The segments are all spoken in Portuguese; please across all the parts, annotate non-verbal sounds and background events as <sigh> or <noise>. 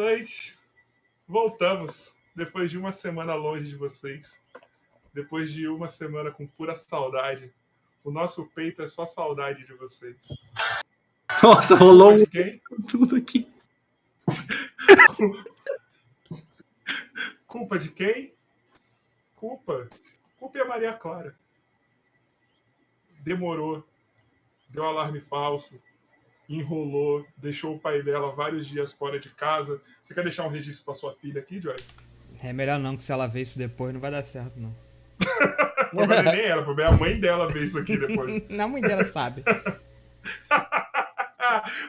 Boa noite. Voltamos depois de uma semana longe de vocês. Depois de uma semana com pura saudade. O nosso peito é só saudade de vocês. Nossa, rolou quem? tudo aqui. <laughs> Culpa de quem? Culpa. Culpa é a Maria Clara. Demorou. Deu alarme falso enrolou, deixou o pai dela vários dias fora de casa. Você quer deixar um registro para sua filha aqui, Joy? É melhor não, que se ela ver isso depois não vai dar certo, não. não vai nem ela, porque a mãe dela ver isso aqui depois. <laughs> a mãe dela sabe. <laughs>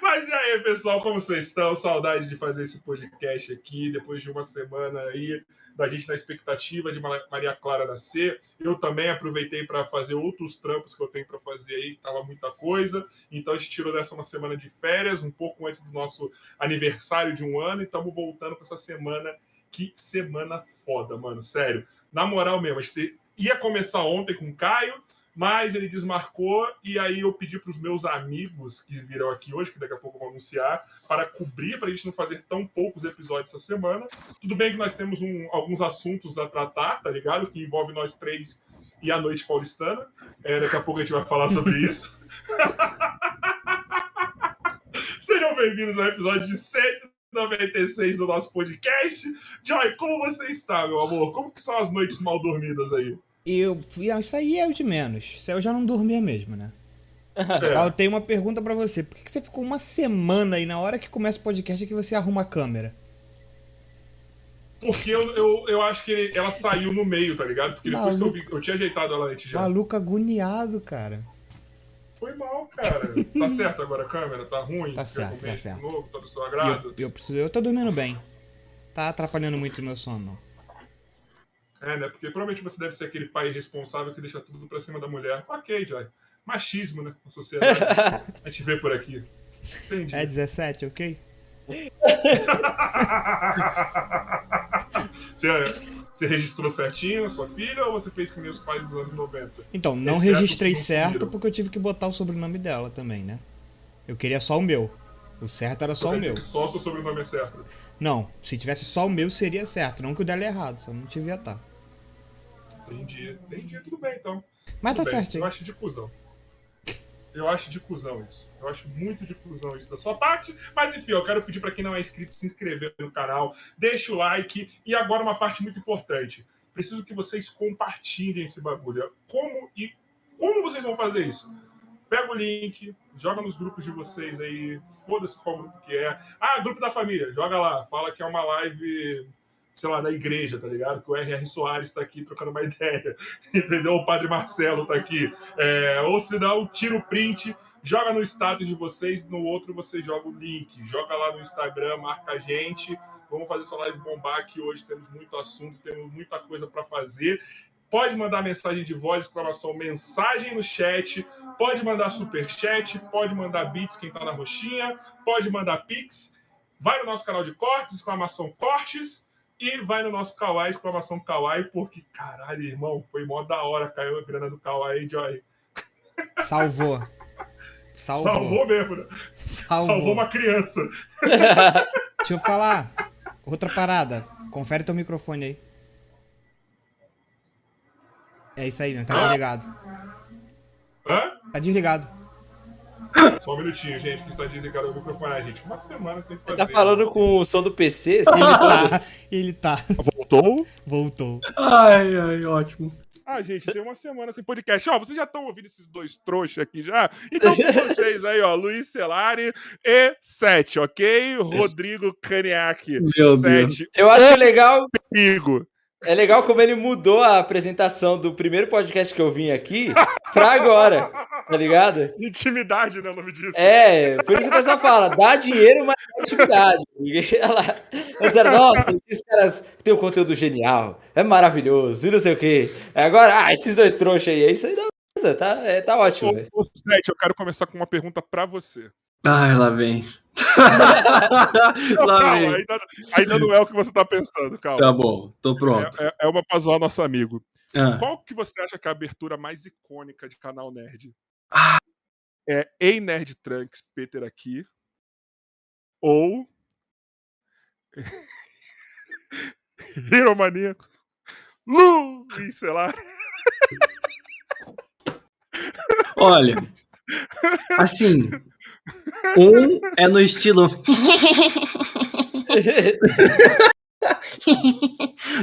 Mas e aí, pessoal, como vocês estão? Saudade de fazer esse podcast aqui, depois de uma semana aí, da gente na expectativa de Maria Clara nascer. Eu também aproveitei para fazer outros trampos que eu tenho para fazer aí, que tava muita coisa. Então a gente tirou dessa uma semana de férias, um pouco antes do nosso aniversário de um ano, e estamos voltando para essa semana. Que semana foda, mano, sério. Na moral mesmo, a gente ia começar ontem com o Caio, mas ele desmarcou e aí eu pedi para os meus amigos que virão aqui hoje, que daqui a pouco vão anunciar, para cobrir, para a gente não fazer tão poucos episódios essa semana. Tudo bem que nós temos um, alguns assuntos a tratar, tá ligado? Que envolve nós três e a noite paulistana. É, daqui a pouco a gente vai falar sobre <laughs> isso. <laughs> Sejam bem-vindos ao episódio de 196 do nosso podcast. Joy, como você está, meu amor? Como que são as noites mal dormidas aí? Eu, isso aí é o de menos. Isso aí eu já não dormia mesmo, né? <laughs> É. Eu tenho uma pergunta para você. Por que você ficou uma semana aí na hora que começa o podcast que você arruma a câmera? Porque eu, eu, eu acho que ela saiu no meio, tá ligado? Porque depois Maluco. que eu vi, eu tinha ajeitado ela antes já. Maluco agoniado, cara. Foi mal, cara. tá certo agora a câmera? Tá ruim? Tá certo, tá certo. Novo, tá do seu agrado? Eu, eu, preciso, eu tô dormindo bem. Tá atrapalhando muito o meu sono, não. É, né? Porque provavelmente você deve ser aquele pai responsável que deixa tudo pra cima da mulher. Ok, Joy. Machismo, né? Na sociedade. <laughs> a gente vê por aqui. Entendi. É 17, ok? <laughs> você, você registrou certinho a sua filha ou você fez que meus pais dos anos 90? Então, não Exceto registrei certo porque eu tive que botar o sobrenome dela também, né? Eu queria só o meu. O certo era só o meu. Só o seu sobrenome é certo? Não, se tivesse só o meu seria certo, não que o dela é errado, só não devia estar. Tá. Entendi. Entendi, tudo bem então. Mas tudo tá certo. Eu acho de cuzão. Eu acho de cuzão isso. Eu acho muito de cuzão isso da sua parte. Mas enfim, eu quero pedir para quem não é inscrito se inscrever no canal, deixe o like. E agora uma parte muito importante. Preciso que vocês compartilhem esse bagulho. Como e como vocês vão fazer isso? Pega o link, joga nos grupos de vocês aí, foda-se qual grupo que é. Ah, grupo da família, joga lá, fala que é uma live sei lá, na igreja, tá ligado? Que o R.R. Soares está aqui trocando uma <laughs> ideia, entendeu? O Padre Marcelo está aqui. É, ou se não, tira o print, joga no status de vocês, no outro você joga o link, joga lá no Instagram, marca a gente. Vamos fazer essa live bombar que hoje temos muito assunto, temos muita coisa para fazer. Pode mandar mensagem de voz, exclamação, mensagem no chat. Pode mandar super chat, pode mandar bits quem tá na roxinha, pode mandar pix. Vai no nosso canal de cortes, exclamação cortes e vai no nosso Kawaii, exclamação Kawaii, porque, caralho, irmão, foi mó da hora, caiu a grana do Kawaii, Joy. Salvou. Salvou. Salvou mesmo, né? Salvou. Salvou uma criança. <laughs> Deixa eu falar. Outra parada. Confere teu microfone aí. É isso aí, meu. Tá desligado. Hã? Tá desligado. Só um minutinho, gente, que está desligado o microfone. A gente, uma semana sem fazer. Tá falando com o som do PC? Ele <laughs> tá. Ele tá. Voltou? Voltou. Ai, ai, ótimo. Ah, gente, tem uma semana sem podcast. Ó, vocês já estão ouvindo esses dois trouxas aqui já? Então, com <laughs> vocês aí, ó, Luiz Celari e Sete, ok? Rodrigo Caniac. Meu Deus. Eu acho legal. Perigo. É legal como ele mudou a apresentação do primeiro podcast que eu vim aqui pra agora, tá ligado? Intimidade, né, o nome disso. É, por isso que o pessoal fala, dá dinheiro, mas é intimidade. <laughs> Era, nossa, esses caras têm um conteúdo genial, é maravilhoso, e não sei o quê. Agora, ah, esses dois trouxas aí, é isso aí dá tá, é, tá ótimo. Ô, ô, Sete, eu quero começar com uma pergunta pra você. Ai, lá vem. <laughs> não, calma, ainda, ainda, não é o que você tá pensando, calma. Tá bom, tô pronto. É, é, é uma pra zoar nosso amigo. Ah. Qual que você acha que é a abertura mais icônica de canal Nerd? Ah. É Ei Nerd Trunks, Peter aqui. Ou <laughs> Hero Maníaco. Luiz Celar. Olha, assim, um é no estilo.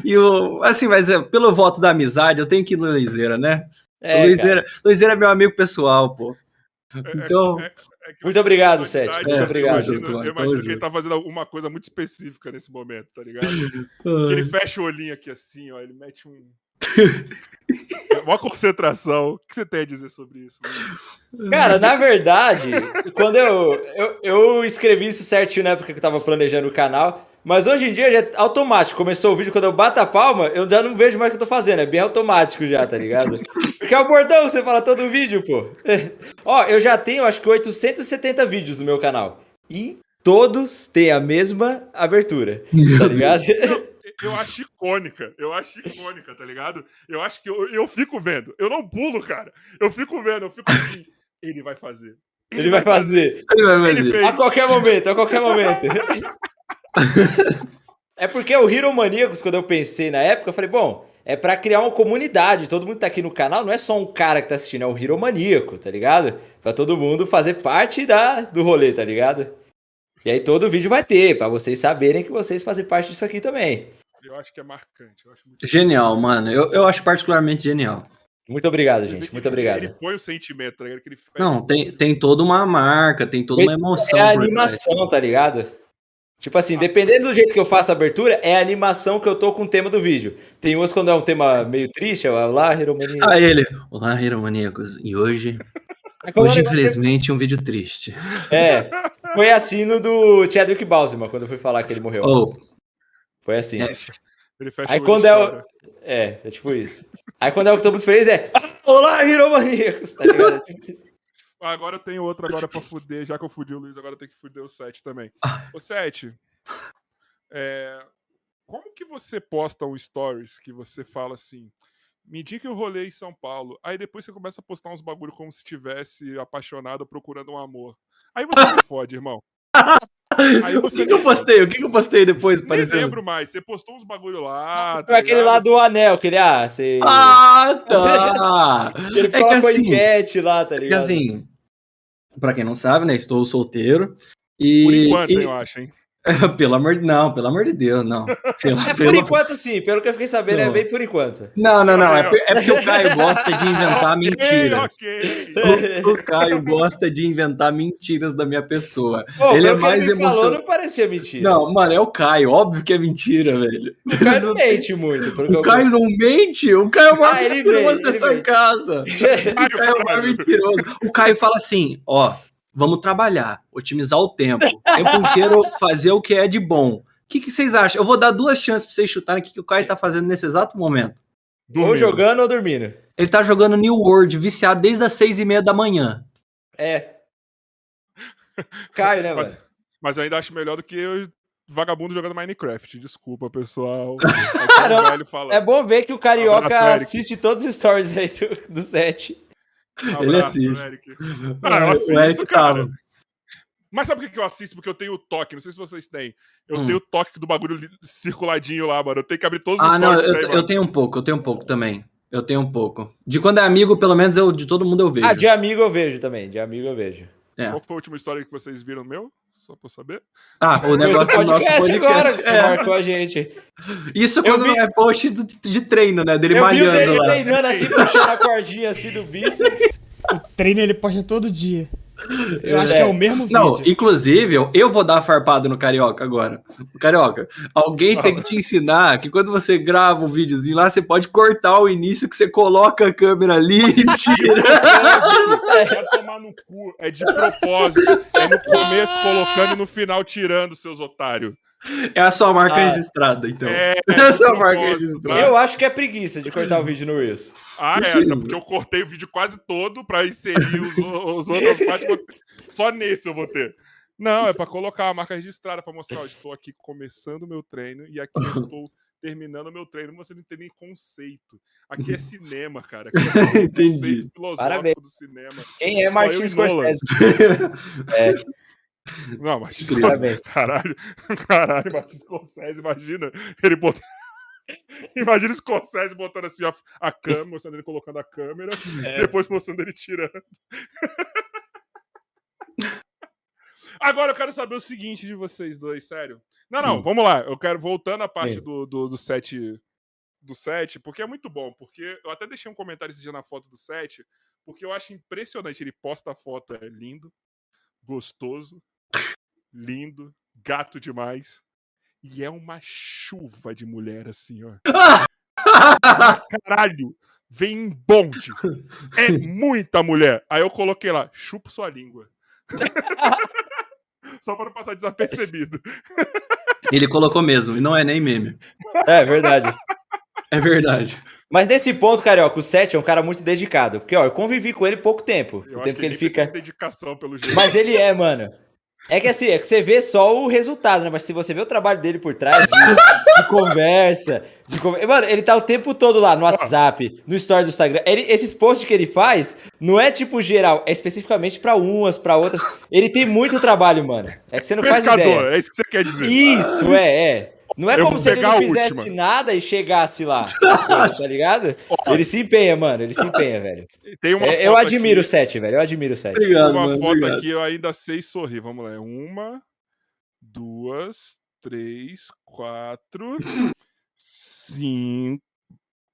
e o, assim, mas é, pelo voto da amizade, eu tenho que ir no Luizeira, né? É, Luizeira, Luizeira é meu amigo pessoal, pô. Então, É- é- é que Muito obrigado, quantidade, Sete. eu Muito obrigado. imagino- Tutu, Eu tamo imagino que ele tá fazendo alguma coisa muito específica nesse momento, tá ligado? <laughs> Ele fecha o olhinho aqui assim, ó. Ele mete um. Uma concentração. O que você tem a dizer sobre isso? Cara, na verdade, quando eu, eu, eu escrevi isso certinho na época que eu tava planejando o canal, mas hoje em dia já é automático. Começou o vídeo, quando eu bato a palma, eu já não vejo mais o que eu tô fazendo. É bem automático já, tá ligado? Porque é o bordão que você fala todo o vídeo, pô. <laughs> Ó, eu já tenho acho que 870 vídeos no meu canal. E todos têm a mesma abertura, tá ligado? <laughs> Eu acho icônica. Eu acho icônica, tá ligado? Eu acho que eu, eu fico vendo. Eu não pulo, cara. Eu fico vendo, eu fico assim. <laughs> Ele vai fazer. Ele vai fazer. ele vai Ele fazer. fez. A qualquer momento, a qualquer momento. <laughs> É porque o Hero Maníacos, quando eu pensei na época, eu falei, bom, é pra criar uma comunidade. Todo mundo que tá aqui no canal não é só um cara que tá assistindo, é um Hero Maníaco, tá ligado? Pra todo mundo fazer parte da, do rolê, tá ligado? E aí todo vídeo vai ter, pra vocês saberem que vocês fazem parte disso aqui também. Eu acho que é marcante. Eu acho muito Genial, mano. Eu, eu acho particularmente genial. Muito obrigado, gente. que Muito ele- obrigado. Ele põe o sentimento, tá ligado? Que ele. Não, tem, tem toda uma marca, tem toda uma emoção. É a animação, tá ligado? Tipo assim, dependendo do jeito que eu faço a abertura, é a animação que eu tô com o tema do vídeo. Tem umas quando é um tema meio triste, ó, lá, Hero Maníaco. Ah, ele. Olá, Hiromaníacos. E hoje, <laughs> é hoje que- infelizmente, um vídeo triste. É. Foi assim no do Chadwick Boseman, quando eu fui falar que ele morreu. Oh, Foi assim. é, Ele fecha Aí o quando é o-. É, é tipo isso. Aí quando é o que tô muito feliz é. "Ah, Olá, Hiromaníacos! Tá ligado? É tipo isso. Ah, Agora eu tenho outro agora pra fuder. Já que eu fudi o Luiz, agora eu tenho que fuder o Sete também. Ô, Sete, é, como que você posta um stories que você fala assim, me indica o rolê em São Paulo, aí depois você começa a postar uns bagulho como se estivesse apaixonado procurando um amor. Aí você me fode, irmão. <laughs> O que, que eu postei? O que, que eu postei depois? Nem Parecendo? lembro mais. Você postou uns bagulho lá. Foi tá aquele ligado? lá do anel, que ele, ah, você. Ah, tá! <laughs> ele é ficou que com a assim- enquete lá, tá Porque ligado? assim, pra quem não sabe, né? Estou solteiro. E, Por enquanto, e- eu acho, hein? <laughs> pelo amor de não, pelo amor de Deus, não. Pelo- É por pelo- enquanto sim, pelo que eu fiquei sabendo, é Não. bem por enquanto. Não, não, não. É, é porque o Caio gosta de inventar <laughs> Ok, mentiras. ok. O, o Caio gosta de inventar mentiras da minha pessoa. Pô, Ele é mais me falou, emocionado. não parecia mentira. Não, mano, é o Caio. Óbvio que é mentira, velho. o cara não mente muito. O Caio não mente. O Caio é o Ah, maior ele mentiroso ele dessa casa. <laughs> O Caio é o maior mentiroso. O Caio fala assim: ó, vamos trabalhar, otimizar o tempo. O tempo inteiro fazer o que é de bom. O que, que vocês acham? Eu vou dar duas chances pra vocês chutarem o que, que o Caio tá fazendo nesse exato momento. Ou Dormindo. jogando ou dormindo. Ele tá jogando New World, viciado desde as seis e meia da manhã. É. Caio, né, <laughs> Mas, mano? mas ainda acho melhor do que eu vagabundo jogando Minecraft. Desculpa, pessoal. <laughs> Não, velho falando. É bom ver que o Carioca assiste todos os stories aí do, do set. Um Ele abraço, assiste. Eric. <laughs> Ah, eu o assisto, Eric cara. tava. Mas sabe por que eu assisto? Porque eu tenho o toque. Não sei se vocês têm. Eu Hum. tenho o toque do bagulho circuladinho lá, mano. Eu tenho que abrir todos os Ah, não, eu, eu tenho um pouco, eu tenho um pouco também. Eu tenho um pouco. De quando é amigo, pelo menos eu, de todo mundo eu vejo. Ah, de amigo eu vejo também. De amigo eu vejo. É. Qual foi a última história que vocês viram meu? Só pra eu saber. Ah, o negócio do nosso podcast. agora que você é. marcou a gente. Isso quando vi- não é post do- de treino, né? Dele eu vi o malhando dele lá. treinando assim, puxando a cordinha assim do bíceps. O treino ele posta todo dia. Eu acho É. que é o mesmo vídeo. Não, inclusive, eu, vou dar farpada no Carioca agora. Carioca, alguém tem que te ensinar que quando você grava um videozinho lá, você pode cortar o início que você coloca a câmera ali e <laughs> tira. Vai tomar no cu. É de propósito. É no começo colocando e no final tirando, seus otários. É a sua marca Ah. registrada, então. É, <laughs> É a sua marca registrada. Eu acho que é preguiça de cortar o vídeo no Reels. Ah, é, tá, porque eu cortei o vídeo quase todo pra inserir os, os outros ter- Só nesse eu vou ter. Não, é pra colocar a marca registrada, pra mostrar, ó, estou aqui começando o meu treino e aqui eu estou terminando o meu treino. Você não tem nem conceito. Aqui é <laughs> cinema, cara. Aqui é <laughs> Entendi. conceito filosófico Parabéns. do cinema. Quem é Só eu Martin Nolan. Scorsese? Não, Martin Incrível. Scorsese. Caralho, caralho, Martin Scorsese, imagina ele botando. <laughs> Imagina o Scorsese botando assim a, a câmera, mostrando ele colocando a câmera, É. depois mostrando ele tirando. <laughs> Agora eu quero saber o seguinte de vocês dois, sério. Não, não, Hum. vamos lá. Eu quero voltando à parte Sim. do, do, do set do set, porque é muito bom, porque eu até deixei um comentário esse dia na foto do set, porque eu acho impressionante. Ele posta a foto, é lindo, gostoso, lindo, gato demais. E é uma chuva de mulher assim, ó. Caralho! Vem em bonde. É muita mulher. Aí eu coloquei lá, chupa sua língua. <laughs> Só para não passar desapercebido. Ele colocou mesmo, e não é nem meme. É verdade. <laughs> É verdade. Mas nesse ponto, Carioca, o Sete é um cara muito dedicado. Porque, ó, eu convivi com ele pouco tempo. Eu o acho tempo que ele nem precisa fica. de dedicação pelo jeito. Mas ele é, mano. É que assim, é que você vê só o resultado, né? Mas se você vê o trabalho dele por trás de, de conversa, de conver- Mano, ele tá o tempo todo lá no WhatsApp, no story do Instagram. Ele- esses posts que ele faz não é tipo geral, é especificamente pra umas, pra outras. Ele tem muito trabalho, mano. É que você não faz Pescador, ideia. é isso que você quer dizer. Isso, é, é. Não é Eu como se ele não fizesse última. nada e chegasse lá, <laughs> tá ligado? Ele se empenha, mano, ele se empenha, velho. Tem uma É, eu admiro o aqui, Sete, velho, eu admiro o Sete. Obrigado, uma mano. foto obrigado. aqui, eu ainda sei sorrir. Vamos lá. é Uma, duas, três, quatro, cinco,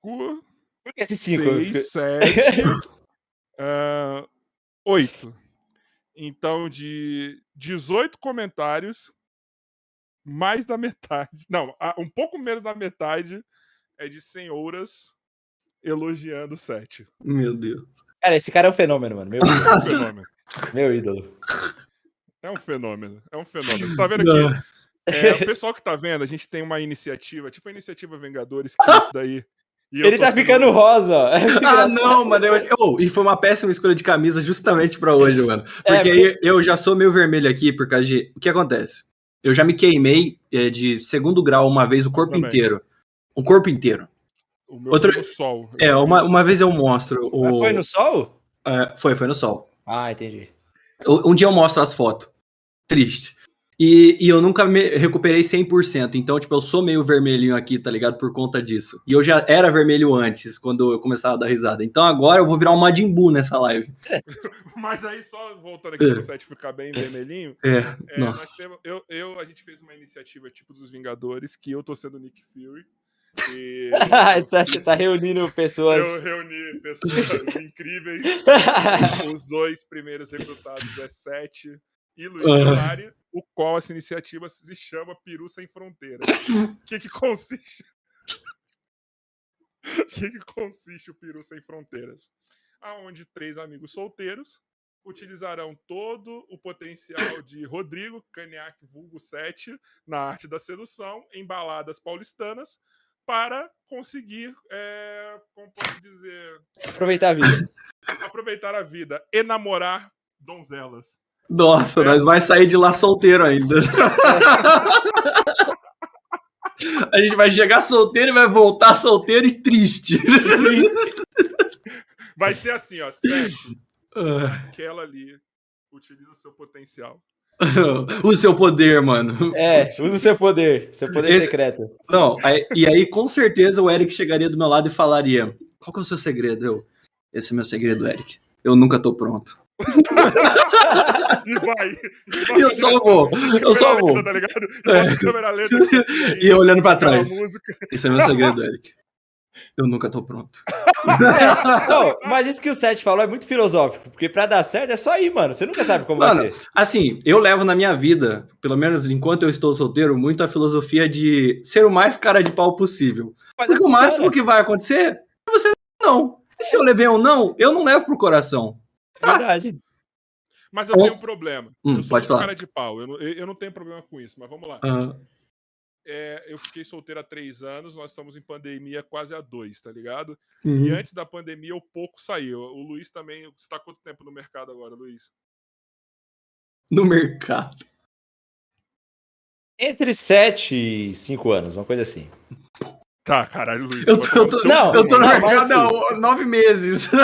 Por que esse cinco? seis, <laughs> sete, ah, oito. Então, de 18 comentários, mais da metade. <laughs> Não, um pouco menos da metade é de senhoras elogiando o set. Meu Deus. Cara, esse cara é um fenômeno, mano. Meu, É um fenômeno. meu ídolo. É um fenômeno. É um fenômeno. Você tá vendo aqui? É, o pessoal que tá vendo, a gente tem uma iniciativa, tipo a iniciativa Vingadores, que é isso daí. E Ele tá sendo- ficando rosa, ó. <laughs> É Ah, não, mano. Eu, eu- e foi uma péssima escolha de camisa justamente pra hoje, mano. É, Porque aí eu já sou meio vermelho aqui por causa de. O que acontece? Eu já me queimei é, de segundo grau uma vez o corpo Também. inteiro. O corpo inteiro. O meu Outro- foi no sol. É, uma, uma vez eu mostro. O... Mas Foi no sol? É, foi, foi no sol. Ah, entendi. Um dia eu mostro as fotos. Triste. E, e eu nunca me recuperei 100%. Então, tipo, eu sou meio vermelhinho aqui, tá ligado? Por conta disso. E eu já era vermelho antes, quando eu começava a dar risada. Então agora eu vou virar um Majin Buu nessa live. <laughs> Mas aí, só voltando aqui É. pro set ficar bem vermelhinho, É, é, nós temos, eu, eu, a gente fez uma iniciativa tipo dos Vingadores, que eu tô sendo o Nick Fury. E <laughs> tá, você tá reunindo pessoas. eu reuni pessoas <laughs> incríveis. Os dois primeiros recrutados é Sete e Luiz. O qual essa iniciativa se chama Peru Sem Fronteiras. O <coughs> que que consiste? O <laughs> que que consiste o Peru Sem Fronteiras? Aonde três amigos solteiros utilizarão todo o potencial de Rodrigo Caniac Vulgo 7 na arte da sedução em baladas paulistanas para conseguir, é, como posso dizer, Aproveitar a vida. aproveitar a vida, enamorar donzelas. Nossa, É. nós vai sair de lá solteiro ainda. A gente vai chegar solteiro e vai voltar solteiro e triste. Vai ser assim, ó, sete, Ah, aquela ali utiliza seu potencial. o seu poder, mano. É, usa o seu poder. Seu poder Esse- secreto. Não, aí- e aí com certeza o Eric chegaria do meu lado e falaria: Qual que é o seu segredo? Eu, esse é meu segredo, Eric. Eu nunca tô pronto. <laughs> E vai. e vai Eu só vou, eu só vou. lenta, Tá ligado? E lenta assim, <laughs> E eu olhando pra trás. Esse é meu segredo, <laughs> Eric. Eu nunca tô pronto. Não, mas isso que o Seth falou é muito filosófico, porque pra dar certo é só ir, mano. Você nunca sabe como Mano, vai ser. Assim, eu levo na minha vida, pelo menos enquanto eu estou solteiro, muito a filosofia de ser o mais cara de pau possível. Mas Porque o funciona. máximo que vai acontecer é você não. E se eu levei um não, eu não levo pro coração. Verdade. Mas eu tenho um problema. Hum, eu sou pode falar. cara de pau. Eu não, eu não tenho problema com isso, mas vamos lá. Ah, É, eu fiquei solteiro há três anos, nós estamos em pandemia quase há dois, tá ligado? uhum. E antes da pandemia eu pouco saiu. O Luiz também. Você tá quanto tempo no mercado agora, Luiz? No mercado. Entre 7 e 5 anos, uma coisa assim. Tá, caralho, Luiz. Eu tô, eu tô- não, eu tô mas mercado assim- há nove meses. <laughs> Não,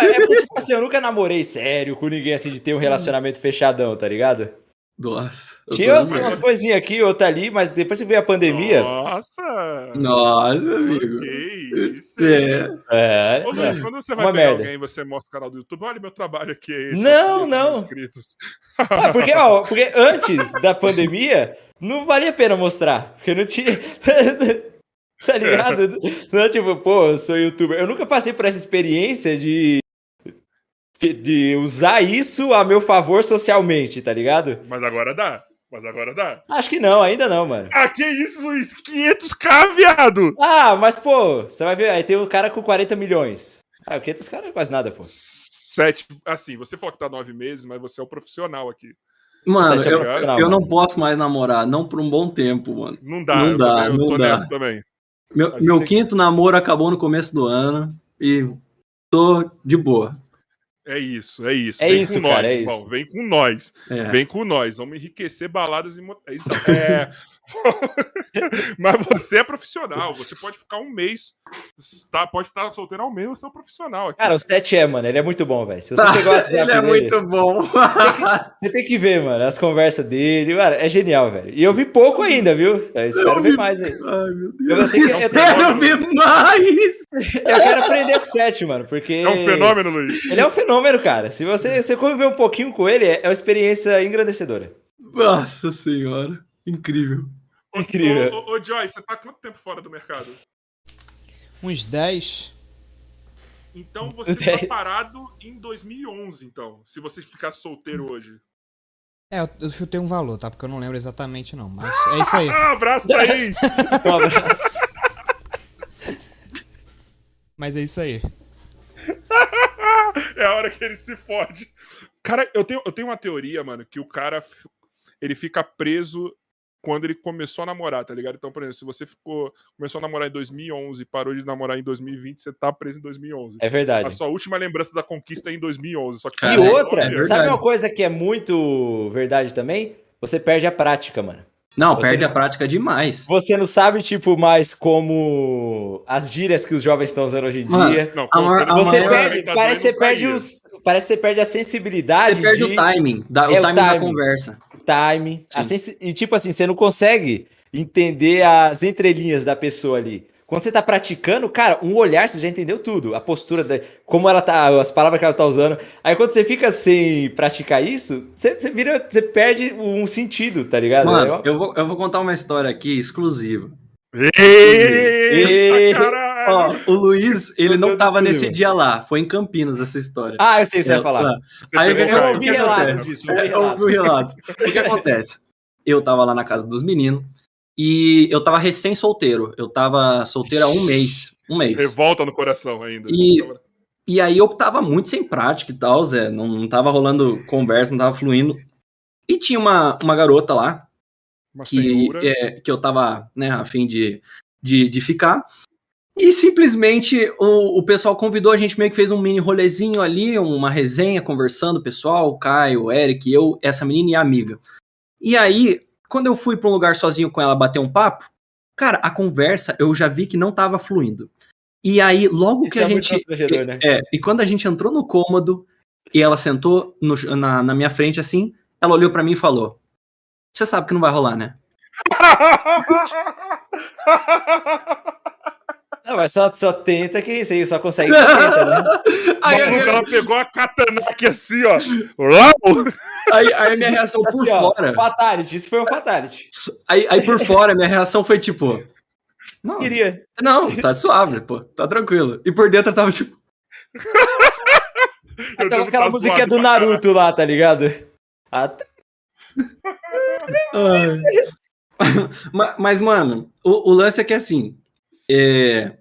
é porque, tipo assim, eu nunca namorei sério com ninguém assim de ter um relacionamento fechadão, tá ligado? Nossa. Tinha tô umas, coisinhas aqui, outra ali, mas depois que veio a pandemia. Nossa! Nossa, amigo. Que isso? É. É, Ô, Luiz, quando você vai Uma pegar merda. alguém, você mostra o canal do YouTube, olha meu trabalho aqui. é esse, Não, aqui, não. Inscritos. Ah, porque, ó, porque antes da pandemia, não valia a pena mostrar. Porque não tinha. <laughs> <laughs> tá ligado? Não, tipo, pô, eu sou youtuber. Eu nunca passei por essa experiência de. De usar isso a meu favor socialmente, tá ligado? Mas agora dá. Mas agora dá. Acho que não, ainda não, mano. Ah, que isso, Luiz? 500k, viado! Ah, mas pô, você vai ver, aí tem um cara com 40 milhões. Ah, 500 caras não é quase nada, pô. Sete. Assim, você falou que tá nove meses, mas você é o profissional aqui. Mano, Sete é eu, eu não posso mais namorar, não por um bom tempo, mano. Não dá. Não eu dá, eu não tô dá. nessa também. Meu, meu tem quinto namoro acabou no começo do ano e tô de boa. É isso, é isso. É Vem isso, com cara, nós, é irmão. isso. Vem com nós. É. Vem com nós. Vamos enriquecer baladas e motéis. Então, é... <laughs> <laughs> Mas você é profissional. Você pode ficar um mês. Tá, pode estar solteiro há um mês, você é um profissional aqui. Cara, o 7 é, mano, ele é muito bom, velho. Se você pegou o WhatsApp <laughs> Ele é dele, muito bom. você tem que ver, mano, as conversas dele. Mano, é genial, velho. E eu vi pouco ainda, viu? Eu espero Eu ver vi- mais aí. Ai, meu Eu Deus. tenho que- eu tenho- Espero ver mais. <laughs> Eu quero aprender com o 7, mano, porque. É um fenômeno, Luiz. Ele é um fenômeno, cara. Se você, você conviver um pouquinho com ele, é uma experiência engrandecedora. Nossa senhora. Incrível. Ô, Incrível. Ô, ô, ô, Joy, você tá quanto tempo fora do mercado? Uns 10. Então você tá Dez. parado em 2011, então. Se você ficar solteiro hoje. É, eu, eu chutei um valor, tá? Porque eu não lembro exatamente, não. Mas é isso aí. Ah, abraço, Thaís! <laughs> Um abraço. Mas é isso aí. <laughs> É a hora que ele se fode. Cara, eu tenho, eu tenho uma teoria, mano, que o cara ele fica preso quando ele começou a namorar, tá ligado? Então, por exemplo, se você ficou começou a namorar em 2011 e parou de namorar em 2020, você tá preso em 2011. É verdade. A sua última lembrança da conquista é em 2011. Só que Cara, E outra, é sabe uma coisa que é muito verdade também? Você perde a prática, mano. Não, Você- perde a prática demais. Você não sabe, tipo, mais como as gírias que os jovens estão usando hoje em Mano, dia. Não, A a Você maior- perde, tá parece que você perde os. Parece que você perde a sensibilidade. Você perde de o timing, da, o É o timing da timing. conversa. time. a Sim. sensi- E tipo assim, você não consegue entender as entrelinhas da pessoa ali. Quando você tá praticando, cara, um olhar você já entendeu tudo. A postura, da, como ela tá, as palavras que ela tá usando. Aí quando você fica sem praticar isso, você, você vira, você perde um sentido, tá ligado? Mano, É eu vou, eu vou contar uma história aqui exclusiva. Eita, caralho! Ó, o Luiz, ele não tava nesse dia lá. Foi em Campinas essa história. Ah, eu sei o que você É, vai falar. lá. Você Aí eu- Eu ouvi relatos disso, eu ouvi relatos. O que acontece? Eu tava lá na casa dos meninos e eu tava recém-solteiro. Eu tava solteiro há um mês. Um mês. Revolta no coração ainda. E- E aí eu tava muito sem prática e tal, Zé. Não, não tava rolando conversa, não tava fluindo. E tinha uma, uma garota lá Uma que, é, que eu tava, né, a fim de, de, de ficar. E simplesmente o, o pessoal convidou, a gente meio que fez um mini rolezinho ali, uma resenha, conversando, o pessoal, o Caio, o Eric, eu, essa menina e a amiga. E aí, quando eu fui pra um lugar sozinho com ela bater um papo, cara, a conversa eu já vi que não tava fluindo. E aí, logo Isso que a é muito gente. né? É, e quando a gente entrou no cômodo e ela sentou no- na, na minha frente assim, ela olhou pra mim e falou: Você sabe que não vai rolar, né? <laughs> Não, mas só, só tenta que você só consegue tenta, né? <laughs> aí, a Maluco, ela pegou a katana aqui assim, ó. Lá, aí- aí a minha reação por Assim, ó, fora. fatality, isso foi um fatality. Aí, aí por fora, a minha reação foi tipo. Não, Queria. não, tá suave, pô, tá tranquilo. E por dentro eu tava tipo. <laughs> eu Aquela, devo aquela tá musiquinha do. Naruto lá, tá ligado? Ah, <laughs> Ai. <laughs> Ma- Mas, mano, o, o lance é que assim. É,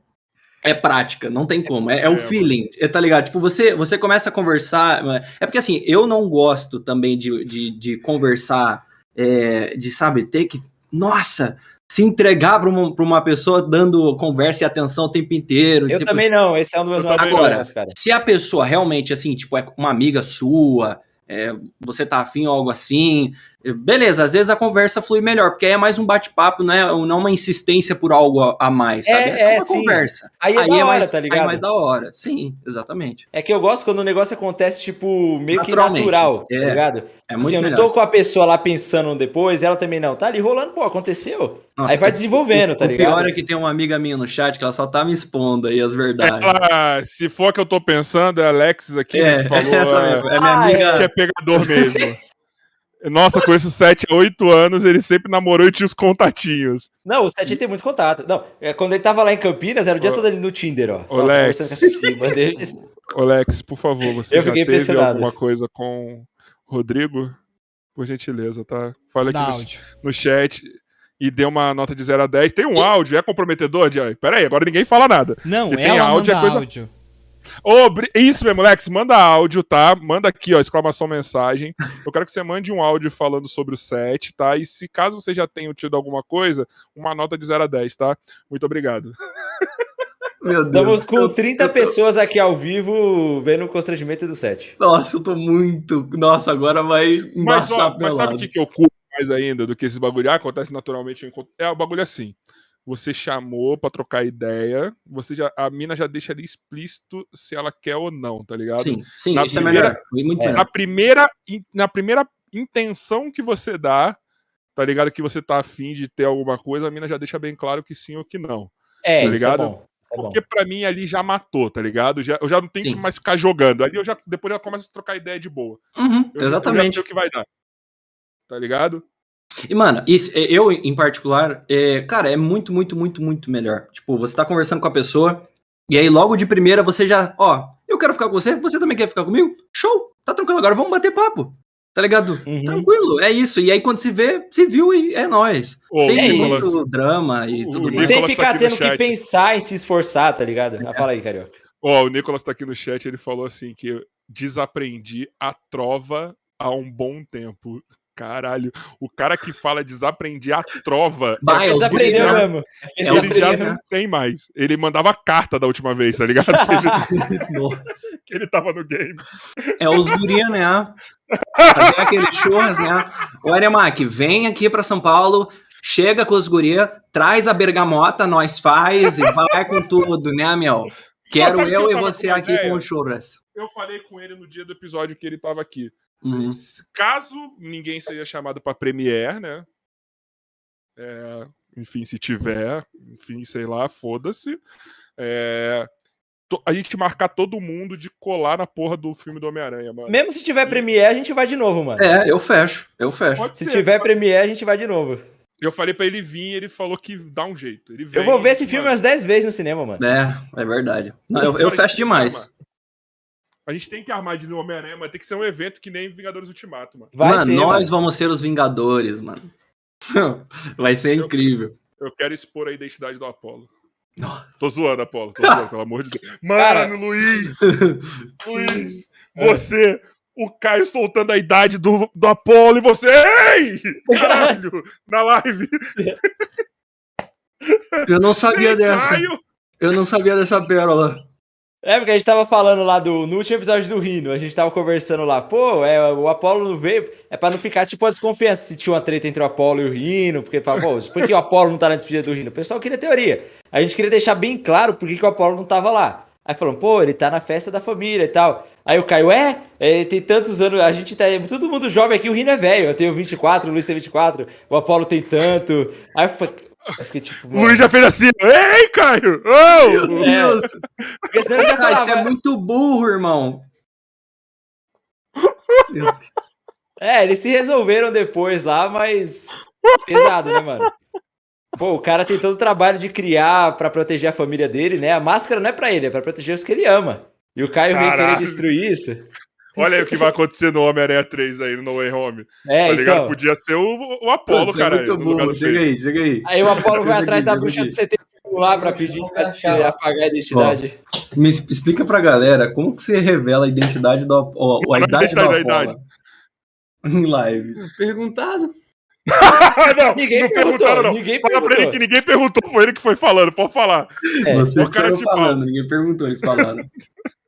é prática, não tem como. É, é o É, feeling, é, tá ligado? Tipo, você, você começa a conversar. É porque assim, eu não gosto também de, de, de conversar, é, de, sabe, ter que. Nossa! Se entregar pra uma, pra uma pessoa dando conversa e atenção o tempo inteiro. eu tipo, também não, esse é um dos meus Eu maiores não. problemas, cara. se a pessoa realmente, assim, tipo, é uma amiga sua, é, você tá afim ou algo assim, Beleza, às vezes a conversa flui melhor, porque aí é mais um bate-papo, não é não uma insistência por algo a, a mais, sabe? É, é, uma sim. conversa. Aí é da hora, mais, tá aí é ligado? mais da hora. Sim, exatamente. É que eu gosto quando o negócio acontece, tipo, meio que natural, É. tá ligado? É muito assim, eu não melhor. tô com a pessoa lá pensando depois, ela também não. Tá ali rolando, pô, aconteceu. Nossa, Aí vai o- desenvolvendo, o, tá o ligado? pior é que tem uma amiga minha no chat que ela só tá me expondo aí as verdades. Ela, se for que eu tô pensando, é a Alexis aqui é, que falou. <laughs> essa é, mesmo. É minha Ah, amiga. É pegador mesmo. Nossa, com esses 7 a 8 anos, ele sempre namorou e tinha os contatinhos. Não, o Sete tem muito contato. Não, é, quando ele tava lá em Campinas, era o dia todo ali no Tinder, ó. ô, Tava Lex. Ô, Lex, por favor, você Eu já teve impressionado. alguma coisa com o Rodrigo? Por gentileza, tá? Fala aqui no, áudio. no chat e dê uma nota de 0 a 10. Tem um áudio, é comprometedor, Jay? Pera aí, agora ninguém fala nada. Não, Se tem ela áudio, manda é coisa- áudio. Ô, bri- isso mesmo, Lex, manda áudio, tá? Manda aqui, ó, exclamação mensagem. Eu quero que você mande um áudio falando sobre o set, tá? E se caso você já tenha tido alguma coisa, uma nota de 0 a 10, tá? Muito obrigado. <laughs> Meu Deus. Estamos com Eu- 30 eu tô- pessoas aqui ao vivo vendo o constrangimento do Sete. Nossa, eu tô muito. Nossa, agora vai Mas, ó, mas sabe o que, que eu curto mais ainda do que esses bagulho? Ah, acontece naturalmente. em- É o bagulho assim. Você chamou pra trocar ideia, você já, a mina já deixa ali explícito se ela quer ou não, tá ligado? Sim, sim, Na isso é primeira- melhor. Foi muito É. melhor. Na primeira, na primeira intenção que você dá, tá ligado? Que você tá afim de ter alguma coisa, a mina já deixa bem claro que sim ou que não. É, Tá isso ligado? é bom. isso é bom. Porque pra mim ali já matou, tá ligado? Já, eu já não tenho Sim. que mais ficar jogando. Ali eu já depois eu começo a trocar ideia de boa. Uhum, Eu, Eu já exatamente. sei o que vai dar. Tá ligado? E, mano, isso, é, eu, em particular, é, cara, é muito, muito, muito, muito melhor. Tipo, você tá conversando com a pessoa, e aí logo de primeira você já, ó, eu quero ficar com você, você também quer ficar comigo? Show! Tá tranquilo, agora vamos bater papo. Tá ligado? Uhum. Tranquilo, é isso. E aí quando se vê, se viu e é nóis. Ô, Sem é muito Nicolas. drama e O- tudo o mais. Sem Nicolas tá ficar no tendo que pensar em se esforçar, tá ligado? Ah, fala aí, Carioca. Ó, o Nicolas tá aqui no chat, ele falou assim que eu desaprendi a trova há um bom tempo. Caralho, o cara que fala desaprendi a trova, Vai, Ele os desaprendeu já- mesmo. É, ele já não tem mais. Ele mandava carta da última vez, tá ligado? Que <laughs> ele, Nossa. que <laughs> ele tava no game. É os guria, né? Fazer aquele churras, né? O Aremac, vem aqui pra São Paulo, chega com os guria, traz a bergamota, nós faz e vai com tudo, né, meu? Quero que eu eu e você aqui ideia? com o churras. Eu falei com ele no dia do episódio que ele tava aqui. Uhum. Caso ninguém seja chamado pra Premiere, né? É, enfim, se tiver, enfim, sei lá, foda-se. É, a gente marcar todo mundo de colar na porra do filme do Homem-Aranha, mano. Mesmo se tiver Premiere, a gente vai de novo, mano. É, eu fecho, eu fecho. Pode Se ser. tiver Premiere, a gente vai de novo. Eu falei pra ele vir, ele falou que dá um jeito. Ele Eu vem, vou ver esse mano, filme umas 10 vezes no cinema, mano. É, é verdade. Não, eu, eu fecho demais. A gente tem que armar de novo Homem-Aranha, mas tem que ser um evento que nem Vingadores Ultimato, mano. Vai mano, ser, nós mano. vamos ser os Vingadores, mano. <laughs> Vai ser Eu- incrível. Eu quero expor a identidade do Apolo. Nossa. Tô zoando, Apolo. Tô zoando, pelo amor de Deus. <laughs> Mano, Cara- Luiz! <laughs> Luiz! Você, o Caio soltando a idade do, do Apolo e você. Ei! Caralho! Na live! Eu não sabia Ei, dessa. Caio! Eu não sabia dessa pérola. É, porque a gente tava falando lá do. No último episódio do Rino, a gente tava conversando lá, pô, é, o Apolo não veio. É pra não ficar, tipo, a desconfiança se tinha uma treta entre o Apolo e o Rino, porque fala, pô, <laughs> por que o Apolo não tá na despedida do Rino? O pessoal queria teoria. A gente queria deixar bem claro por que, que o Apolo não tava lá. Aí falando, pô, ele tá na festa da família e tal. Aí o Caio, é, é, tem tantos anos, a gente tá. Todo mundo jovem aqui, o Rino é velho. Eu tenho 24, o Luiz tem 24, o Apolo tem tanto. Aí eu falei, eu fiquei tipo. O mano, Luiz já fez assim. Ei, Caio! Oh! Meu Deus! porque senão ele já falava, isso é muito burro, irmão. É, eles se resolveram depois lá, mas. Pesado, né, mano? Pô, o cara tem todo o trabalho de criar pra proteger a família dele, né? A máscara não é pra ele, é pra proteger os que ele ama. E o Caio vem querer destruir isso. Olha aí o que vai acontecer no Homem-Aranha 3 aí, no No Way Home. É, tá ligado? então. Podia ser o, o Apolo, Putz, é muito do Chega aí, chega aí. Aí o Apolo vai atrás da bruxa do 71 lá pra pedir pra tirar- apagar a identidade. Me es- explica pra galera como que você revela a identidade do Ap- ó, a idade do identidade da Apolo em live. Perguntado. <laughs> Não, Ninguém não perguntou, perguntaram, não. ninguém Fala pra ele perguntou. que ninguém perguntou, foi ele que foi falando, pode falar. É, Você o que cara te falando, ninguém perguntou, eles falaram. <laughs>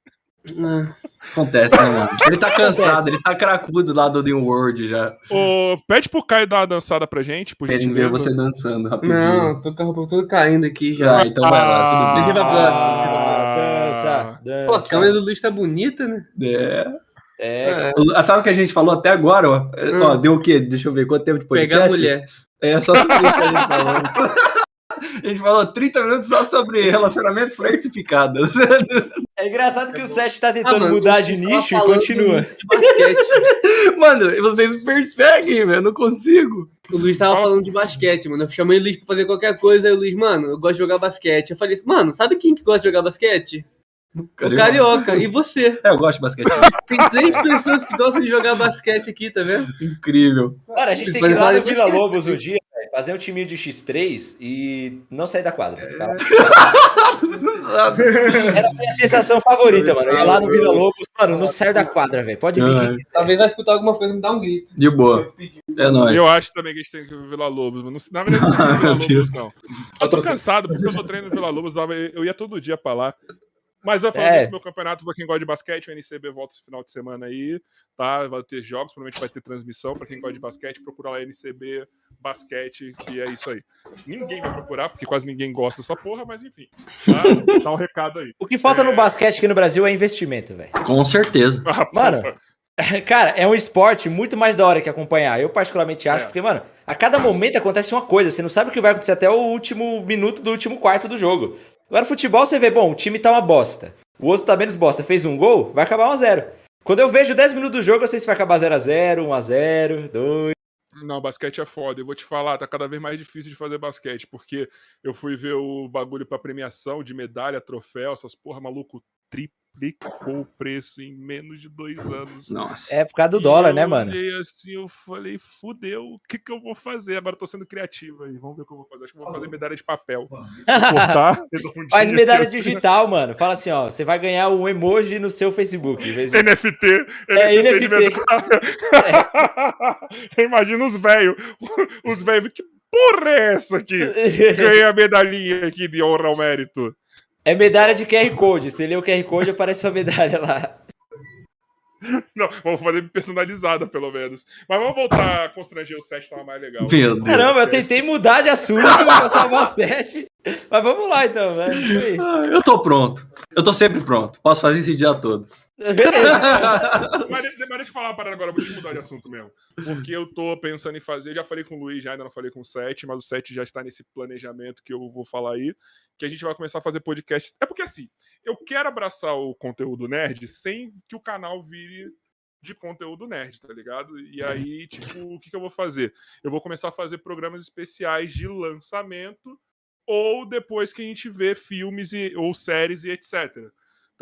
Acontece, né, mano? Ele tá cansado, ele tá cracudo lá do The World já. Ô, pede pro Caio dar uma dançada pra gente, por Querem ver você dançando rapidinho. Não, tô com a roupa toda caindo aqui já. Ah, então vai lá, tudo bem. Deixa pra próxima, Ah, Dança, dança. Pô, a câmera do Luiz tá bonita, né? É. É, Ah, Sabe o que a gente falou até agora, ó? Ó, deu o quê? Deixa eu ver, quanto tempo de podcast? Pegar a mulher. É só isso que a gente falou. <laughs> A gente falou 30 minutos só sobre relacionamentos flexificados. é engraçado que o Seth tá Ah, tentando mano, mudar de nicho e continua. <laughs> Mano, vocês me perseguem, velho. Eu não consigo. O Luiz tava falando de basquete, mano. Eu chamei o Luiz pra fazer qualquer coisa, aí o Luiz, mano, eu gosto de jogar basquete. Eu falei assim, mano, sabe quem que gosta de jogar basquete? O Carioca. E você? É, eu gosto de basquete. <laughs> Tem três pessoas que gostam de jogar basquete aqui, tá vendo? Incrível. Cara, a gente tem que ir lá no Vila Lobos um dia, fazer um timinho de X3 e não sair da quadra. Ficar lá. <laughs> Era a minha sensação favorita, mano. Eu ia lá no Vila Lobos, mano, não saio da quadra, velho. Pode vir. Ah, Talvez vai escutar alguma coisa e me dá um grito. de boa. É nóis. Eu acho também que a gente tem que ir no Vila Lobos, mas não, na verdade não <laughs> Vila Lobos, não. Eu tô cansado, porque eu tô treinando no Vila Lobos, eu ia todo dia pra lá. Mas eu falando É. isso, meu campeonato, pra quem gosta de basquete, o NCB volta esse final de semana aí, tá? Vai ter jogos, provavelmente vai ter transmissão. Pra quem gosta de basquete, procura lá NCB Basquete, que é isso aí. Ninguém vai procurar, porque quase ninguém gosta dessa porra, mas enfim. Tá? Dá um recado aí. O que falta no basquete aqui no Brasil é investimento, velho. Com certeza. Ah, Mano. <laughs> Cara, é um esporte muito mais da hora que acompanhar. Eu particularmente acho, É. porque, mano, a cada momento acontece uma coisa. Você não sabe o que vai acontecer até o último minuto do último quarto do jogo. Agora, futebol, você vê, bom, o time tá uma bosta. O outro tá menos bosta. Fez um gol, vai acabar 1x0. Quando eu vejo 10 minutos do jogo, eu sei se vai acabar 0x0, 1x0, 2. Não, basquete é foda. Eu vou te falar, tá cada vez mais difícil de fazer basquete, porque eu fui ver o bagulho pra premiação de medalha, troféu, essas porra, maluco, triplicou o preço em menos de dois anos. Nossa. É por causa do E dólar, eu né, mano? olhei assim, eu falei, fudeu, o que que eu vou fazer? Agora eu tô sendo criativo aí, vamos ver o que eu vou fazer. Acho que eu vou fazer medalha de papel. <laughs> Cortar, Faz medalha assim, digital, mano. Fala assim, ó, você vai ganhar um emoji no seu Facebook. Em vez de... NFT, É, NFT, NFT. medalha. <laughs> Imagina os velhos, os velhos, que porra é essa aqui? <laughs> Ganhei a medalhinha aqui de honra ao mérito. É medalha de QR Code. Você lê o QR Code, aparece sua medalha lá. Não, vamos fazer personalizada, pelo menos. Mas vamos voltar a constranger o set, tava mais legal. Meu Deus. Caramba, eu tentei mudar de assunto pra salvar o set. Mas vamos lá, então, velho. Eu tô pronto. Eu tô sempre pronto. Posso fazer esse dia todo. <laughs> Mas, mas deixa eu falar uma parada agora, vou te mudar de assunto mesmo. Porque eu tô pensando em fazer, já falei com o Luiz, já ainda não falei com o Sete, mas o Sete já está nesse planejamento que eu vou falar aí, que a gente vai começar a fazer podcast. É porque assim, eu quero abraçar o conteúdo nerd sem que o canal vire de conteúdo nerd, tá ligado? E aí, tipo, o que, que eu vou fazer? Eu vou começar a fazer programas especiais de lançamento ou depois que a gente vê filmes e, ou séries e etc.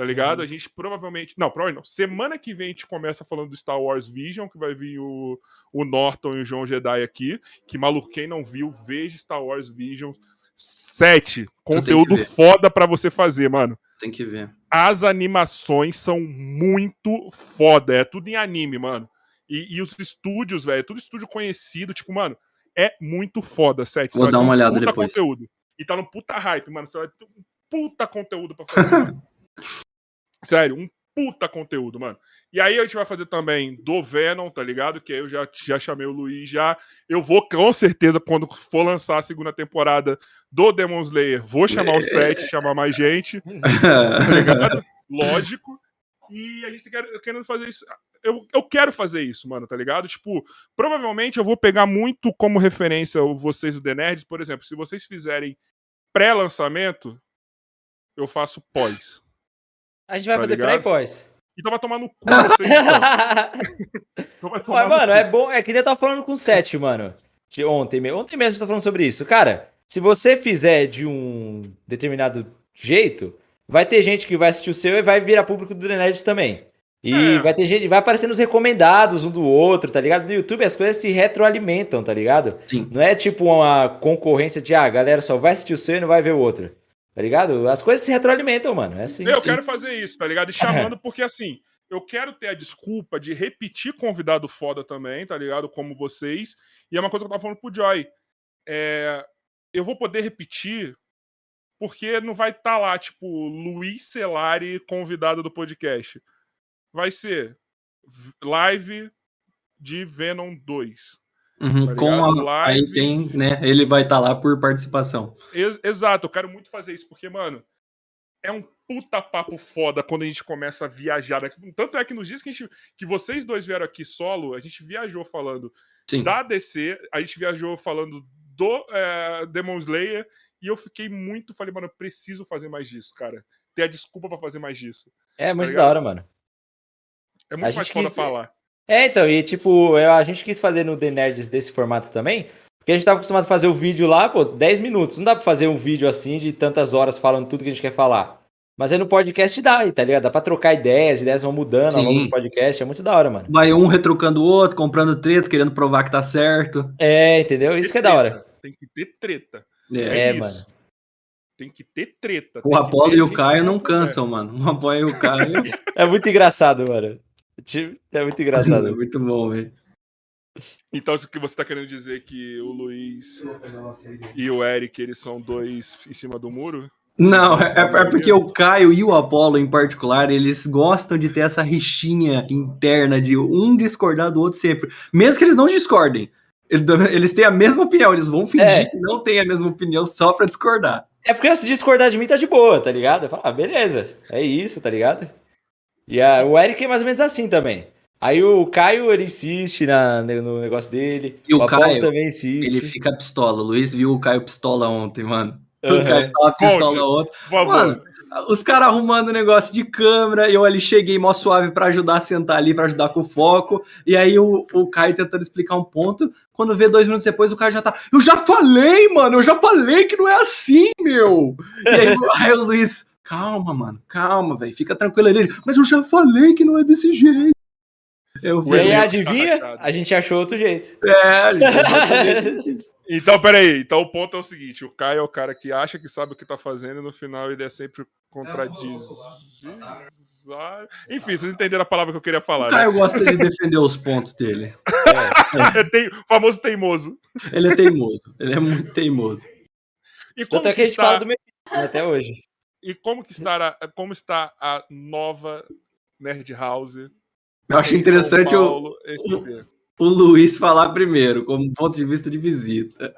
Tá ligado? A gente provavelmente. Não, provavelmente não. Semana que vem a gente começa falando do Star Wars Vision, que vai vir o, o Norton e o João Jedi aqui. Que maluco, quem não viu, veja Star Wars Vision 7. Conteúdo foda pra você fazer, mano. Tem que ver. As animações são muito foda. É tudo em anime, mano. E, e os estúdios, velho, é tudo estúdio conhecido. Tipo, mano, é muito foda, 7. Vou dar uma olhada puta depois. conteúdo. E tá no puta hype, mano. Você vai ter um puta conteúdo pra fazer, mano. <laughs> Sério, um puta conteúdo, mano. E aí a gente vai fazer também do Venom, tá ligado? Que aí eu já, já chamei o Luiz já. Eu vou, com certeza, quando for lançar a segunda temporada do Demon Slayer, vou chamar o set, chamar mais gente, <laughs> tá ligado? Lógico. E a gente tá quer- querendo fazer isso. Eu, eu quero fazer isso, mano, tá ligado? Tipo, provavelmente eu vou pegar muito como referência vocês do The Nerds. Por exemplo, se vocês fizerem pré-lançamento, eu faço pós. A gente vai Tá fazer ligado? pré e pós. Então vai tomar no cu vocês, então. Então vai tomar Mas, no mano, cu. é bom. É que nem eu tava falando com o Sete, mano. De ontem mesmo. Ontem mesmo a gente tá falando sobre isso. Cara, se você fizer de um determinado jeito, vai ter gente que vai assistir o seu e vai virar público do Nerds também. E É. vai ter gente, vai aparecer nos recomendados um do outro, tá ligado? No YouTube as coisas se retroalimentam, tá ligado? Sim. Não é tipo uma concorrência de, ah, a galera só vai assistir o seu e não vai ver o outro. Tá ligado? As coisas se retroalimentam, mano. É assim. Eu quero fazer isso, tá ligado? E <laughs> chamando, porque assim, eu quero ter a desculpa de repetir convidado foda também, tá ligado? Como vocês. E é uma coisa que eu tava falando pro Joy. É, eu vou poder repetir porque não vai estar lá, tipo, Luiz Celari, convidado do podcast. Vai ser live de Venom 2. Uhum, Tá com a, aí tem, né? Ele vai estar lá por participação. Ex- Exato, eu quero muito fazer isso, porque, mano, é um puta papo foda quando a gente começa a viajar. Tanto é que nos dias que, a gente, que vocês dois vieram aqui solo, a gente viajou falando Sim. da DC, a gente viajou falando do é, Demon Slayer, e eu fiquei muito, falei, mano, eu preciso fazer mais disso, cara. Ter a desculpa pra fazer mais disso. É muito ligado? da hora, mano. É muito A mais foda quis- falar. É, então, e tipo, eu- a gente quis fazer no The Nerds desse formato também, porque a gente tava acostumado a fazer o vídeo lá, pô, 10 minutos. Não dá pra fazer um vídeo assim de tantas horas falando tudo que a gente quer falar. Mas aí no podcast dá, tá ligado? Dá pra trocar ideias, ideias vão mudando ao longo Sim. do podcast, é muito da hora, mano. Vai um retrucando o outro, comprando treta, querendo provar que tá certo. É, entendeu? Isso que é da hora. Tem que ter treta. É. É, isso. mano. Tem que ter treta. O Apolo e o Caio não cansam, mano. O Apolo e o Caio. <laughs> É muito engraçado, mano. É muito é engraçado. <laughs> muito bom, velho. Então, isso que você tá querendo dizer que o Luiz e o Eric, eles são dois em cima do muro? Não, é, é porque o Caio e o Apolo, em particular, eles gostam de ter essa rixinha interna de um discordar do outro sempre. Mesmo que eles não discordem. Eles- têm a mesma opinião, eles vão fingir É. que não têm a mesma opinião só pra discordar. É porque se discordar de mim tá de boa, tá ligado? Falo, ah, beleza, é isso, tá ligado? E a, o Eric é mais ou menos assim também. Aí o Caio, ele insiste na, no negócio dele. E o Apolo Caio, também insiste. Ele fica pistola. O Luiz viu o Caio pistola ontem, mano. Aham. O Caio tava pistola Conte. ontem. Mano, os caras arrumando o negócio de câmera, eu ali cheguei mó suave pra ajudar a sentar ali, pra ajudar com o foco, e aí o, o Caio tentando explicar um ponto, quando vê dois minutos depois o Caio já tá, eu já falei, mano, eu já falei que não é assim, meu! E aí, o- <laughs> aí o Luiz, calma, mano, calma, velho, fica tranquilo ali, Ele, mas eu já falei que não é desse jeito. Eu E aí, falei, adivinha? A gente achou outro jeito. é, gente, <laughs> Então, peraí. Então, o ponto é o seguinte: o Caio é o cara que acha que sabe o que tá fazendo e no final ele é sempre contradiz. Enfim, vocês entenderam a palavra que eu queria falar, o né? Caio gosta de defender os pontos dele. <laughs> É tem- o famoso teimoso. Ele é teimoso, ele é muito teimoso. E como Tanto é que a gente está, fala do meu até hoje. E como que está a, como está a nova Nerd House? Eu acho interessante São o, Paulo, SP? o Luiz falar primeiro, como ponto de vista de visita.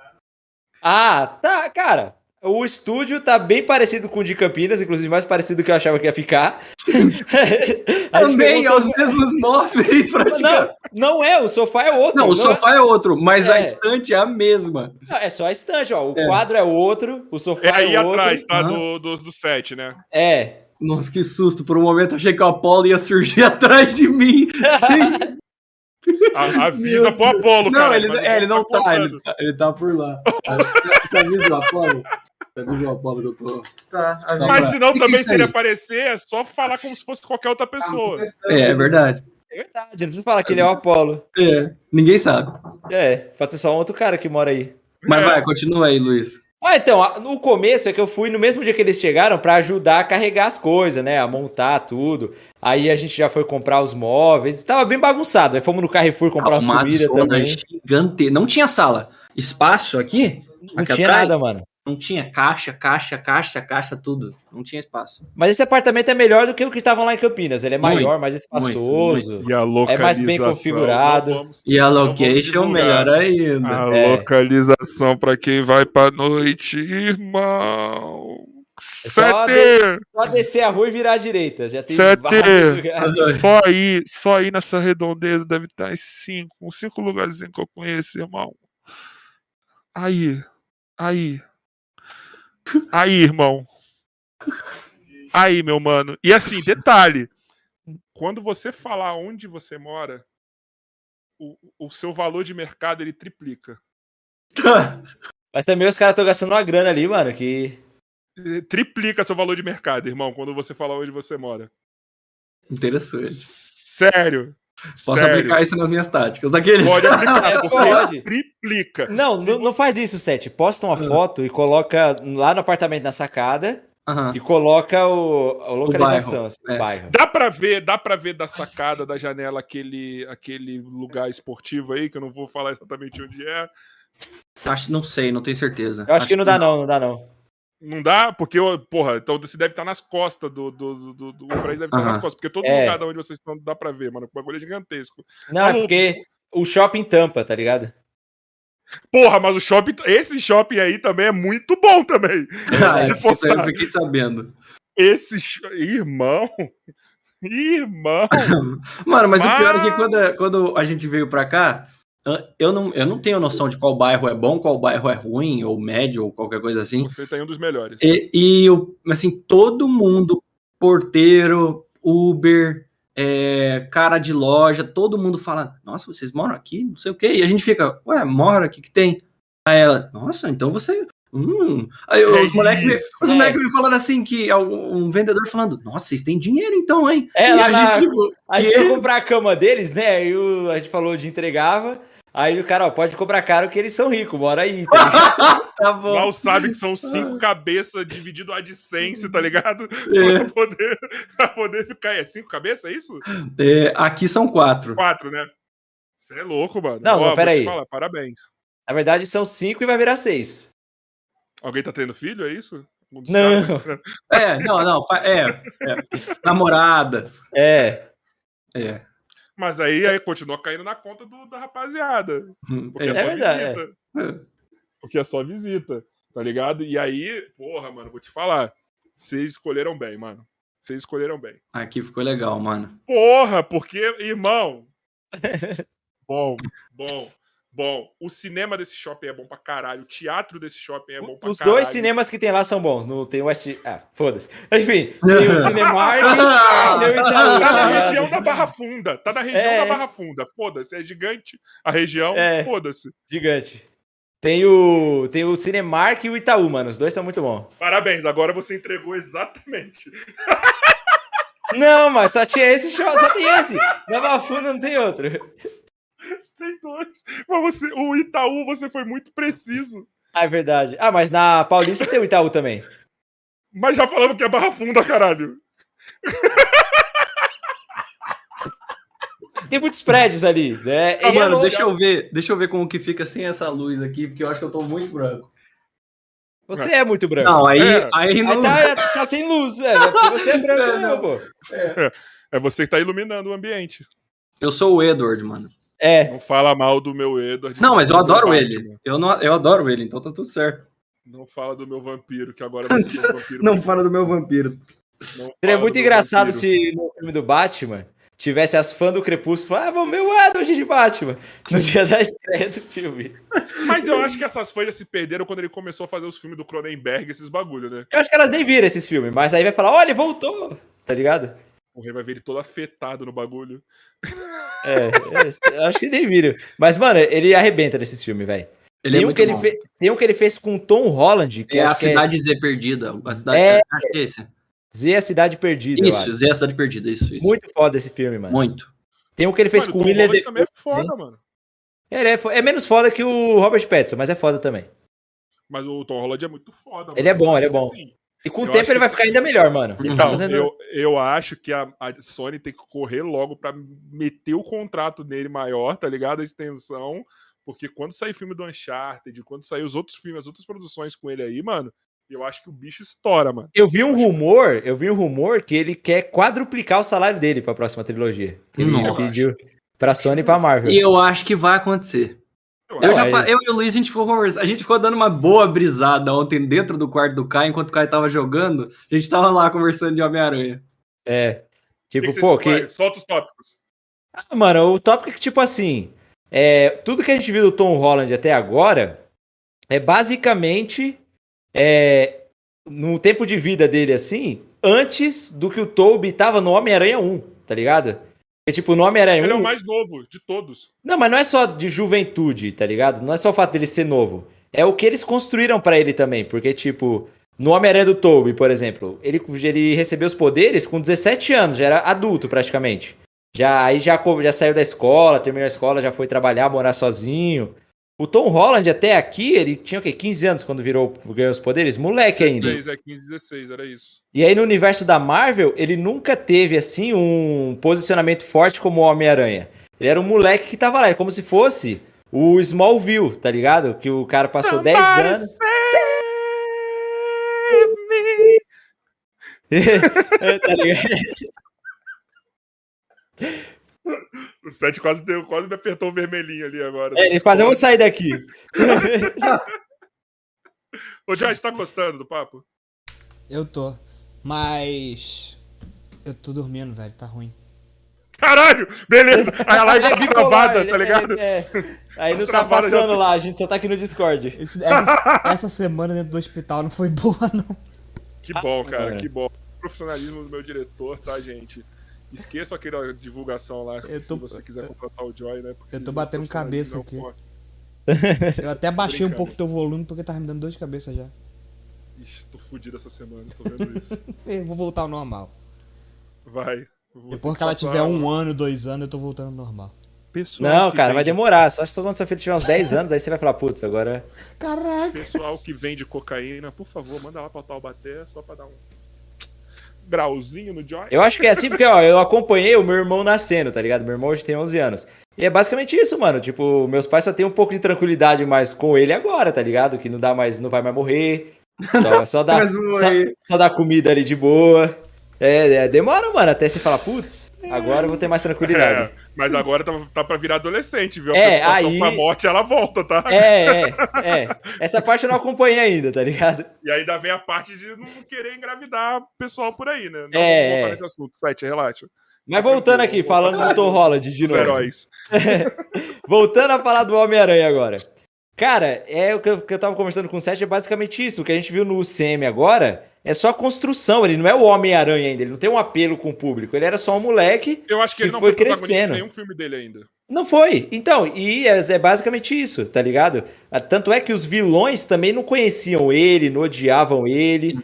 Ah, tá, cara. O estúdio tá bem parecido com o de Campinas, inclusive mais parecido do que eu achava que ia ficar. <laughs> A Também sofá- mesmos móveis, praticamente. Não, não é, o sofá é outro. Não, o é- sofá é outro, mas a É. estante é a mesma. Não, É só a estante, ó. O É. quadro é outro, o sofá É é, aí outro. atrás, tá? Do, do, do set, né? É. Nossa, que susto. Por um momento achei que o Apolo ia surgir <laughs> atrás de mim. Sim. <laughs> A- avisa pro Apolo, não, cara. ele, o é, ele não tá, ele tá, ele tá por lá. Você, você avisa o Apolo? Avisa o Apolo que eu tô. Tá, Mas pra- se não, é também, se ele aparecer, é só falar como se fosse qualquer outra pessoa. É, é verdade. É verdade, não precisa falar que ele é o Apolo. É, ninguém sabe. É, pode ser só um outro cara que mora aí. Mas É. vai, continua aí, Luiz. Ah, então, no começo é que eu fui no mesmo dia que eles chegaram pra ajudar a carregar as coisas, né? A montar tudo. Aí a gente já foi comprar os móveis. Tava bem bagunçado. Aí fomos no Carrefour comprar Uma comidas também. gigante. Não tinha sala. Espaço aqui? Não aqui tinha atrás? nada, mano. Não tinha caixa, caixa, caixa, caixa, tudo. Não tinha espaço. Mas esse apartamento é melhor do que o que estavam lá em Campinas. Ele é Muito, maior, mais espaçoso. E a localização. É mais bem configurado. não vamos- E a vamos location, divulgar. melhor ainda. A É. localização pra quem vai pra noite, irmão. É só Sete! Só descer a rua e virar à direita. Já tem Sete. vários <laughs> lugares. Só aí, só aí nessa redondeza deve estar em cinco, uns cinco lugarzinhos que eu conheço, irmão. Aí, aí. Aí, irmão. Aí, meu mano. E assim, detalhe. Quando você falar onde você mora, o, o seu valor de mercado ele triplica. <laughs> Mas também os caras estão gastando uma grana ali, mano, que... Triplica seu valor de mercado, irmão, quando você falar onde você mora. Interessante. Sério. Posso sério. aplicar isso nas minhas táticas. Daqueles. Pode <laughs> aplicar, É, porque pode. triplica. Não, não, não faz isso, Sete. Posta uma foto e coloca lá no apartamento na sacada Aham. e coloca o, a localização, bairro, assim, é. o bairro. Dá pra ver, dá para ver da sacada da janela aquele aquele lugar esportivo aí que eu não vou falar exatamente onde é. Acho, não sei, não tenho certeza. Eu acho que não dá não, não dá não. Não dá? Porque, porra, então você deve estar nas costas do. do, do, do, o prédio deve estar nas Aham. costas, porque todo É. lugar de onde vocês estão dá pra ver, mano. O bagulho é gigantesco. Não, é porque o shopping tampa, tá ligado? Porra, mas o shopping. Esse shopping aí também é muito bom também. Ah, <laughs> Tipo, isso aí eu fiquei sabendo. Esse. Irmão. Irmão. <laughs> Mano, mas o pior é que Mas- quando, quando a gente veio pra cá, eu não, eu não tenho noção de qual bairro é bom, qual bairro é ruim, ou médio, ou qualquer coisa assim. Você tem um dos melhores. E, e eu, assim, todo mundo, porteiro, Uber, é, cara de loja, todo mundo fala, nossa, vocês moram aqui? Não sei o quê. E a gente fica, ué, mora, o que que tem? Aí ela, nossa, então você... Hum. Aí É os moleques me, os É. moleque me falando assim, que algum- um vendedor falando, nossa, vocês têm dinheiro então, hein? É, e lá a na- gente, tipo, A gente foi comprar a cama deles, né? Aí o- a gente falou de entregava. Aí o cara, ó, pode comprar caro que eles são ricos, bora aí. Tá ligado? <laughs> tá bom. Mal sabe que são cinco <laughs> cabeças dividido a AdSense, tá ligado? É. <laughs> Pra poder, pra poder ficar. É cinco cabeças, é isso? É, aqui são quatro. Quatro, né? Você é louco, mano. Não, Ó, não, vou pera te aí. falar, parabéns. Na verdade, são cinco e vai virar seis. Alguém tá tendo filho, é isso? Um Não. caras? É, não, não, é, é. Namoradas. É. É. Mas aí, aí continua caindo na conta do- da rapaziada. Porque é, É, só verdade, visita. é. Porque é só visita, tá ligado? E aí, porra, mano, vou te falar. Vocês escolheram bem, mano. Vocês escolheram bem. Aqui ficou legal, mano. Porra, porque, irmão. <laughs> Bom, bom, bom. O cinema desse shopping é bom pra caralho. O teatro desse shopping é bom pra Os caralho. dois cinemas que tem lá são bons. No, tem o West. Ah, foda-se. Enfim, tem o <laughs> Cinemark e tem o Itaú. Tá na tá região da Barra Funda. Tá na região É. da Barra Funda. Foda-se. É gigante a região. É. Foda-se. Gigante. Tem o, tem o Cinemark e o Itaú, mano. Os dois são muito bons. Parabéns. Agora você entregou exatamente. Não, mas só tinha esse show, só tem esse. Na Bafunda não tem outro. Você tem dois. Mas você, o Itaú, você foi muito preciso. Ah, é verdade. Ah, mas na Paulista tem o Itaú também. Mas já falamos que é Barra Funda, caralho. Tem muitos prédios ali, né? Ah, é mano, longe. deixa eu ver, deixa eu ver como que fica sem essa luz aqui, porque eu acho que eu tô muito branco. Você é muito branco. Não, aí, É. aí Aí não. tá, tá sem luz, é. porque Você é branco, <laughs> É, não, pô. É você que tá iluminando o ambiente. Eu sou o Edward, mano. É. Não fala mal do meu Edward. Não, mas eu adoro Batman. ele. Eu, não, eu adoro ele, então tá tudo certo. Não fala do meu vampiro, que agora vai ser meu <laughs> vampiro. Não fala do meu vampiro. Seria muito engraçado vampiro. se no filme do Batman tivesse as fãs do Crepúsculo falando, ah, vamos ver o Edward de Batman. No dia <laughs> da estreia do filme. Mas eu acho que essas folhas se perderam quando ele começou a fazer os filmes do Cronenberg, esses bagulho, né? Eu acho que elas nem viram esses filmes, mas aí vai falar, olha, ele voltou. Tá ligado? O rei vai ver ele todo afetado no bagulho. É, é, eu acho que nem viram. Mas, mano, ele arrebenta nesses filmes, velho. Ele Tem, é um que ele fe- tem um que ele fez com o Tom Holland, que É a que Cidade Z Perdida. A cidade... É. Acho que é esse. é Z a Cidade Perdida. Isso. Z é a Cidade Perdida, isso, isso. Muito foda esse filme, mano. Muito. Tem um que ele fez Mano, com o William Holland também é Defoe. foda, mano. Ele é, é menos foda que o Robert Pattinson, mas é foda também. Mas o Tom Holland é muito foda, mano. Ele é bom, ele é que, bom. assim, E com o tempo ele que- vai ficar ainda melhor, mano. Então, Então, Fazendo- eu, eu acho que a, a Sony tem que correr logo pra meter o contrato nele maior, tá ligado? A extensão. Porque quando sair filme do Uncharted, quando sair os outros filmes, as outras produções com ele aí, mano, eu acho que o bicho estoura, mano. Eu vi um rumor, eu vi um rumor que ele quer quadruplicar o salário dele pra próxima trilogia. Ele Nossa. pediu pra Sony e pra Marvel. E eu acho que vai acontecer. Eu já é fa- eu e o Luiz, a gente ficou conversando. A gente ficou dando uma boa brisada ontem dentro do quarto do Caio, enquanto o Caio tava jogando. A gente tava lá conversando de Homem-Aranha. É. que Tipo, que pô, vocês- vai, que. Solta os tópicos. Ah, mano, o tópico é que, tipo assim. É, tudo que a gente viu do Tom Holland até agora é basicamente. É, no tempo de vida dele, assim, antes do que o Toby tava no Homem-Aranha 1, tá ligado? Porque, tipo, no Homem-Aranha 1. Ele é o mais novo de todos. Não, mas não é só de juventude, tá ligado? Não é só o fato dele ser novo. É o que eles construíram pra ele também. Porque, tipo, no Homem-Aranha do Tobey, por exemplo, ele, ele recebeu os poderes com 17 anos, já era adulto praticamente. Já, aí já, já saiu da escola, terminou a escola, já foi trabalhar, morar sozinho. O Tom Holland até aqui, ele tinha o quê? 15 anos quando virou, ganhou os poderes? Moleque ainda. 16, é 15, 16, era isso. E aí no universo da Marvel, ele nunca teve assim um posicionamento forte como o Homem-Aranha. Ele era um moleque que tava lá, é como se fosse o Smallville, tá ligado? Que o cara passou 10 Somebody anos. <laughs> tá ligado? <laughs> O Sete quase, deu, quase me apertou o vermelhinho ali agora. É, ele quase eu vou sair daqui. <laughs> Ô, Joyce, tá gostando do papo? Eu tô. Mas. Eu tô dormindo, velho. Tá ruim. Caralho! Beleza! Aí a live é tá travada, tá é- ligado? é. Aí não tá já- passando lá, a gente só tá aqui no Discord. Esse- essa, essa semana dentro do hospital não foi boa, não. Que bom, cara, cara. que bom. Profissionalismo do meu diretor, tá, gente? Esqueça aquela divulgação lá Eu tô- se você quiser contratar o Joy, né? Porque Eu tô batendo cabeça aqui. Eu até baixei um pouco teu volume porque tava me dando dor de cabeça já. Ixi, tô fudido essa semana, tô vendo isso. <laughs> Eu vou voltar ao normal. Vai. Depois que ela passar tiver um ano, dois anos, eu tô voltando ao normal. Pessoal Não, cara, vai vende- demorar. Só se quando seu filho tiver uns 10 anos, aí você vai falar, putz, agora. Caraca! Pessoal que vende cocaína, por favor, manda lá pra Taubaté só pra dar um grauzinho no Joy. Eu acho que é assim porque, ó, eu acompanhei o meu irmão nascendo, tá ligado? Meu irmão hoje tem 11 anos. E é basicamente isso, mano. Tipo, meus pais só têm um pouco de tranquilidade mais com ele agora, tá ligado? Que não dá mais, não vai mais morrer. Só, <laughs> só, dá, só, só dá comida ali de boa. É, é, demora, mano, até você falar, putz, agora eu vou ter mais tranquilidade. É, mas agora tá, tá pra virar adolescente, viu? A É, preocupação aí- com a morte, ela volta, tá? É, é, é. Essa parte eu não acompanhei ainda, tá ligado? E ainda vem a parte de não querer engravidar pessoal por aí, né? Não É, voltar é. nesse assunto, site, relaxa. Mas voltando aqui, falando do Tom Holland de Os novo. heróis. <laughs> Voltando a falar do Homem-Aranha agora. Cara, é o que eu, que eu tava conversando com o Seth, é basicamente isso. O que a gente viu no UCM agora é só a construção. Ele não é o Homem-Aranha ainda, ele não tem um apelo com o público. Ele era só um moleque. Eu acho que ele não foi foi crescendo. nenhum filme dele ainda. Não foi. Então, e é, é basicamente isso, tá ligado? Ah, Tanto é que os vilões também não conheciam ele, não odiavam ele.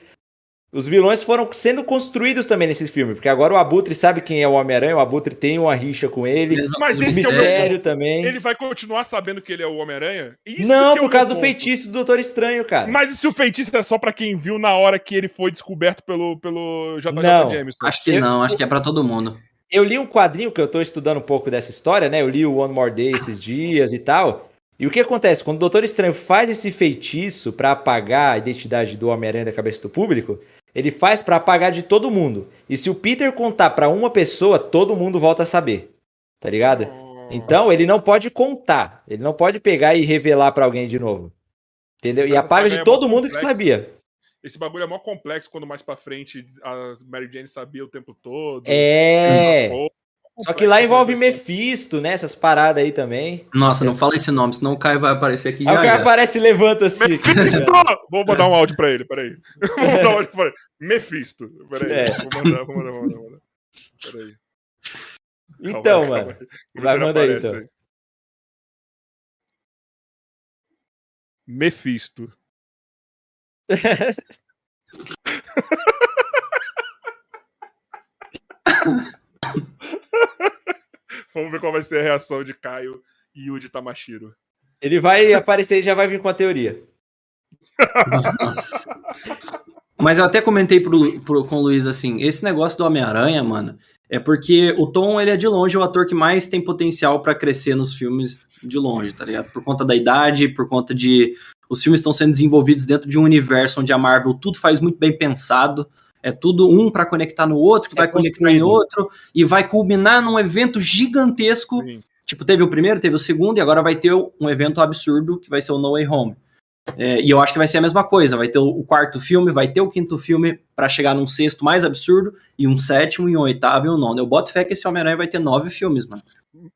Os vilões foram sendo construídos também nesse filme, porque agora o Abutre sabe quem é o Homem-Aranha, o Abutre tem uma rixa com ele. Mas O é o mistério ponto. também. Ele vai continuar sabendo que ele é o Homem-Aranha? Isso Não, que é por causa do ponto. feitiço do Doutor Estranho, cara. Mas e se o feitiço é só pra quem viu na hora que ele foi descoberto pelo, pelo JJ Não, Jameson? Acho que não, acho que é pra todo mundo. Eu li um quadrinho que eu tô estudando um pouco dessa história, né? Eu li o One More Day esses dias e tal. E o que acontece? Quando o Doutor Estranho faz esse feitiço pra apagar a identidade do Homem-Aranha da cabeça do público, ele faz pra apagar de todo mundo. E se o Peter contar pra uma pessoa, todo mundo volta a saber. Tá ligado? Então ele não pode contar. Ele não pode pegar e revelar pra alguém de novo. Entendeu? E apaga de é todo mundo que sabia. Esse bagulho é mó complexo quando mais pra frente a Mary Jane sabia o tempo todo. É. Só que lá envolve. Mephisto, né? Essas paradas aí também. Nossa, não fala esse nome, senão o Caio vai aparecer aqui Aí o já. aparece e levanta assim. Mephisto! Vou mandar um áudio pra ele, peraí. Vou mandar um áudio pra ele. Mephisto. Peraí. É. Vou mandar, vou mandar, vou mandar. Vou mandar. Peraí. Então, Calma aí, mano. calma aí. Vai, manda aí, então. Mephisto. <laughs> <laughs> Vamos ver qual vai ser a reação de Caio e Yuji Tamashiro. Ele vai aparecer e já vai vir com a teoria. Nossa. Mas eu até comentei pro, pro- com o Luiz assim, esse negócio do Homem-Aranha, mano, é porque o Tom, ele é de longe o ator que mais tem potencial pra crescer nos filmes de longe, tá ligado? Por conta da idade, por conta de os filmes estão sendo desenvolvidos dentro de um universo onde a Marvel tudo faz muito bem pensado, é tudo um pra conectar no outro, que É vai conectar em outro e vai culminar num evento gigantesco Sim. Tipo, teve o primeiro, teve o segundo, e agora vai ter um evento absurdo que vai ser o No Way Home. É, e eu acho que vai ser a mesma coisa. Vai ter o, quarto filme, vai ter o quinto filme pra chegar num sexto mais absurdo, e um sétimo, e um oitavo e um nono. Eu boto fé que esse Homem-Aranha vai ter nove filmes, mano.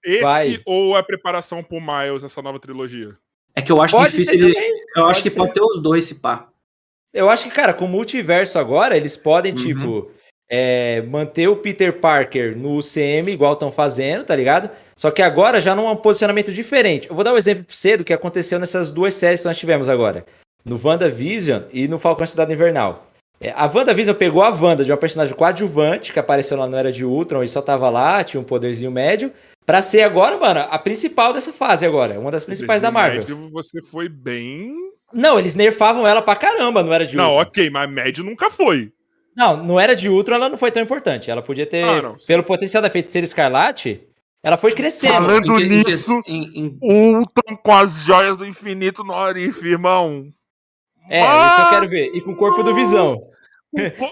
Esse Vai. ou a preparação pro Miles nessa nova trilogia? É que eu acho Pode difícil ser ele. Eu acho pode que ser. pode ter os dois, se pá. Eu acho que, cara, com o multiverso agora, eles podem, Uhum. tipo, é, manter o Peter Parker no UCM, igual estão fazendo, tá ligado? Só que agora já num posicionamento diferente. Eu vou dar um exemplo pra você do que aconteceu nessas duas séries que nós tivemos agora. No WandaVision e no Falcão Cidade Invernal. É, a WandaVision pegou a Wanda de uma personagem coadjuvante, que apareceu lá no Era de Ultron e só tava lá, tinha um poderzinho médio, pra ser agora, mano, a principal dessa fase agora. Uma das principais da Marvel. Médio, você foi bem. Não, eles nerfavam ela pra caramba no Era de Não, Ultron. ok, mas médio nunca foi. Não, no Era de Ultron ela não foi tão importante. Ela podia ter, Ah, não, pelo potencial da feiticeira escarlate, ela foi crescendo. Falando Em nisso- em- em- Ultron com as joias do infinito no Arif, irmão. É, isso eu quero ver. E com o corpo do Visão.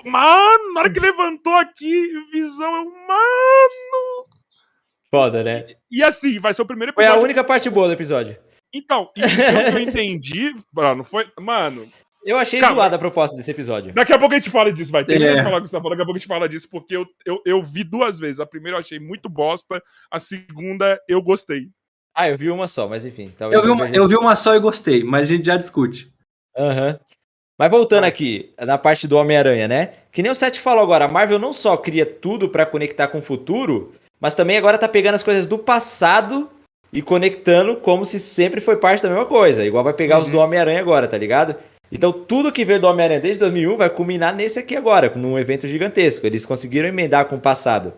Mano, na hora que levantou aqui, visão é um mano. Foda, né? E assim, vai ser o primeiro Foi a episódio. única parte boa do episódio. Então, e eu entendi, mano, foi. Mano, Eu achei Calma. zoada a proposta desse episódio. daqui a pouco a gente fala disso, vai. Termina É. de falar o que você tá falando, daqui a pouco a gente fala disso, porque eu, eu, eu vi duas vezes. A primeira eu achei muito bosta, a segunda eu gostei. Ah, eu vi uma só, mas enfim. Talvez Eu vi, uma, veja- eu vi uma só e gostei, mas a gente já discute. Aham. Mas voltando aqui, na parte do Homem-Aranha, né? Que nem o Seth falou agora, a Marvel não só cria tudo pra conectar com o futuro, mas também agora tá pegando as coisas do passado e conectando como se sempre foi parte da mesma coisa. Igual vai pegar os do Homem-Aranha agora, tá ligado? Então tudo que veio do Homem-Aranha desde 2001 vai culminar nesse aqui agora, num evento gigantesco. Eles conseguiram emendar com o passado.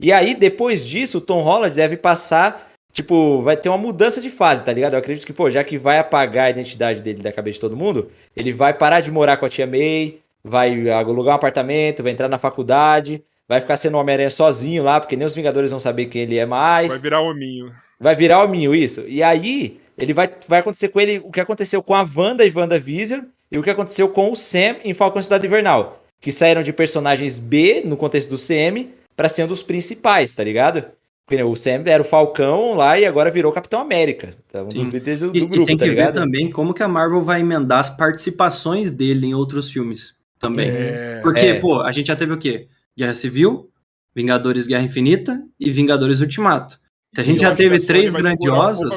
E aí, depois disso, o Tom Holland deve passar Tipo, vai ter uma mudança de fase, tá ligado? Eu acredito que, pô, já que vai apagar a identidade dele da cabeça de todo mundo, ele vai parar de morar com a tia May, vai alugar um apartamento, vai entrar na faculdade, vai ficar sendo Homem-Aranha sozinho lá, porque nem os Vingadores vão saber quem ele é mais. Vai virar hominho. Vai virar o Minho, isso. E aí, ele vai, vai acontecer com ele o que aconteceu com a Wanda e WandaVision e o que aconteceu com o Sam em Falcão e Cidade Invernal. Que saíram de personagens B, no contexto do CM, pra ser um dos principais, tá ligado? Porque O Sam era o Falcão lá e agora virou Capitão América. Tá? Um Sim. dos líderes do, E, do e grupo, tem tá que ver ligado? também como que a Marvel vai emendar as participações dele em outros filmes também. É, Porque, É. pô, a gente já teve o quê? Guerra Civil, Vingadores Guerra Infinita e Vingadores Ultimato. Se a gente eu já teve três um grandiosos,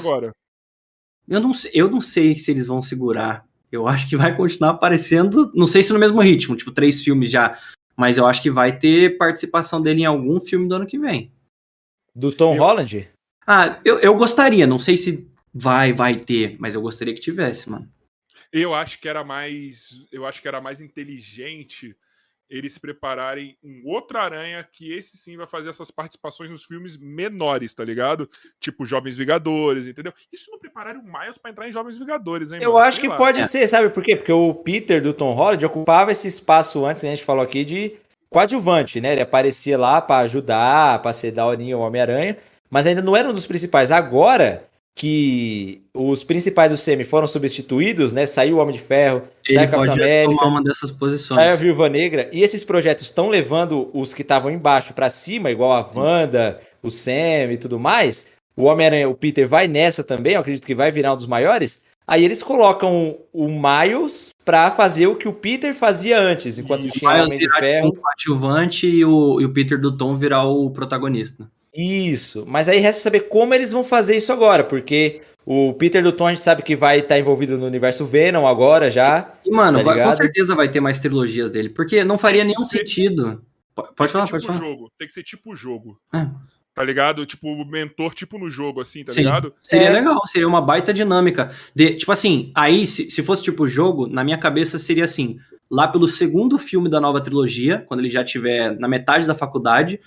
eu não, sei- eu não sei se eles vão segurar. Eu acho que vai continuar aparecendo, não sei se no mesmo ritmo, tipo, três filmes já. Mas eu acho que vai ter participação dele em algum filme do ano que vem. Do Tom Eu- Holland? Ah, eu, eu gostaria, não sei se vai, vai ter, mas eu gostaria que tivesse, mano. Eu acho que era mais. Eu acho que era mais inteligente eles prepararem um outro aranha que esse sim vai fazer essas participações nos filmes menores, tá ligado? Tipo Jovens Vingadores, entendeu? Se não prepararem o Miles pra entrar em Jovens Vingadores, hein? Eu mano? acho Sei que lá. pode ser, sabe por quê? Porque o Peter do Tom Holland ocupava esse espaço antes, que a gente falou aqui, de coadjuvante, né? Ele aparecia lá pra ajudar, pra ser daorinha o Homem-Aranha, mas ainda não era um dos principais. Agora que os principais do CM foram substituídos, né? Saiu o Homem de Ferro, Ele saiu o Capitão América, tomar uma dessas posições. saiu a Viúva Negra, e esses projetos estão levando os que estavam embaixo pra cima, igual a Wanda, o Sam e tudo mais. O Homem-Aranha, o Peter vai nessa também, eu acredito que vai virar um dos maiores. Aí eles colocam o Miles pra fazer o que o Peter fazia antes, enquanto Isso. tinha o Homem de Ferro. coadjuvante e o, e o Peter do Tom virar o protagonista. Isso. Mas aí resta saber como eles vão fazer isso agora, porque o Peter do Tom a gente sabe que vai estar envolvido no universo Venom agora já. E, mano, Tá vai- com certeza vai ter mais trilogias dele, porque não faria Tem nenhum ser- sentido. Po- Tem Pode que falar, ser pode tipo falar. jogo. Tem que ser tipo jogo. É. Tá ligado? Tipo, o mentor, tipo no jogo, assim, tá Sim. ligado? Seria É. legal, seria uma baita dinâmica. De, tipo assim, aí, se, se fosse tipo jogo, na minha cabeça seria assim: lá pelo segundo filme da nova trilogia, quando ele já tiver na metade da faculdade,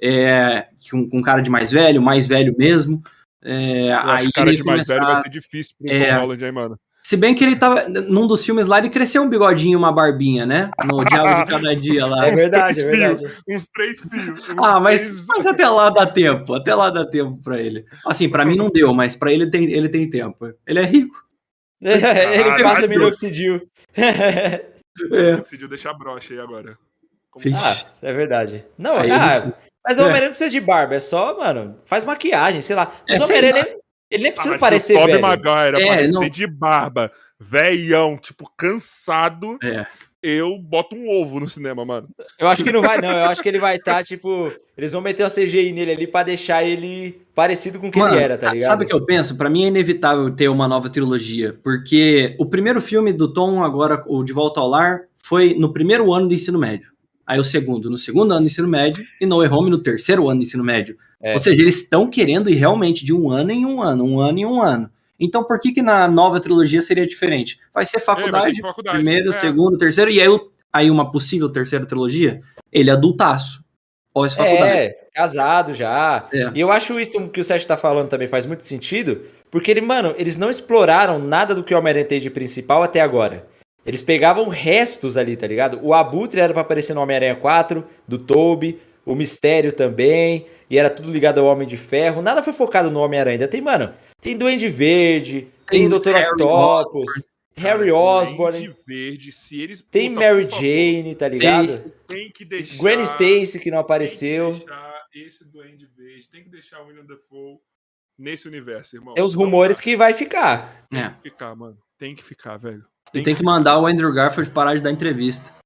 é, com, com cara de mais velho, mais velho mesmo. é, Eu aí acho que cara de mais velho vai ser difícil pro É. Tom Holland aí, mano. Se bem que ele tava. Num dos filmes lá, ele cresceu um bigodinho e uma barbinha, né? No Diabo de Cada <laughs> Dia lá. É verdade, é três verdade. Uns três fios. uns Ah, mas, três- mas até lá dá tempo. Até lá dá tempo pra ele. Assim, pra mim não deu, mas pra ele tem, ele tem tempo. Ele é rico. ele Caralho. passa minoxidil. <laughs> É. Decidiu deixar brocha aí agora. Como-. Ah, é verdade. Não, Aí ah, ele- mas o É. Homem-Aranha não precisa de barba, é só, mano, faz maquiagem, sei lá. Mas É, o sei Homem-Aranha, ele nem Ah, precisa mas parecer se o Tobey velho. Maguire É, aparecer não- de barba, velhão, tipo, cansado, É. eu boto um ovo no cinema, mano. Eu acho que não vai, não. Eu acho que ele vai estar, tipo, eles vão meter uma CGI nele ali pra deixar ele parecido com o que Mano, ele era, tá ligado? Sabe o que eu penso? Pra mim é inevitável ter uma nova trilogia, porque o primeiro filme do Tom, agora o De Volta ao Lar, foi no primeiro ano do ensino médio. Aí o segundo, no segundo ano do ensino médio, e No Way Home no terceiro ano do ensino médio. É. Ou seja, eles estão querendo ir realmente de um ano em um ano, um ano em um ano. Então por que que na nova trilogia seria diferente? Vai ser É, vai faculdade, faculdade. primeiro, É. segundo, terceiro, e aí, aí uma possível terceira trilogia, ele é adultaço, pós-faculdade. É, casado já. É. E eu acho isso que o Sérgio tá falando também faz muito sentido, porque ele, mano, eles não exploraram nada do que o Homem-Aranha tem de principal até agora. Eles pegavam restos ali, tá ligado? O Abutre era pra aparecer no Homem-Aranha 4, do Toby, o Mistério também, e era tudo ligado ao Homem de Ferro. Nada foi focado no Homem-Aranha. Ainda tem, mano, tem Duende Verde, tem, Tem Doutor Harry Octopus, Harry Osborn, Duende Verde, se eles tem puta, Mary Jane, tá ligado? tem que deixar Gwen Stacy que não Tem apareceu. que deixar esse Duende Verde, tem que deixar o William Dafoe nesse universo, irmão. Tem os rumores que vai ficar. É. Tem que ficar, mano. Tem que ficar, velho. E tem que mandar o Andrew Garfield parar de dar entrevista.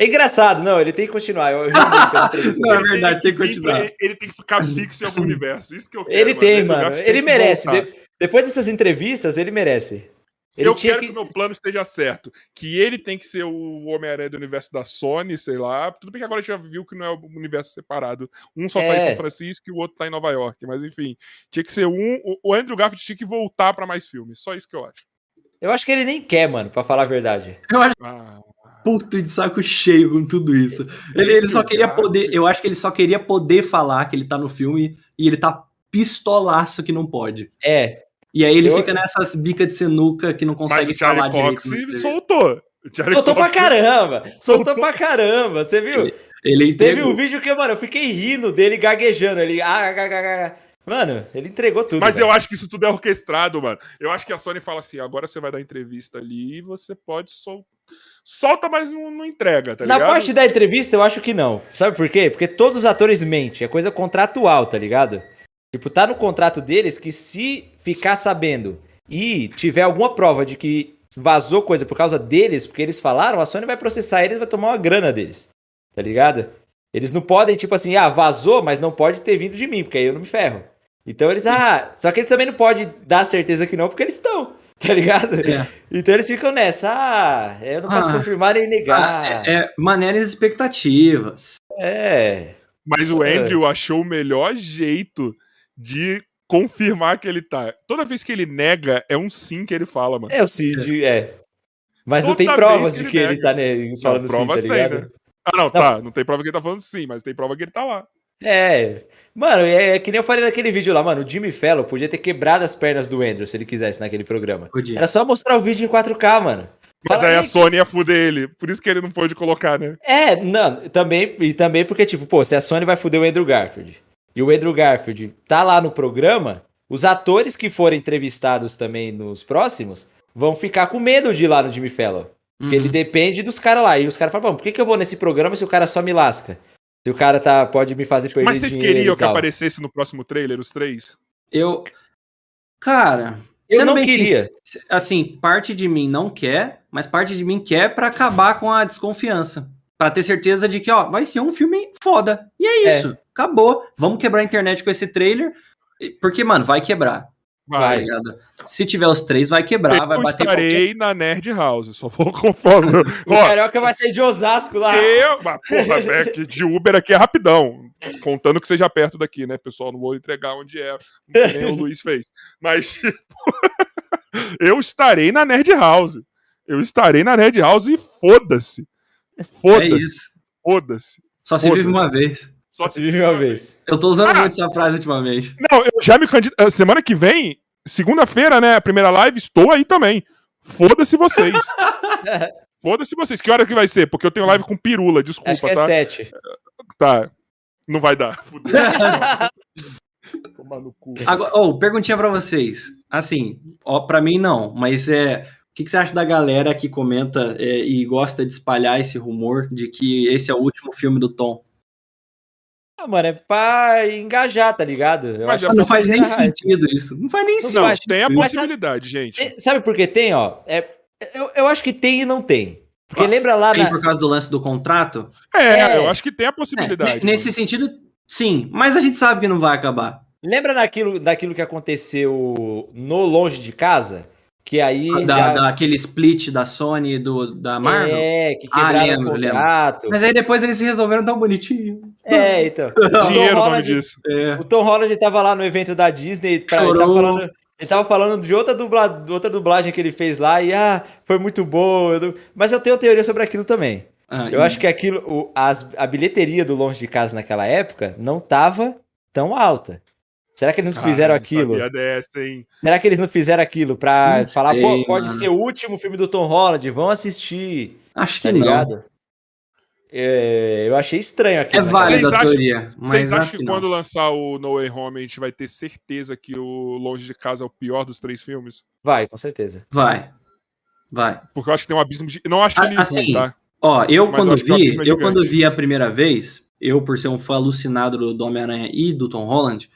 É engraçado, não, ele tem que continuar. Eu, eu Não, é verdade, tem que continuar. pra- Ele tem que ficar fixo em algum universo. Isso que eu quero. Ele tem, Andrew mano. Ele tem que merece. De- depois dessas entrevistas, ele merece. Ele eu tinha quero que... que. o meu plano esteja certo. Que ele tem que ser o Homem-Aranha do universo da Sony, sei lá. Tudo bem que agora a gente já viu que não é o universo separado. Um só tá em É. São Francisco e o outro tá em Nova York. Mas enfim, tinha que ser um. o- O Andrew Garfield tinha que voltar pra mais filmes. Só isso que eu acho. Eu acho que ele nem quer, mano, pra falar a verdade. Eu acho Ah, puto de saco cheio com tudo isso. Ele, ele só queria poder. Eu acho que ele só queria poder falar que ele tá no filme e ele tá pistolaço que não pode. É. E aí ele Eu- fica nessas bicas de sinuca que não mas consegue o Charlie falar Cox direito. entrevista. soltou. O Charlie Soltou pra Cox- caramba! Soltou pra caramba, você viu? Ele Teve entregou. um vídeo que, mano, eu fiquei rindo dele gaguejando. Ele. Ah, ah, ah, ah. Mano, ele entregou tudo. Mas velho. eu acho que isso tudo é orquestrado, mano. Eu acho que a Sony fala assim: agora você vai dar entrevista ali e você pode sol... solta, mas não, não entrega, tá Na ligado? parte da entrevista, eu acho que não. Sabe por quê? Porque todos os atores mentem. É coisa contratual, tá ligado? Tipo, tá no contrato deles que se ficar sabendo e tiver alguma prova de que vazou coisa por causa deles, porque eles falaram, a Sony vai processar eles e vai tomar uma grana deles. Tá ligado? Eles não podem, tipo assim, ah, vazou, mas não pode ter vindo de mim, porque aí eu não me ferro. Então eles, ah, só que eles também não podem dar certeza que não, porque eles estão, <laughs> tá ligado? É. Então eles ficam nessa, ah, eu não posso Ah. confirmar nem Ah, negar. é, é maneiras expectativas. é. Mas o É. Andrew achou o melhor jeito de confirmar que ele tá. Toda vez que ele nega, é um sim que ele fala, mano. É o Cid, é. Mas não Toda tem provas de que ele ele tá né, falando sim, tá provas tem, ligado? né? Ah, não, tá. Não tem prova que ele tá falando sim, mas tem prova que ele tá lá. É. Mano, é, é que nem eu falei naquele vídeo lá, mano. O Jimmy Fallon podia ter quebrado as pernas do Andrew se ele quisesse naquele programa. Podia. Era só mostrar o vídeo em 4K, mano. Mas Fala aí a. Sony ia fuder ele. Por isso que ele não pôde colocar, né? É, não, também, e também porque, tipo, pô, se a Sony vai fuder o Andrew Garfield e o Andrew Garfield tá lá no programa, os atores que forem entrevistados também nos próximos vão ficar com medo de ir lá no Jimmy Fallon. Porque Uhum. ele depende dos caras lá. E os caras falam, bom, por que, que eu vou nesse programa se o cara só me lasca? Se o cara tá, pode me fazer perder Mas vocês dinheiro queriam que aparecesse no próximo trailer, os três? Eu. Cara. Eu não queria. sincero, Assim, parte de mim não quer, mas parte de mim quer pra acabar com a desconfiança. Pra ter certeza de que, ó, vai ser um filme foda. E é É. isso. Acabou. Vamos quebrar a internet com esse trailer. Porque, mano, vai quebrar. Tá Vai. ligado? Se tiver os três, vai quebrar. vai eu bater estarei na Nerd House, só vou conforme. <laughs> O Ó, Carioca vai sair de Osasco lá. eu, mas, porra, é que de Uber aqui é rapidão. Contando que seja perto daqui, né, pessoal? Não vou entregar onde é, nem o <laughs> Luiz fez. Mas, tipo, <laughs> eu estarei na Nerd House. Eu estarei na Nerd House e foda-se. É Foda-se. isso. Foda-se. Só se vive Foda-se. uma vez. Só Se vive uma vez. Eu tô usando Ah! muito essa frase ultimamente. Não, eu já me candidato. Semana que vem, segunda-feira, né? A primeira live, estou aí também. Foda-se vocês. <laughs> Foda-se vocês. Que hora que vai ser? Porque eu tenho live com pirula, desculpa, Acho que é tá? sete. Tá. Não vai dar. Fudeu. <laughs> Tomar no cu. Agora, oh, perguntinha pra vocês. Assim, ó, pra mim não, mas é. O que, que você acha da galera que comenta é, e gosta de espalhar esse rumor de que esse é o último filme do Tom? Ah, mano, é pra engajar, tá ligado? Eu Mas acho é que não faz nem sentido isso. Não faz nem Não sentido. Não, tem a Mas possibilidade, gente. Tem- Sabe por que tem, ó? É, eu, eu acho que tem e não tem. Porque lembra lá Tem na... por causa do lance do contrato? É, É. eu acho que tem a É, possibilidade. ne- nesse sentido, sim. Mas a gente sabe que não vai acabar. Lembra naquilo, daquilo que aconteceu no Longe de Casa? Que aí Da, já... Daquele split da Sony e do, da Marvel. É, que Ah, quebraram lembro, o contrato. Mas aí depois eles se resolveram tão bonitinho. É, então. <laughs> Dinheiro Tom o nome Holland- disso. É. O Tom Holland tava lá no evento da Disney, pra, ele, Chorou. tava falando, ele tava falando de outra, dubla, outra dublagem que ele fez lá e ah, foi muito bom. eu não- Mas eu tenho teoria sobre aquilo também. Ah, Eu e- acho que aquilo, o- as- a bilheteria do Longe de Casa naquela época não tava tão alta. Será que eles não fizeram Ah, aquilo? sabia dessa, hein? Será que eles não fizeram aquilo pra Não falar, sei, pô, pode mano. ser o último filme do Tom Holland, vão assistir, Acho que tá não. ligado? É, eu achei estranho aquilo. É válida Vocês a acham- teoria. Vocês acham que que não. quando lançar o No Way Home a gente vai ter certeza que o Longe de Casa é o pior dos três filmes? Vai, com certeza. Vai. Vai. Porque eu acho que tem um abismo de. Não acho Ah, ele assim, ruim, tá? Ó, eu Mas eu quando que o vi, é eu quando gigante. vi a primeira vez, eu por ser um fã alucinado do, do Homem-Aranha e do Tom Holland,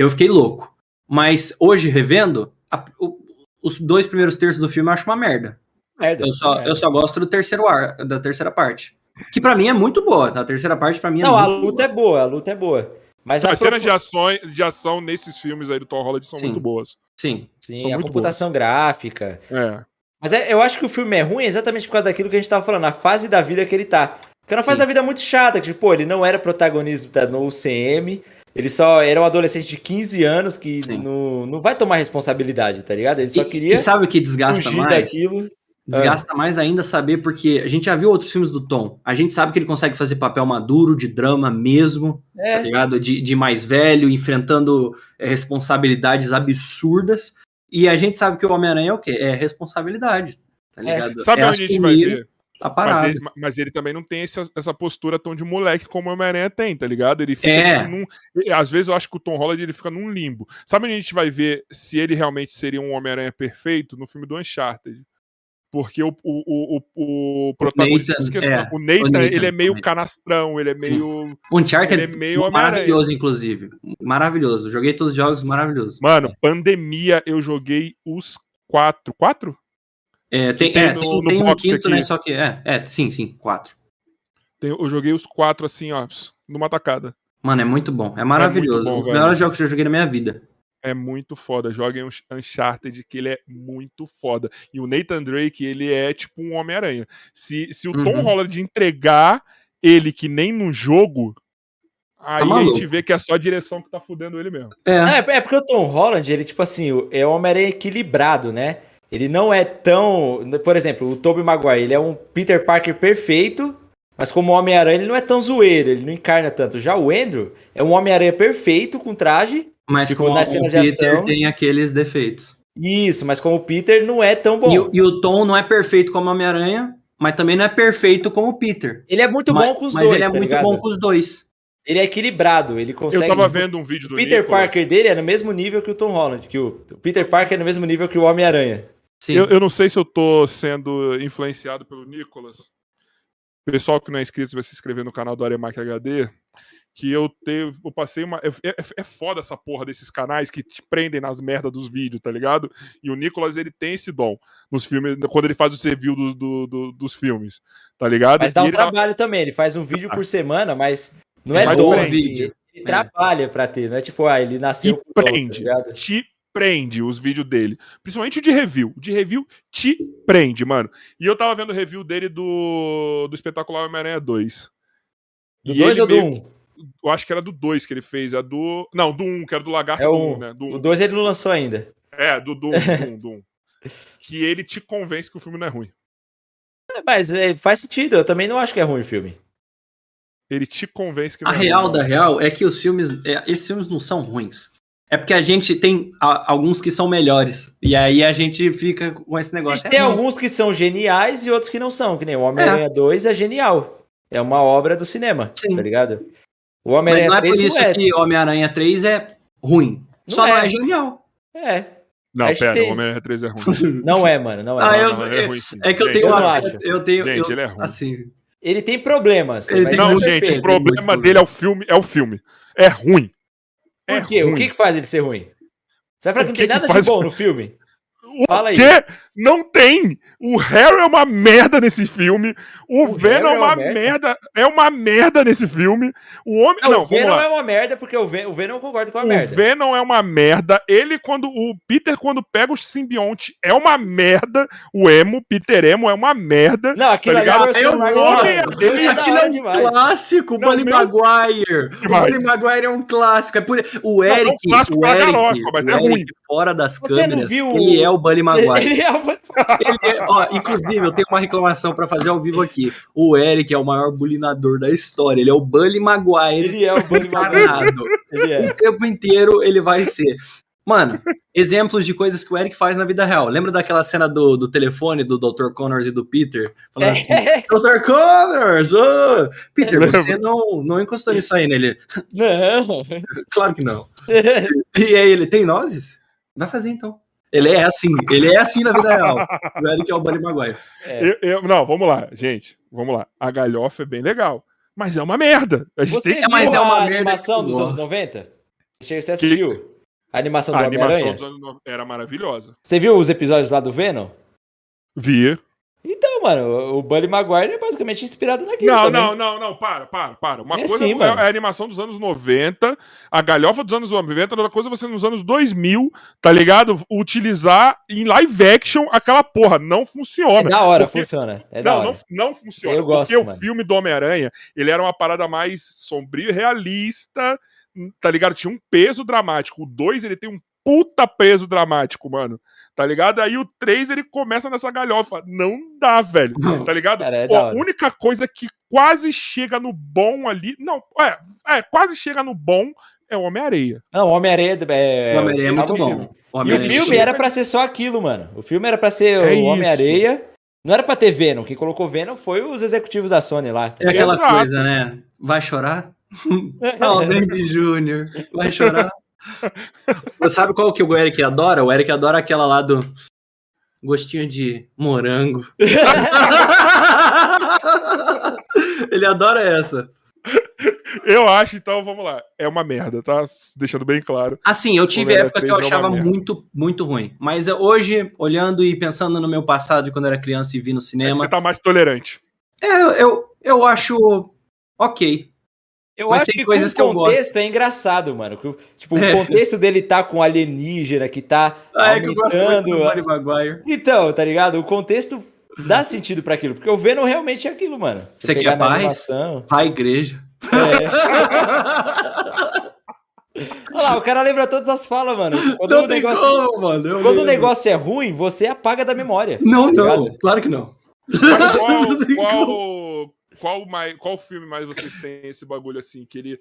eu fiquei louco. Mas hoje revendo, a- o- os dois primeiros terços do filme eu acho uma merda. Merda, Eu só, merda. eu só gosto do terceiro ar, da terceira parte. Que pra mim é muito boa, tá? A terceira parte pra mim é Não, a luta é boa, a luta é boa. Mas As cenas de, ações, de ação nesses filmes aí do Tom Holland são Sim. muito boas. Sim. Sim, são a computação gráfica. É. Mas é- eu acho que o filme é ruim exatamente por causa daquilo que a gente tava falando, a fase da vida que ele tá. Porque é uma fase Sim. da vida muito chata, que, tipo, pô, ele não era protagonista no UCM, ele só era um adolescente de 15 anos que Sim. não, não vai tomar responsabilidade, tá ligado? Ele só E- queria e sabe o que desgasta fugir mais? daquilo. Desgasta mais ainda saber, porque a gente já viu outros filmes do Tom. A gente sabe que ele consegue fazer papel maduro, de drama mesmo, tá É, ligado? De, de mais velho, enfrentando é, responsabilidades absurdas. E a gente sabe que o Homem-Aranha é o quê? É responsabilidade, tá É. ligado? Sabe é onde a gente vai assumir ver? A Mas ele, mas ele também não tem essa, essa postura tão de moleque como o Homem-Aranha tem, tá ligado? Ele fica É. tipo, num. Às vezes eu acho que o Tom Holland ele fica num limbo. Sabe onde a gente vai ver se ele realmente seria um Homem-Aranha perfeito? No filme do Uncharted. Porque o, o, o, o, protagonista. Nathan, esqueço, é. o, Nathan, O Nathan, ele é meio Nathan. canastrão, ele é meio. O Uncharted ele é meio maravilhoso, inclusive. Maravilhoso. Joguei todos os jogos maravilhosos. Mano, pandemia, eu joguei os quatro. Quatro? É, tem, tem é, no- tem, no tem um quinto, aqui. né? Só que. É, é, sim, sim, quatro. Tem- Eu joguei os quatro assim, ó, numa tacada. Mano, é muito bom. É maravilhoso. bom, um dos velho. melhores jogos que eu já joguei na minha vida. é muito foda. Joguem Uncharted, que ele é muito foda. E o Nathan Drake, ele é tipo um Homem-Aranha. Se, se o Tom Uhum. Holland entregar ele que nem no jogo, aí a maluco. gente vê que é só a direção que tá fudendo ele mesmo. É. É, é porque o Tom Holland, ele, tipo assim, é um Homem-Aranha equilibrado, né? Ele não é tão. Por exemplo, o Tobey Maguire, ele é um Peter Parker perfeito, mas como Homem-Aranha, ele não é tão zoeiro, ele não encarna tanto. Já o Andrew é um Homem-Aranha perfeito, com traje. Mas Tipo, com nas o Peter ação- tem aqueles defeitos. Isso, mas como o Peter não é tão bom. E, o- e o Tom não é perfeito como Homem-Aranha, mas também não é perfeito como o Peter. Ele é muito mas, bom com os mas dois, ele é tá muito ligado? bom com os dois. Ele é equilibrado, ele consegue. Eu tava vendo um vídeo O do Peter Nicolas. Parker dele é no mesmo nível que o Tom Holland, que o, o Peter Parker é no mesmo nível que o Homem-Aranha. Sim. Eu, eu não sei se eu tô sendo influenciado pelo Nicolas. O pessoal que não é inscrito vai se inscrever no canal do Aremac HD. Que eu, teve, eu passei uma. É, é- é foda essa porra desses canais que te prendem nas merdas dos vídeos, tá ligado? E o Nicolas, ele tem esse dom nos filmes, quando ele faz o review do, do- do- dos filmes, tá ligado? Mas dá um ele dá- trabalho também. Ele faz um vídeo por semana, mas não é prende. assim. Ele É. trabalha pra ter. Não é tipo, ah, ele nasceu E tá prende. ligado? te prende os vídeos dele. Principalmente o de review. O de review te prende, mano. E eu tava vendo o review dele do, do espetacular Homem-Aranha 2. Do E 2 ele ou do meio- 1? Um? Eu acho que era do 2 que ele fez. É do. Não, do 1, um, que era do Lagarto É do o 1, 1. né? Do O um. 2 ele não lançou ainda. É, do 1, do 1, do 1, do 1. <laughs> Que ele te convence que o filme não é ruim. É, mas é, faz sentido. Eu também não acho que é ruim o filme. Ele te convence que não A é real ruim. da real é que os filmes, é, esses filmes não são ruins. É porque a gente tem a- alguns que são melhores. E aí a gente fica com esse negócio. gente tem É ruim. alguns que são geniais e outros que não são. Que nem o Homem-Aranha 2 é genial. É uma obra do cinema, Sim. tá ligado? O Mas Homem-Aranha não é por 3 isso não é. que Homem-Aranha 3 é ruim. Não Só não é. é genial. É. Não, Acho pera, tem- o Homem-Aranha 3 é ruim. <laughs> Não é, mano. Não é. Ah, Não, eu- não, ele é ruim, sim. É que eu Gente, tenho eu uma. acho. Eu tenho. Gente, eu- ele é ruim. Assim. Ele tem problemas. Ele tem não é gente, o problema dele é o filme. É o filme. É ruim. É Por quê? ruim. O que, que faz ele ser ruim? Você vai falar O que não tem nada de faz- bom no filme? O Fala aí. Não tem! O Harry é uma merda nesse filme. O, O Venom Harry é uma merda. É uma merda nesse filme. O homem. Não, Não, o Venom lá. é uma merda porque o Venom, o Venom eu concordo com a O merda. Venom é uma merda. Ele, quando. O Peter, quando pega o simbionte, é uma merda. O Emo, Peter Emo, é uma merda. Não, aquilo Tá ligado? é o É o nome é é um clássico, o Não, Bully meu- Maguire. O. Bully Maguire é um clássico. É por... O é um Eric, clássico o pra Eric, mas o é Eric ruim. fora das Você não câmeras, viu o- <laughs> ele é o Bully Maguire. Ele é o... É- ó, inclusive, eu tenho uma reclamação pra fazer ao vivo aqui. O Eric é o maior bulinador da história. Ele é o Bully Maguire Ele é o Bully Maguire. Ele é. O tempo inteiro ele vai ser. Mano, exemplos de coisas que o Eric faz na vida real. Lembra daquela cena do, do telefone do Dr. Connors e do Peter? Falando assim, Dr. Connors! ô, Peter, você não, não encostou nisso aí nele. Não. Claro que não. <laughs> E aí ele, tem nozes? Vai fazer então. Ele é assim, ele é assim na vida real. O Eric é o Buddy Maguire. É. Eu- eu- não, vamos lá, gente. Vamos lá. A galhofa é bem legal. Mas é uma merda. A gente Você tem É, mas viu é uma a merda animação que dos anos gosto. 90? Você assistiu? A animação do A animação dos anos 90 era maravilhosa. Você viu os episódios lá do Venom? Vi. Então, mano, o Buddy Maguire é basicamente inspirado naquilo Não, também. não, não, não, para, para, para. Uma É coisa sim, é, mano. é a animação dos anos 90, a galhofa dos anos 90, outra coisa é você nos anos 2000, tá ligado? Utilizar em live action aquela porra. Não É funciona. da hora, Porque- funciona. É não, hora. não, não funciona. Eu gosto, porque mano. o filme do Homem-Aranha, ele era uma parada mais sombrio e realista, tá ligado? Tinha um peso dramático. O 2, ele tem um puta peso dramático, mano. Tá ligado? Aí o 3, ele começa nessa galhofa. Não dá, velho. Tá ligado? Cara, é da a única coisa que quase chega no bom ali. Não, é, é quase chega no bom é o Homem-Areia. Não, o Homem-Aranha é, O Homem-Aranha é salva muito bom. O E o Homem-Aranha filme é era pra ser só aquilo, mano. O filme era pra ser É o. Homem-Areia. Não era pra ter Venom. Quem colocou Venom foi os executivos da Sony lá. tá É aquela Exato. coisa, né? Vai chorar? <laughs> Não, Dandy Júnior. Vai chorar? Você sabe qual que o Eric adora? O Eric adora aquela lá do gostinho de morango. <laughs> Ele adora essa. Eu acho, então, vamos lá. É uma merda, tá? Deixando bem claro. Assim, eu tive época que eu 3 é achava merda. muito, muito ruim. Mas hoje, olhando e pensando no meu passado de quando era criança e vi no É cinema, você tá mais tolerante. é, eu, eu, eu acho ok. Eu Mas acho tem que coisas que eu o contexto é engraçado, mano. Que o- Tipo, É. o contexto dele tá com alienígena, que tá Ah, é que eu gosto muito do Maguire. Então, tá ligado? O contexto dá sentido pra aquilo. Porque o Venom realmente é aquilo, mano. Você pegar quer paz? animação... Vai à igreja. É. <laughs> Olha lá, o cara lembra todas as falas, mano. Quando, Não o, tem negócio, como, mano. eu quando o negócio é ruim, você apaga da memória. Não, tá não. Claro que não. Mas <laughs> qual, Não qual, qual, mais, qual filme mais vocês têm esse bagulho assim? Que ele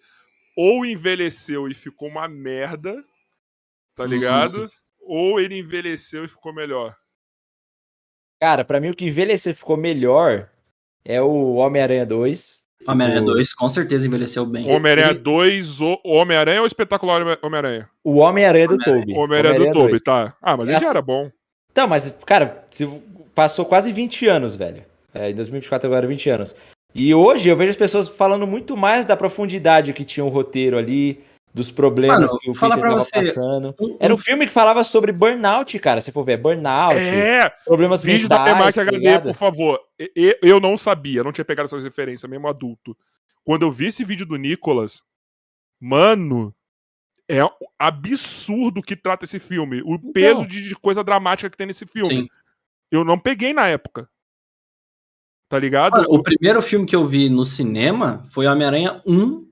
ou envelheceu e ficou uma merda, tá ligado? Ou ele envelheceu e ficou melhor. Cara, pra mim o que envelheceu e ficou melhor é o Homem-Aranha 2. Homem-Aranha O- 2 com certeza envelheceu bem. Homem-Aranha ele- 2, o Homem-Aranha ou o espetacular Homem- Homem-Aranha? O Homem-Aranha do. Tobey. Homem-Aranha do 2. Tobey, tá. Ah, mas ele Essa- já era bom. Então, mas, cara, se- passou quase 20 anos, velho. É, em 2024 agora 20 anos. E hoje eu vejo as pessoas falando muito mais da profundidade que tinha o roteiro ali, dos problemas Mano, que o fala Peter pra tava você, passando. Um- Era um filme que falava sobre burnout, cara. Se for ver, burnout, É, problemas vídeo da mentais, Pemax tá HD, por favor. Eu não sabia, não tinha pegado essas referências, mesmo adulto. Quando eu vi esse vídeo do Nicolas, mano, é absurdo que trata esse filme. O peso de de coisa dramática que tem nesse filme. Sim. Eu não peguei na época. Tá ligado? Mano, o primeiro filme que eu vi no cinema foi Homem-Aranha 1.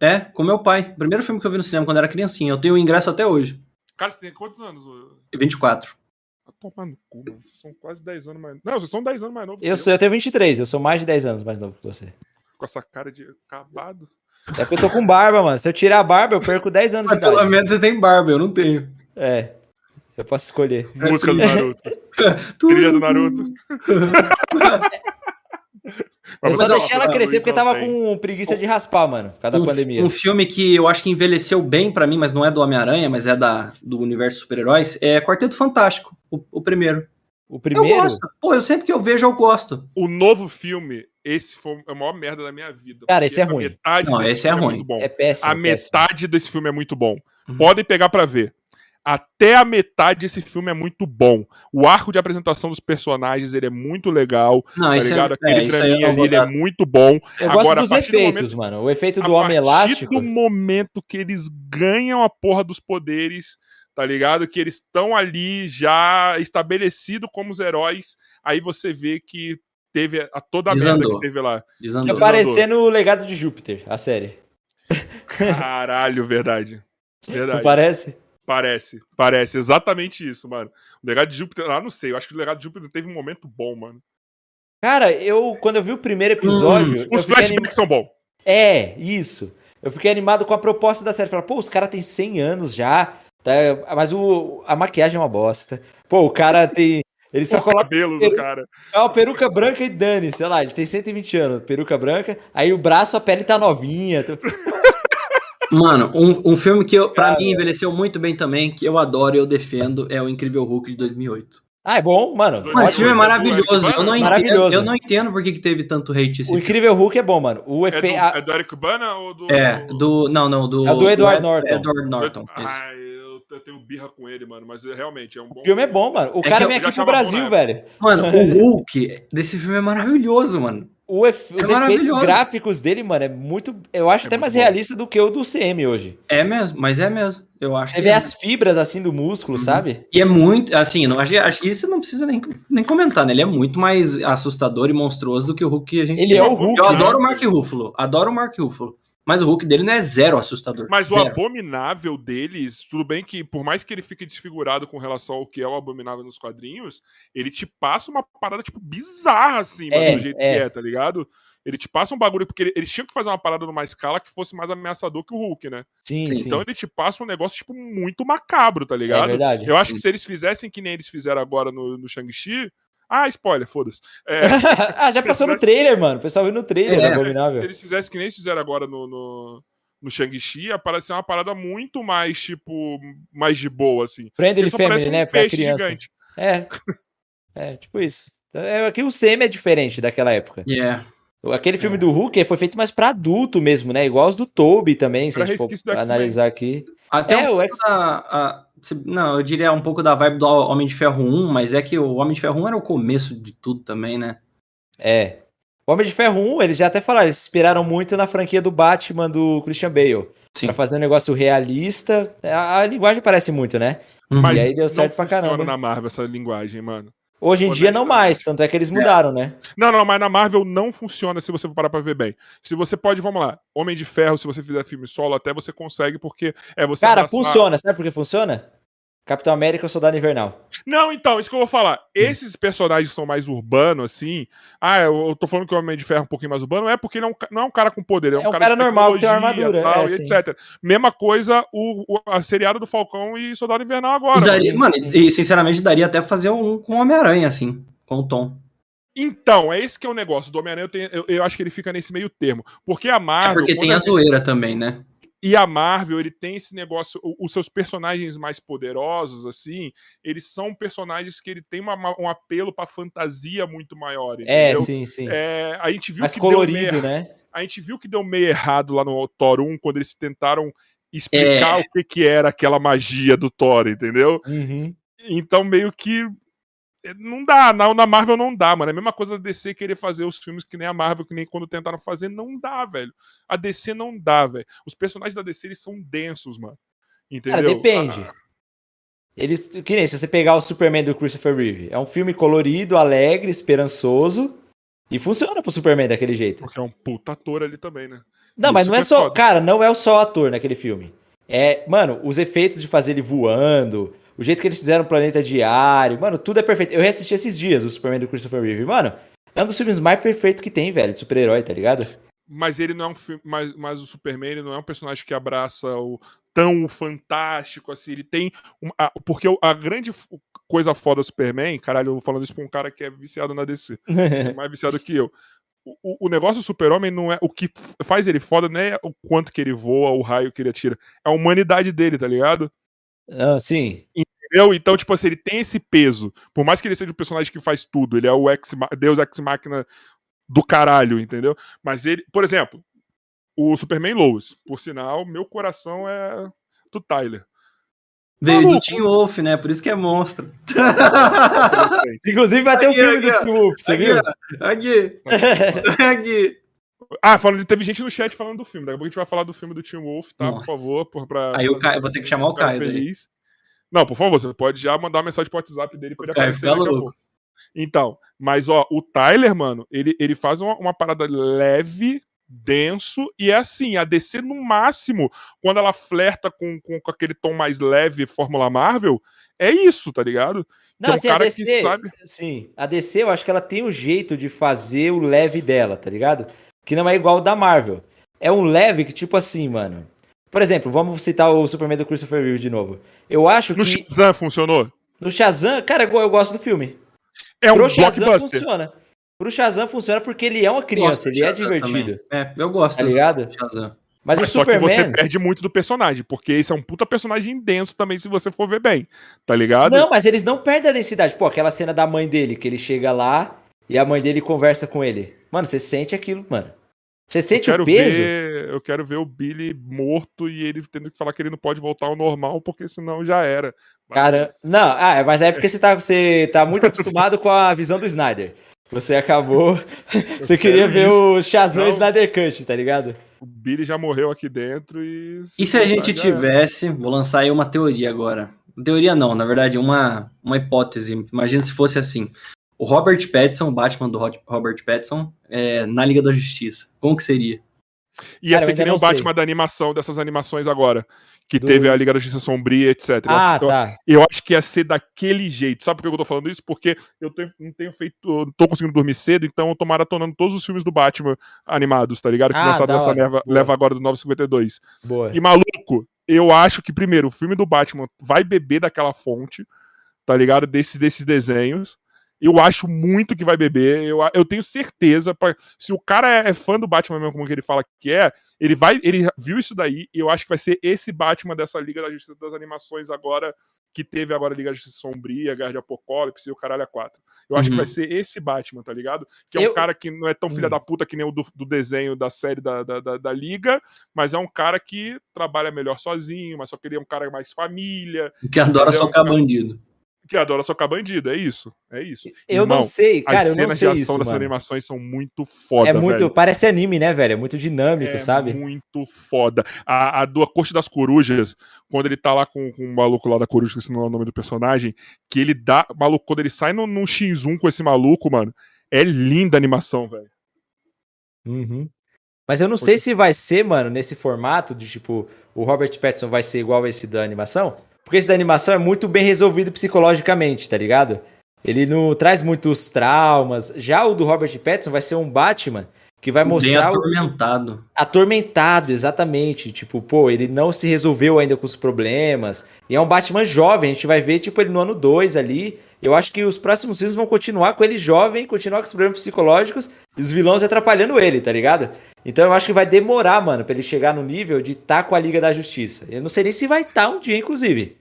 É, com meu pai. O primeiro filme que eu vi no cinema quando eu era criancinha. Eu tenho o ingresso até hoje. Cara, você tem quantos anos? ô? 24. Tá tomando cu, mano. Vocês são quase 10 anos mais. Não, vocês são 10 anos mais novos. que Eu, sou, eu tenho 23, eu sou mais de 10 anos mais novo que você. Com essa cara de acabado. É porque eu tô com barba, mano. Se eu tirar a barba, eu perco 10 anos de Mas pelo menos você tem barba, eu não tenho. É. Eu posso escolher. Música do Naruto. <laughs> Trilha do Naruto. <laughs> Eu só deixei ela a crescer porque tava com preguiça de raspar, mano. Por causa da um, pandemia. um filme que eu acho que envelheceu bem pra mim, mas não é do Homem-Aranha, mas é da, do universo super-heróis, é Quarteto Fantástico, o, o primeiro. O Eu primeiro. gosto. Pô, eu sempre que eu vejo, eu gosto. O novo filme, esse foi a maior merda da minha vida. Cara, esse é ruim. Metade Não, desse esse é filme ruim. É péssimo. a péssimo. metade desse filme é muito bom. Uhum. Podem pegar pra ver. Até a metade desse filme é muito bom. O arco de apresentação dos personagens ele é muito legal. Não, Tá isso ligado? é, Aquele é, draminha não ali ele é muito bom. Eu Agora, gosto a dos partir do efeitos, mano. O efeito do a homem partir elástico. do momento que eles ganham a porra dos poderes, tá ligado? Que eles estão ali já estabelecidos como os heróis, aí você vê que teve a, toda a merda Desandou. que teve lá. Desandou. Fica parecendo o legado de Júpiter, a série. Caralho, verdade. Não Verdade. parece? Parece, parece. Exatamente isso, mano. O legado de Júpiter, ah, não sei. Eu acho que o legado de Júpiter teve um momento bom, mano. Cara, eu, quando eu vi o primeiro episódio. eu Os flashbacks anima- são bons. É, isso. Eu fiquei animado com a proposta da série. Falei, pô, os caras têm 100 anos já. Tá? Mas o, a maquiagem é uma bosta. Pô, o cara tem. Ele só O coloca cabelo do cara. é uma peruca branca e dane, sei lá, ele tem 120 anos, peruca branca, aí o braço, a pele tá novinha. tu- Mano, um, um filme que eu, pra Cara. mim envelheceu muito bem também, que eu adoro e eu defendo, é o Incrível Hulk de 2008. Ah, é bom, mano. Esse filme é do maravilhoso. Eu não, entendo, Maravilhoso. eu não entendo por que, que teve tanto hate esse O filme. Incrível Hulk é bom, mano. O É do, efeito. é do Eric Bana ou do. É, do. Não, não, do. É do Edward Ed- Norton. Edward Norton. Ai, eu, eu tenho birra com ele, mano, mas é, realmente é um bom. O filme é bom, mano. O É cara vem aqui pro Brasil, velho. Mano, o <laughs> Hulk desse filme é maravilhoso, mano. O ef- Os efeitos gráficos dele, mano, é muito. Eu acho É até mais bom. realista do que o do CM hoje. É mesmo, mas é mesmo. Eu acho Você que vê é. as fibras assim do músculo, Uhum. sabe? E é muito, assim, não, acho, acho isso não precisa nem, nem comentar, né? Ele é muito mais assustador e monstruoso do que o Hulk que a gente Ele tem. é o Hulk, Eu né? adoro o Mark Ruffalo, adoro o Mark Ruffalo. Mas o Hulk dele não é zero assustador. Mas o zero. abominável deles, tudo bem que, por mais que ele fique desfigurado com relação ao que é o abominável nos quadrinhos, ele te passa uma parada, tipo, bizarra, assim, mano, É, do jeito é. que é, tá ligado? Ele te passa um bagulho, porque ele- eles tinham que fazer uma parada numa escala que fosse mais ameaçador que o Hulk, né? Sim, Sim. sim. Então ele te passa um negócio, tipo, muito macabro, tá é ligado? verdade. Eu acho Sim. que se eles fizessem que nem eles fizeram agora no, no Shang-Chi. Ah, spoiler, foda-se. É, <laughs> ah, já <laughs> passou no trailer, mano. O pessoal viu no trailer É, se Abominável. eles fizessem que nem eles fizeram agora no, no, no Shang-Chi, ia parecer uma parada muito mais, tipo, mais de boa, assim. Friendly Family, um né? Pra peixe criança. gigante. É. É, tipo isso. É, aqui o Semi é diferente daquela época. Yeah. Aquele filme do Hulk foi feito mais pra adulto mesmo, né? Igual os do Toby também, se a gente for analisar aqui. Até É, um o X- da, a- se- não, eu diria um pouco da vibe do Homem de Ferro 1, mas é que o Homem de Ferro 1 era o começo de tudo também, né? É. O Homem de Ferro 1, eles já até falaram, eles se inspiraram muito na franquia do Batman do Christian Bale. Sim. Pra fazer um negócio realista. A, a linguagem parece muito, né? Uhum. Mas E aí deu não certo pra caramba. na Marvel essa linguagem, mano. Hoje em dia não Honestamente. mais, tanto é que eles mudaram, né? Não, não, mas na Marvel não funciona se você for parar pra ver bem. Se você pode, vamos lá, Homem de Ferro, se você fizer filme solo, até você consegue, porque é você Cara, abraçar- funciona. Sabe por que funciona? Capitão América e o Soldado Invernal. Não, então, isso que eu vou falar. Esses personagens são mais urbanos, assim. Ah, eu, eu tô falando que o Homem de Ferro é um pouquinho mais urbano, é porque ele é um, não é um cara com poder, é um, É um cara, cara de normal que tem uma armadura, tal, é, etc. Mesma coisa o, o- a seriada do Falcão e Soldado Invernal agora. daria, mano. mano, e sinceramente daria até pra fazer um com o Homem-Aranha, assim, com o Tom. Então, é esse que é o negócio. Do Homem-Aranha, eu, eu, eu acho que ele fica nesse meio termo. Porque a É Marvel. porque quando tem a zoeira também, né? E a Marvel, ele tem esse negócio, os seus personagens mais poderosos, assim, eles são personagens que ele tem uma- um apelo pra fantasia muito maior, É, entendeu? sim, sim. É, a gente viu Mais que deu meio colorido, erra- né? A gente viu que deu meio errado lá no Thor 1, quando eles tentaram explicar É. o que, que era aquela magia do Thor, entendeu? Uhum. Então, meio que. Eh, Não dá, na, na Marvel não dá, mano. É a mesma coisa da DC querer fazer os filmes que nem a Marvel, que nem quando tentaram fazer, não dá, velho. A DC não dá, velho. Os personagens da DC, eles são densos, mano. Entendeu? Cara, depende. Ah, Eles, que nem se você pegar o Superman do Christopher Reeve, é um filme colorido, alegre, esperançoso e funciona pro Superman daquele jeito. porque é um puta ator ali também, né? Não, mas não é é só, foda. cara, não é só o ator naquele filme. É, mano, os efeitos de fazer ele voando, o jeito que eles fizeram o planeta diário, mano, tudo é perfeito. Eu reassisti esses dias o Superman do Christopher Reeve, mano. É um dos filmes mais perfeitos que tem, velho, de super-herói, tá ligado? Mas ele não é um filme. Mas, mas o Superman ele não é um personagem que abraça o tão fantástico assim. Ele tem. um- a- porque a grande coisa foda do Superman, caralho, eu vou falando isso pra um cara que é viciado na DC. <laughs> mais viciado que eu. O, o- negócio do super-homem não é. O que faz ele foda não é o quanto que ele voa, o raio que ele atira. É a humanidade dele, tá ligado? Ah, sim. Entendeu? Então, tipo assim, ele tem esse peso. Por mais que ele seja um personagem que faz tudo, ele é o ex Deus Ex-Máquina do caralho, entendeu? Mas ele, por exemplo, o Superman Lois, por sinal, meu coração é do Tyler. Veio do Maluco. Tim Wolf, né? Por isso que é monstro. <laughs> Inclusive vai ter um Aqui, filme do aqui, ó. Tim Wolf, você Aqui, viu? Aqui. <laughs> Aqui. Ah, falando, teve gente no chat falando do filme. Daqui a pouco a gente vai falar do filme do Tim Wolf, tá? Nossa. Por favor. Por, pra, Aí o Caio- eu vou ter que chamar o Caio daí. feliz. Não, por favor, você pode já mandar uma mensagem pro WhatsApp dele pra ele Caio aparecer daqui a louco. Então, mas ó, o Tyler, mano, ele, ele faz uma, uma parada leve, denso, e é assim, a DC no máximo, quando ela flerta com, com, com aquele tom mais leve, Fórmula Marvel, é isso, tá ligado? Não, é um assim, a cara DC, que sabe- sim, a DC eu acho que ela tem um jeito de fazer o leve dela, tá ligado? Que não é igual o da Marvel. É um leve que, tipo assim, mano. Por exemplo, vamos citar o Superman do Christopher Reeve de novo. Eu acho No que Shazam funcionou? no Shazam, cara, eu, eu gosto do filme. É um Pro Shazam funciona. Pro Shazam funciona porque ele é uma criança, ele é divertido. também. É, eu gosto Tá do ligado? Shazam. Mas, Mas o só que você Superman. perde muito do personagem, porque esse é um puta personagem denso também, se você for ver bem. Tá ligado? Não, mas eles não perdem a densidade. Pô, aquela cena da mãe dele, que ele chega lá e a mãe dele conversa com ele. Mano, você sente aquilo, mano. Você eu sente o quero, peso? ver, eu quero ver o Billy morto e ele tendo que falar que ele não pode voltar ao normal, porque senão já era. Mas- Cara, não, ah, mas é porque você tá, você tá muito acostumado com a visão do Snyder. Você acabou. <laughs> <laughs> Você queria ver isso. o Shazam Não. Snyder Cut, tá ligado? O Billy já morreu aqui dentro e. E se a gente já era. tivesse, vou lançar aí uma teoria agora. Teoria não, na verdade, uma, uma hipótese. Imagina se fosse assim. O Robert Pattinson, o Batman do Robert Pattinson, é, na Liga da Justiça. Como que seria? Ia Cara, eu ser que nem o Batman sei. da animação, dessas animações agora. Que Do- teve a Liga da Justiça Sombria, etc. Ia Ah, eu, tá. eu acho que ia ser daquele jeito. Sabe por que eu tô falando isso? Porque eu tenho- não tenho feito. eu não tô conseguindo dormir cedo, então eu tô maratonando todos os filmes do Batman animados, tá ligado? Que Ah, lançaram nessa leva, leva agora do 952. Boa. E maluco, eu acho que primeiro o filme do Batman vai beber daquela fonte, tá ligado? Desses, desses desenhos. Eu acho muito que vai beber. Eu, eu tenho certeza. pra- se o cara é, é fã do Batman mesmo, como que ele fala que é, ele vai. Ele viu isso daí e eu acho que vai ser esse Batman dessa Liga da Justiça das Animações agora. Que teve agora a Liga da Justiça Sombria, Guerra de Apocalipse e o caralho a 4. Eu acho que Uhum. vai ser esse Batman, tá ligado? Que é Eu- um cara que não é tão filha Hum. da puta que nem o do, do desenho da série da, da, da, da Liga, mas é um cara que trabalha melhor sozinho, mas só que ele é um cara mais família, Que adora socar bandido. Que adora socar bandido. É isso. É isso. Eu Irmão, não sei, cara, As eu não cenas sei de ação isso, dessas mano. animações são muito foda, É muito, velho. parece anime, né, velho? É muito dinâmico, É sabe? muito foda. A, a do A Corte das Corujas, quando ele tá lá com, com o maluco lá da coruja, que não é o nome do personagem, que ele dá. Maluco, quando ele sai no, num X1 com esse maluco, mano, é linda a animação, velho. Uhum. Mas eu não sei se vai ser, mano, nesse formato de tipo, o Robert Pattinson vai ser igual esse da animação, porque esse da animação é muito bem resolvido psicologicamente, tá ligado? Ele não traz muitos traumas. Já o do Robert Pattinson vai ser um Batman que vai Bem mostrar o atormentado. atormentado, exatamente. Tipo, pô, ele não se resolveu ainda com os problemas. E é um Batman jovem, a gente vai ver, tipo, ele no ano 2 ali. Eu acho que os próximos filmes vão continuar com ele jovem, continuar com os problemas psicológicos e os vilões atrapalhando ele, tá ligado? Então eu acho que vai demorar, mano, pra ele chegar no nível de estar com a Liga da Justiça. Eu não sei nem se vai estar um dia, inclusive.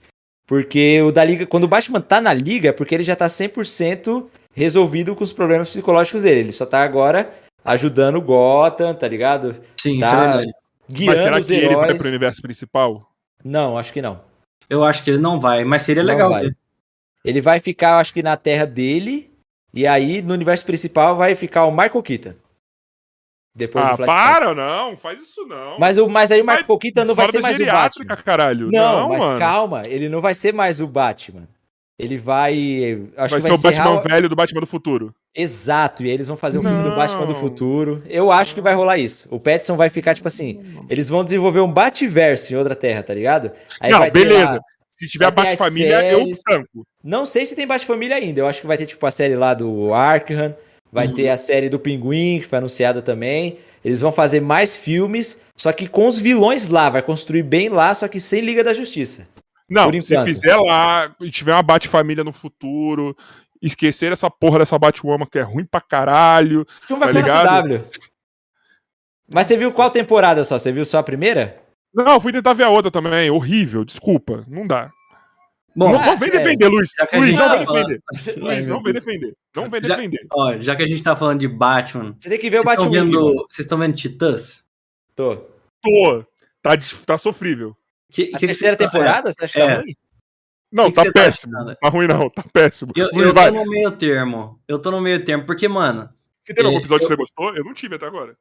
Porque o da Liga, quando o Batman tá na Liga, é porque ele já tá 100% resolvido com os problemas psicológicos dele. Ele só tá agora ajudando o Gotham, tá ligado? Sim, Tá. isso é verdade. Guiando Mas será os que ele vai heróis. pro universo principal? Não, acho que não. Eu acho que ele não vai, mas seria Não legal. vai. ver. Ele vai ficar, eu acho que na terra dele. E aí, no universo principal, vai ficar o Michael Keaton. Depois ah, para, não, faz isso não. Mas, o, mas aí o Vai Michael Keaton não vai ser mais o Batman. caralho. Não, Não, mas mano. calma, ele não vai ser mais o Batman. Ele vai. Acho Vai que ser o Batman velho do Batman do futuro. Exato, e aí eles vão fazer o filme do. Batman do futuro. Eu acho que vai rolar isso. O Pattinson vai ficar, tipo assim, eles vão desenvolver um Bativerso em outra terra, tá ligado? Aí não, vai beleza. lá- Se tiver vai Bate-Família, eu tanco. Não sei se tem Bate-Família ainda. Eu acho que vai ter, tipo, a série lá do Arkham. Vai Uhum. ter a série do Pinguim, que foi anunciada também. Eles vão fazer mais filmes, só que com os vilões lá. Vai construir bem lá, só que sem Liga da Justiça. Não, se fizer lá e tiver uma Bate-Família no futuro, esquecer essa porra dessa Batwoman que é ruim pra caralho. Vai Tá ligado? CW. Mas você viu qual temporada só? Você viu só a primeira? Não, eu fui tentar ver a outra também. Horrível, desculpa. Não dá. Bom, não, não vem é. defender, Luiz. que a Luiz, gente não vem defender. Luiz, não vem defender. Não vem Já- defender. Ó, já que a gente tá falando de Batman, Você tem que ver o Batman. vendo, vocês estão vendo Titãs? Tô. Tô. Tá, tá sofrível. Que, A que que terceira você tá- temporada? Você acha que É. tá ruim? Não, Que que tá você tá péssimo. achando? Tá ruim não, tá péssimo. Eu, eu vai. tô no meio termo. Eu tô no meio termo, porque, mano, Você teve algum eu- episódio que você gostou? Eu não tive até agora.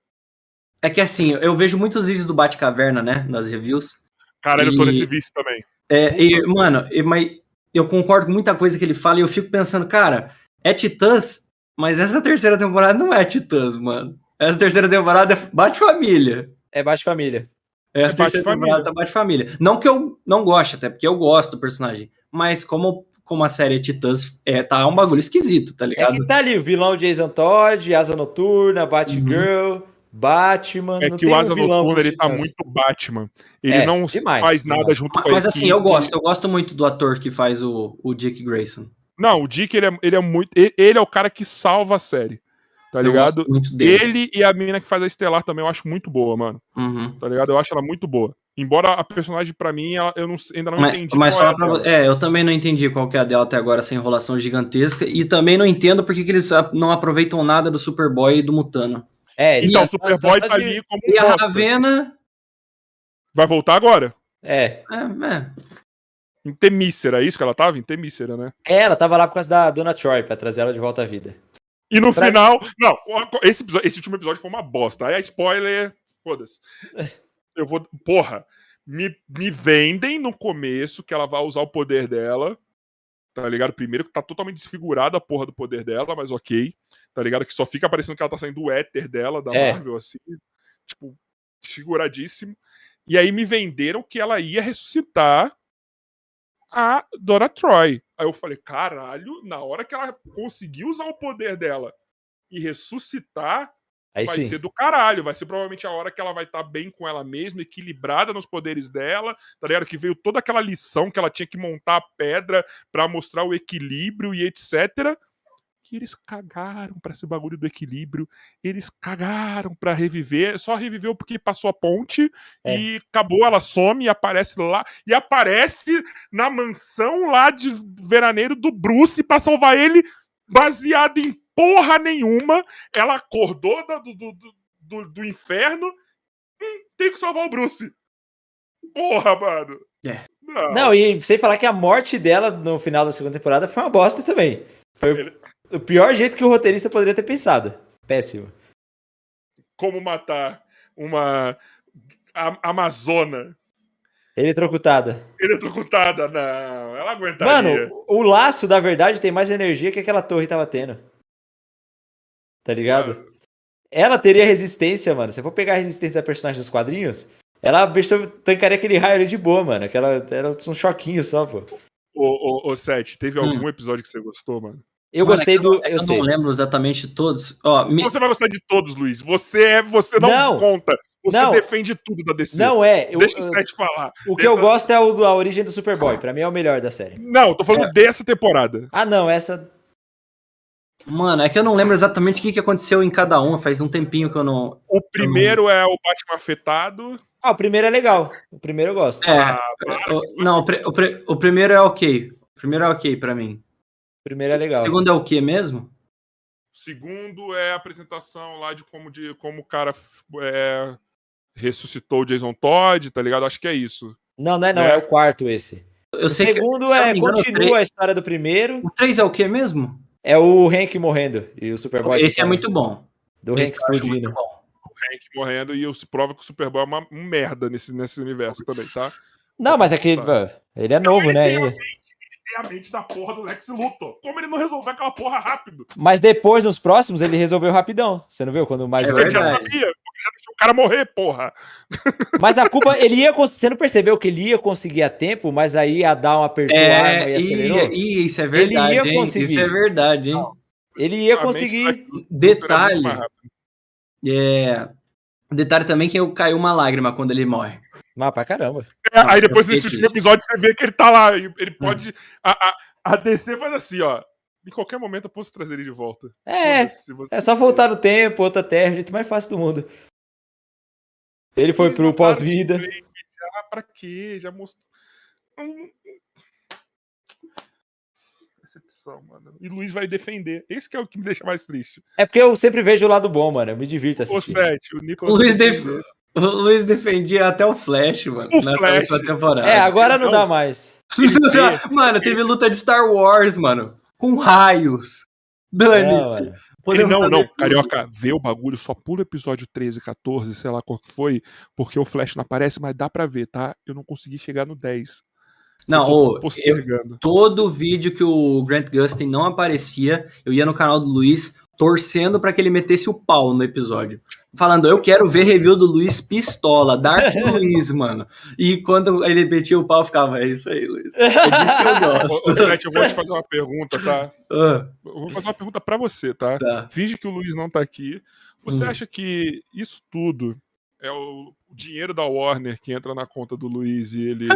é que assim, eu vejo muitos vídeos do Batcaverna, né? Nas reviews. Caralho, eu tô E- nesse vício também. É, e, mano, e- mas eu concordo com muita coisa que ele fala e eu fico pensando, cara, é Titãs, mas essa terceira temporada não é Titãs, mano. Essa terceira temporada é Bate-Família. É Bate-Família. Essa É Bate-Família. temporada tá Bate-Família. Não que eu não goste, até porque eu gosto do personagem. Mas como, como a série é Titãs, é, tá um bagulho esquisito, tá É ligado? que tá ali o vilão Jason Todd, Asa Noturna, Batgirl, Batman. É não que tem o um Asa vilão Noturna, ele tá muito Batman. Ele É, não demais, faz nada demais. junto com a Mas assim, eu gosto, eu gosto muito do ator que faz o, o Dick Grayson. Não, o Dick, ele é, ele é muito... Ele é o cara que salva a série. Tá Eu ligado? gosto muito dele. Ele e a menina que faz a Estelar também eu acho muito boa, mano. Uhum. Tá ligado? Eu acho ela muito boa. Embora a personagem, pra mim, ela- eu não, ainda não Mas, entendi. mas qual é pra você. É, eu também não entendi qual que é a dela até agora, essa enrolação gigantesca. E também não entendo porque que eles não aproveitam nada do Superboy e do Mutano. É, Então, o tá- Superboy tá ali como E a. Ravena. Vai voltar agora? É. É, é. Em Temícera, é isso que ela tava? Em Temícera, né? É, ela tava lá por causa da Dona Troy, pra trazer ela de volta à vida. E no Pra- final. Não, esse, episódio- esse último episódio foi uma bosta. Aí a spoiler. Foda-se. <laughs> Eu vou. Porra. Me, me vendem no começo que ela vai usar o poder dela. Tá ligado? Primeiro que tá totalmente desfigurada a porra do poder dela, mas ok. Tá ligado? Que só fica parecendo que ela tá saindo do éter dela, da É. Marvel, assim. Tipo, desfiguradíssimo. E aí me venderam que ela ia ressuscitar a Dora Troy. Aí eu falei, caralho, na hora que ela conseguir usar o poder dela e ressuscitar, Aí vai sim. ser do caralho. Vai ser provavelmente a hora que ela vai estar bem com ela mesma, equilibrada nos poderes dela, tá ligado? Que veio toda aquela lição que ela tinha que montar a pedra pra mostrar o equilíbrio e etc. Que eles cagaram pra esse bagulho do equilíbrio. Eles cagaram pra reviver. Só reviveu porque passou a ponte É. e acabou. Ela some e aparece lá. E aparece na mansão lá de veraneiro do Bruce pra salvar ele, baseado em porra nenhuma. Ela acordou do, do, do, do- inferno. Hum, tem que salvar o Bruce. Porra, mano. É. Não. Não, e sem falar que a morte dela no final da segunda temporada foi uma bosta também. Foi o pior jeito que o roteirista poderia ter pensado. Péssimo. Como matar uma a- amazona Eletrocutada. eletrocutada? Não, ela aguentaria. Mano, o laço da verdade tem mais energia que aquela torre tava tendo. Tá ligado? Ela teria resistência, mano. Se eu for pegar a resistência da personagem dos quadrinhos, ela tancaria aquele raio ali de boa, mano. Aquela era um choquinho só, pô. Ô, ô, ô, Seth, teve Hum. algum episódio que você gostou, mano? Eu Mano, gostei é que eu do. não- é que Eu eu sei. não lembro exatamente todos. Ó, me- Você vai gostar de todos, Luiz. Você é, você não, Não. conta. Você Não. defende tudo da DC. Não é. Eu, Deixa o eu- Seth falar. o que eu Essa- gosto é o do- a origem do Superboy. Pra mim é o melhor da série. Não, eu tô falando É. dessa temporada. Ah, não. Essa. Mano, é que eu não lembro exatamente o que, que aconteceu em cada um. Faz um tempinho que eu não. O primeiro é o Batman afetado. Ah, o primeiro é legal. O primeiro eu gosto. É, Ah, para, o- não, o, pri- o pri- o primeiro é ok. O primeiro é ok pra mim. O primeiro é O legal. segundo é o que mesmo? Segundo é a apresentação lá de como, de, como o cara é, ressuscitou o Jason Todd, tá ligado? Acho que é isso. Não, não é não. É. É, o quarto esse. Eu o sei que- segundo se é engano, o continua três- a história do primeiro. O 3 é o que mesmo? É o Hank morrendo e o Superboy. Esse é muito bom. Do Hank explodindo. O Hank morrendo e se prova que o Superboy é uma, um merda nesse, nesse universo também, tá? Não, mas é que Tá. ele é novo, né? Ele mente, ele tem a mente da porra do Lex Luthor. Como ele não resolveu aquela porra rápido? Mas depois, nos próximos, ele resolveu rapidão. Você não viu? Quando mais É Porque ele já sabia. Porque já deixou o cara morrer, porra. <laughs> Mas a culpa, ele ia. Você não percebeu que ele ia conseguir a tempo, mas aí ia dar uma apertou a arma É, e acelerou? e isso é verdade, ia hein? conseguir. Isso é verdade, hein? Ele ia conseguir. muito Detalhe, é... Detalhe também que eu caiu uma lágrima quando ele morre. Mas pra caramba. É, aí depois nesse último episódio você vê que ele tá lá. e Ele pode. A, a, a DC faz assim, ó. Em qualquer momento eu posso trazer ele de volta. É, Foda-se, se você- É só voltar no tempo, outra terra, o jeito mais fácil do mundo. Ele foi Eles pro pós-vida. Já pra quê? Já mostrou. Hum. Decepção, mano. E Luiz vai defender. Esse que é o que me deixa mais triste. É porque eu sempre vejo o lado bom, mano. Eu me divirto assistindo. Sete, o Nicolas. O Luiz, vai def... o Luiz defendia até o Flash, mano, O nessa Flash. última temporada. É, agora não Não. dá mais. <laughs> mano, teve luta de Star Wars, mano. Com raios. Dane-se. Podemos não, não, tudo. Carioca, vê o bagulho, só pula o episódio 13, 14, sei lá qual que foi, porque o Flash não aparece, mas dá pra ver, tá? Eu não consegui chegar no 10. Não, eu eu, todo vídeo que o Grant Gustin não aparecia, eu ia no canal do Luiz torcendo pra que ele metesse o pau no episódio. Falando, eu quero ver review do Luiz pistola, Dark <laughs> Luiz, mano. E quando ele metia o pau, eu ficava, é isso aí, Luiz. <laughs> É disso que eu gosto. ô, Sete, eu vou te fazer uma pergunta, tá? <laughs> Ah, Eu vou fazer uma pergunta pra você, tá? tá. Finge que o Luiz não tá aqui. Você Hum. acha que isso tudo é o dinheiro da Warner que entra na conta do Luiz e ele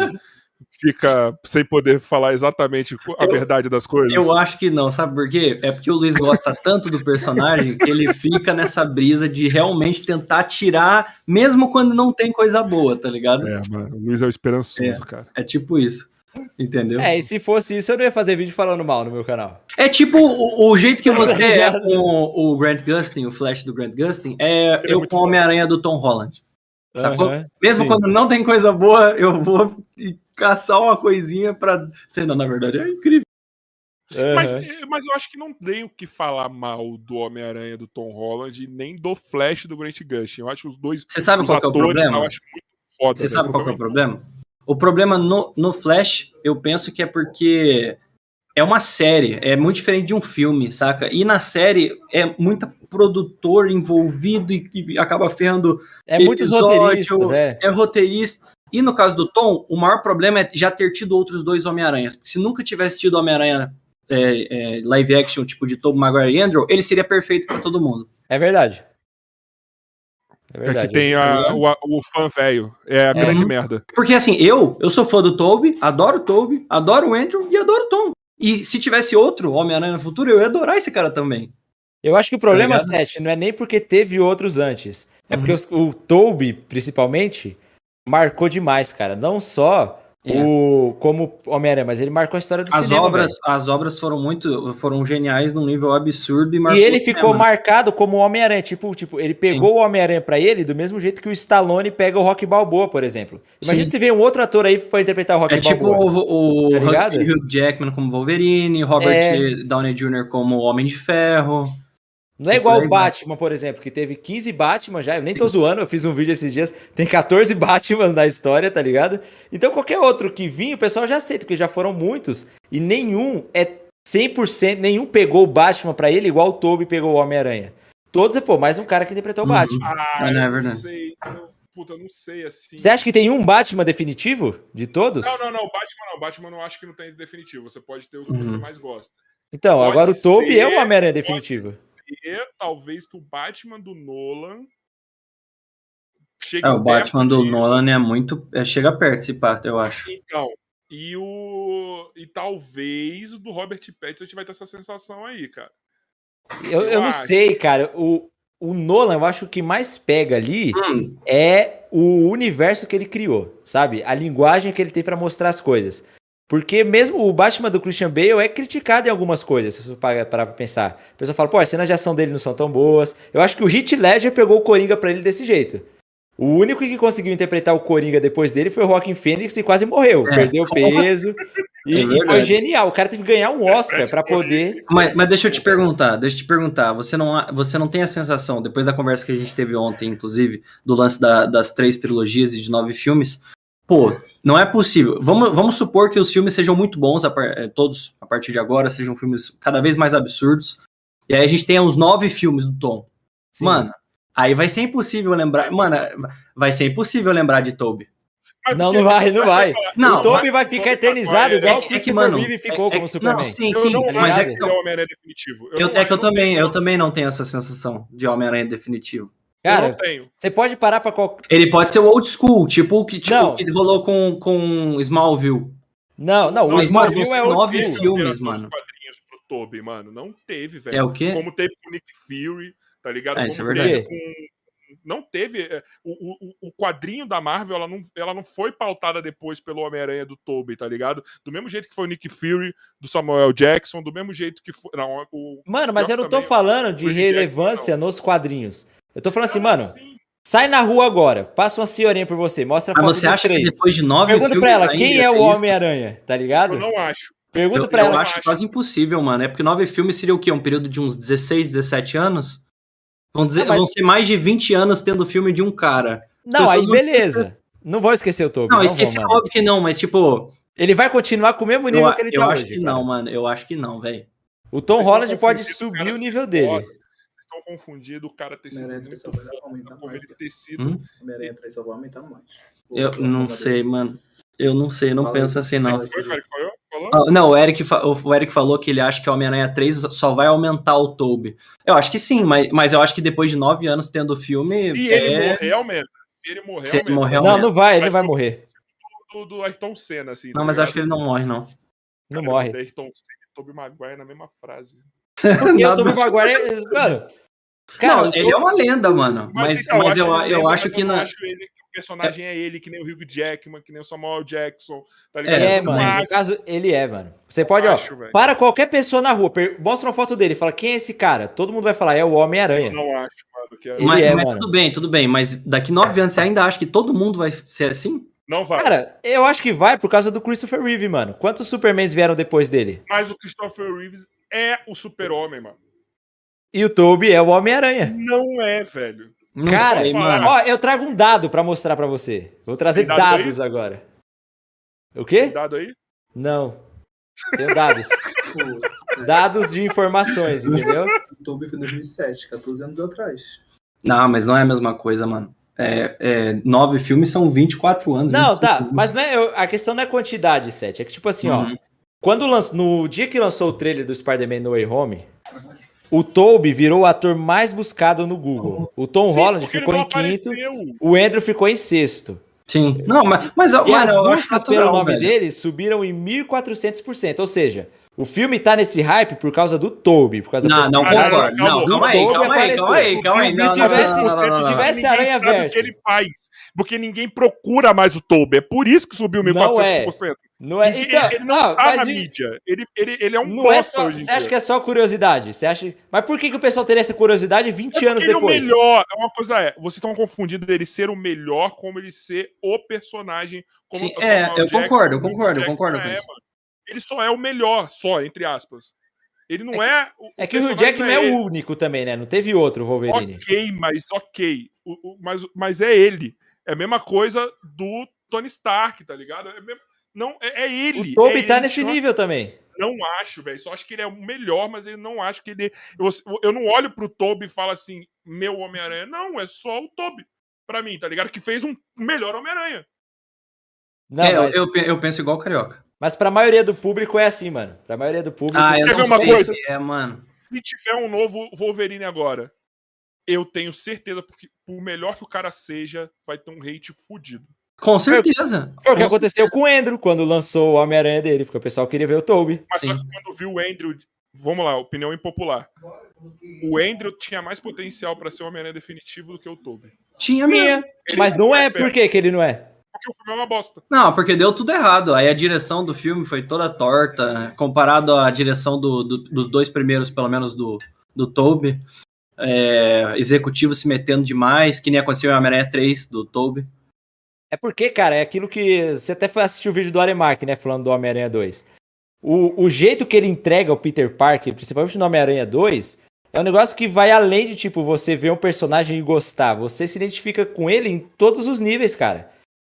fica sem poder falar exatamente a Eu- verdade das coisas? Eu acho que não, sabe por quê? É porque o Luiz gosta tanto do personagem que ele fica nessa brisa de realmente tentar tirar, mesmo quando não tem coisa boa, tá ligado? É, mano, o Luiz é o esperançoso, É. cara. É tipo isso. Entendeu? É, e se fosse isso, eu não ia fazer vídeo falando mal no meu canal. É tipo o, o jeito que você <laughs> é com o Grant Gustin, o Flash do Grant Gustin, é é eu com o Homem-Aranha do Tom Holland. Sacou? Aham, Mesmo sim. quando não tem coisa boa, eu vou e caçar uma coisinha pra. Sei não, na verdade, é incrível. Mas, eh, mas eu acho que não tem o que falar mal do Homem-Aranha do Tom Holland, nem do Flash do Grant Gustin. Eu acho os dois. Você sabe qual que é o problema? Eu acho muito foda. Você né? sabe qual que é o problema? O problema no, no Flash, eu penso que é porque é uma série, é muito diferente de um filme, saca? E na série é muito produtor envolvido e, e acaba ferrando É muitos episódio, roteiristas, é. é roteirista. E no caso do Tom, o maior problema é já ter tido outros dois Homem-Aranhas. Porque se nunca tivesse tido Homem-Aranha é, é, live action, tipo de Tobey Maguire e Andrew, ele seria perfeito pra todo mundo. É verdade. É É verdade. que tem a- o, o fã velho. É a grande Uhum. merda. Porque assim, eu, eu sou fã do Tobey, adoro o Tobey, adoro o Andrew e adoro o Tom. E se tivesse outro Homem-Aranha no futuro, eu ia adorar esse cara também. Eu acho que o problema, Tá ligado? Seth, não é nem porque teve outros antes. É Uhum. porque os- o Toby, principalmente, marcou demais, cara. Não só É. o como Homem-Aranha, mas ele marcou a história do As cinema. obras, velho. as obras foram muito, foram geniais num nível absurdo e E ele ficou marcado como Homem-Aranha. Tipo, tipo, ele pegou o Homem-Aranha pra ele do mesmo jeito que o Stallone pega o Rock Balboa, por exemplo. Imagina Sim. se vê um outro ator aí que foi interpretar o Rock É tipo Balboa. o, o Tá? Hugh Jackman como Wolverine, Robert É. Downey Jr. como Homem de Ferro. Não é igual o vai. Batman, por exemplo, que teve 15 Batman já. Eu nem tô zoando, eu fiz um vídeo esses dias. Tem 14 <laughs> Batmans na história, tá ligado? Então qualquer outro que vinha, o pessoal já aceita, porque já foram muitos. E nenhum é 100%, nenhum pegou o Batman pra ele igual o Toby pegou o Homem-Aranha. Todos é, pô, mais um cara que interpretou o Uhum. Batman. Ah, Mas não é não verdade. sei. puta, eu não sei assim. Você acha que tem um Batman definitivo de todos? Não, não, não. Batman não. Batman eu não acho que não tem definitivo. Você pode ter o que você Uhum. mais gosta. Então, Pode agora o Toby é ser, o Homem-Aranha definitivo. ser, talvez, que o Batman do Nolan chegue É, o Batman do disso. Nolan é muito. é, chega perto esse pato, eu acho. Então, e o. E talvez o do Robert Pattinson vai ter essa sensação aí, cara. Eu, eu Eu não acho. sei, cara. O, o Nolan, eu acho que o que mais pega ali Hum, é o universo que ele criou, sabe? A linguagem que ele tem pra mostrar as coisas. Porque mesmo o Batman do Christian Bale é criticado em algumas coisas, se você parar pra pensar. A pessoa fala, pô, as cenas de ação dele não são tão boas. Eu acho que o Heath Ledger pegou o Coringa pra ele desse jeito. O único que conseguiu interpretar o Coringa depois dele foi o Joaquin Phoenix e quase morreu. É. Perdeu peso. <laughs> E, É e foi genial. O cara teve que ganhar um Oscar pra poder... Mas, mas deixa eu te perguntar, deixa eu te perguntar. Você não, você não tem a sensação, depois da conversa que a gente teve ontem, inclusive, do lance da- das três trilogias e de nove filmes, pô, não é possível. Vamos, vamos supor que os filmes sejam muito bons, a par- eh, todos a partir de agora, sejam filmes cada vez mais absurdos. E aí a gente tenha os nove filmes do Tom. Sim. Mano, aí vai ser impossível lembrar. Mano, vai ser impossível lembrar de Toby. Não, não vai, não vai. Não, o Toby vai ficar eternizado igual é o que, Christopher mano, Reeve ficou é- é como Superman. Não, sim, Eu sim, não mas acho é que que é o Homem-Aranha definitivo. eu, é que eu também, eu também não tenho essa sensação de Homem-Aranha definitivo. Eu Cara, não tenho. você pode parar pra qualquer. Ele pode ser o old school, tipo o que, tipo, Não. o que rolou com, com Smallville. Não, não, o Mas, mano, Smallville é old nove school. filmes, mano. quadrinhos pro Toby, mano. Não teve, velho. É o quê? Como teve com o Nick Fury, tá ligado? É, Como isso é teve verdade. com. Não teve. é, O, o, o quadrinho da Marvel, ela não, ela não foi pautada depois pelo Homem-Aranha do Toby, tá ligado? Do mesmo jeito que foi o Nick Fury, do Samuel Jackson, do mesmo jeito que foi. Não, o. Mano, mas eu não tô também, falando de relevância nos quadrinhos. Eu tô falando assim, Ah, mano, sai na rua agora, passa uma senhorinha por você, mostra a Mas foto você acha que três. depois de nove Pergunta filmes pra ela, quem é o isso? Homem-Aranha, tá ligado? Eu não acho. Pergunta Eu, pra eu ela. acho acho. quase impossível, mano. É porque nove filmes seria o quê? Um período de uns 16, 17 anos? Vão, dizer, Ah, mas- vão ser mais de 20 anos tendo filme de um cara. Não, aí pessoas vão- beleza. Não vou esquecer o Toby. Não, Não, esqueci, vou, mano. óbvio que não, mas tipo, Ele vai continuar com o mesmo nível eu, que ele eu tá acho hoje. que cara. não, mano. Eu acho que não, velho. O Tom Vocês Holland pode subir o nível dele. Estão confundindo o cara ter sido Homem-Aranha vai foda, aumentar como mais, ele ter sido. Hum? Homem-Aranha traição vai aumentar mais. Eu não sei, mano. Eu não sei, não Fala penso aí. assim, não. Ah, Não, o Eric, o Eric falou que ele acha que o Homem-Aranha 3 só vai aumentar o Toby. Eu acho que sim, mas, mas eu acho que depois de nove anos tendo o filme. Se ele é... morrer, aumenta. Se ele morrer, Se ele morrer, Não, aumenta. não vai, ele Vai não vai morrer. do, do Ayrton Senna, assim. Não, mas acho que ele não morre, não. Não morre. Ayrton Senna e Tobey Maguire na mesma frase. <laughs> Porque o Tobey Maguire, é- mano... Cara, não, ele é uma lenda, mano. Mas, então, mas eu, eu lembra, acho mas que eu não acho ele, que o personagem é ele, que nem o Hugh Jackman, que nem o Samuel Jackson, tá ligado? É, Eu não mano. No acho, caso, ele é, mano. Você pode, ó, velho. para qualquer pessoa na rua, per- mostra uma foto dele, fala quem é esse cara? Todo mundo vai falar, é o Eu Homem-Aranha. não acho, mano, que é... Mas, é, mas mano. tudo bem, tudo bem. Mas daqui nove anos você ainda acha que todo mundo vai ser assim? Não vai. Cara, eu acho que vai por causa do Christopher Reeve, mano. Quantos Supermans vieram depois dele? Mas o Christopher Reeves é o super-homem, mano. E o Toby é o Homem-Aranha. Não é, velho. Não Cara, sei, mano. Ó, eu trago um dado pra mostrar pra você. Vou trazer Tem dado aí? dados agora. O quê? Cuidado aí. Não. Tenho dados. <laughs> dados de informações, entendeu? O Toby foi em 2007, 14 anos atrás. Não, mas não é a mesma coisa, mano. É, é, nove filmes são 24 anos. Não, 25 tá. anos. Mas não é, eu- a questão não é quantidade, Sete. É que, tipo assim, ó. Uhum. Quando lanç- no dia que lançou o trailer do Spider-Man No Way Home, o Toby virou o ator mais buscado no Google. O Tom Sim, Holland ficou não em quinto, apareceu. o Andrew ficou em sexto. Sim. Não, mas, mas E mano, as buscas natural, pelo nome velho. dele subiram em 1400%. Ou seja, o filme tá nesse hype por causa do Toby, por causa da Não, não concordo. calma, Não, calma aí, calma aí, calma aí, calma Não, não, não, tivesse- não, não, não, não. se tivesse Aranha sabe o Verso. que ele faz. Porque ninguém procura mais o Toby. É por isso que subiu Não 1400%. Não é. Ele- Então, ele não não, tá mas na e- mídia. Ele, ele, ele é um não é só. hoje em Você acha que é só curiosidade? Você acha? Mas por que, que o pessoal teria essa curiosidade 20 anos ele depois? é o melhor. É uma coisa é, vocês estão confundindo dele ser o melhor como ele ser o personagem. Como Sim, o é, Samuel eu Jackson, concordo, eu o concordo, eu concordo com é, isso. Ele só é o melhor, só, entre aspas. Ele não é. o- É que o Hugh personagem Jackman é ele. o único também, né? Não teve outro Wolverine. Ok, mas ok. O- o- mas, mas é ele. É a mesma coisa do Tony Stark, tá ligado? É mesmo- não, é, é ele. O Toby é tá ele, nesse nível também. Não acho, velho. Só acho que ele é o melhor, mas ele não acho que ele. Eu, eu não olho pro Toby e falo assim, meu Homem-Aranha. Não, é só o Toby. Pra mim, tá ligado? Que fez um melhor Homem-Aranha. Não, É, eu- mas, eu, eu penso igual o Carioca. mas pra maioria do público é assim, mano. Pra maioria do público. Ah, eu Quer não ver uma sei coisa? se é, mano. Se tiver um novo Wolverine agora, eu tenho certeza, porque por melhor que o cara seja, vai ter um hate fudido. Com certeza. Foi o que aconteceu com o Andrew quando lançou o Homem-Aranha dele, porque o pessoal queria ver o Toby. Mas só Sim. que quando viu o Andrew. Vamos lá, opinião impopular. O Andrew tinha mais potencial pra ser o Homem-Aranha definitivo do que o Toby. Tinha mesmo. Mas não é, por que que ele não é? Porque o filme é uma bosta. Não, porque deu tudo errado. Aí a direção do filme foi toda torta, comparado à direção do- do- dos dois primeiros, pelo menos do, do Toby. É, executivo se metendo demais, que nem aconteceu em Homem-Aranha 3 do Toby. É porque, cara, é aquilo que. Você até foi assistir o vídeo do Aremark, né? Falando do Homem-Aranha 2. O, o jeito que ele entrega o Peter Parker, principalmente no Homem-Aranha 2, é um negócio que vai além de, tipo, você ver um personagem e gostar. Você se identifica com ele em todos os níveis, cara.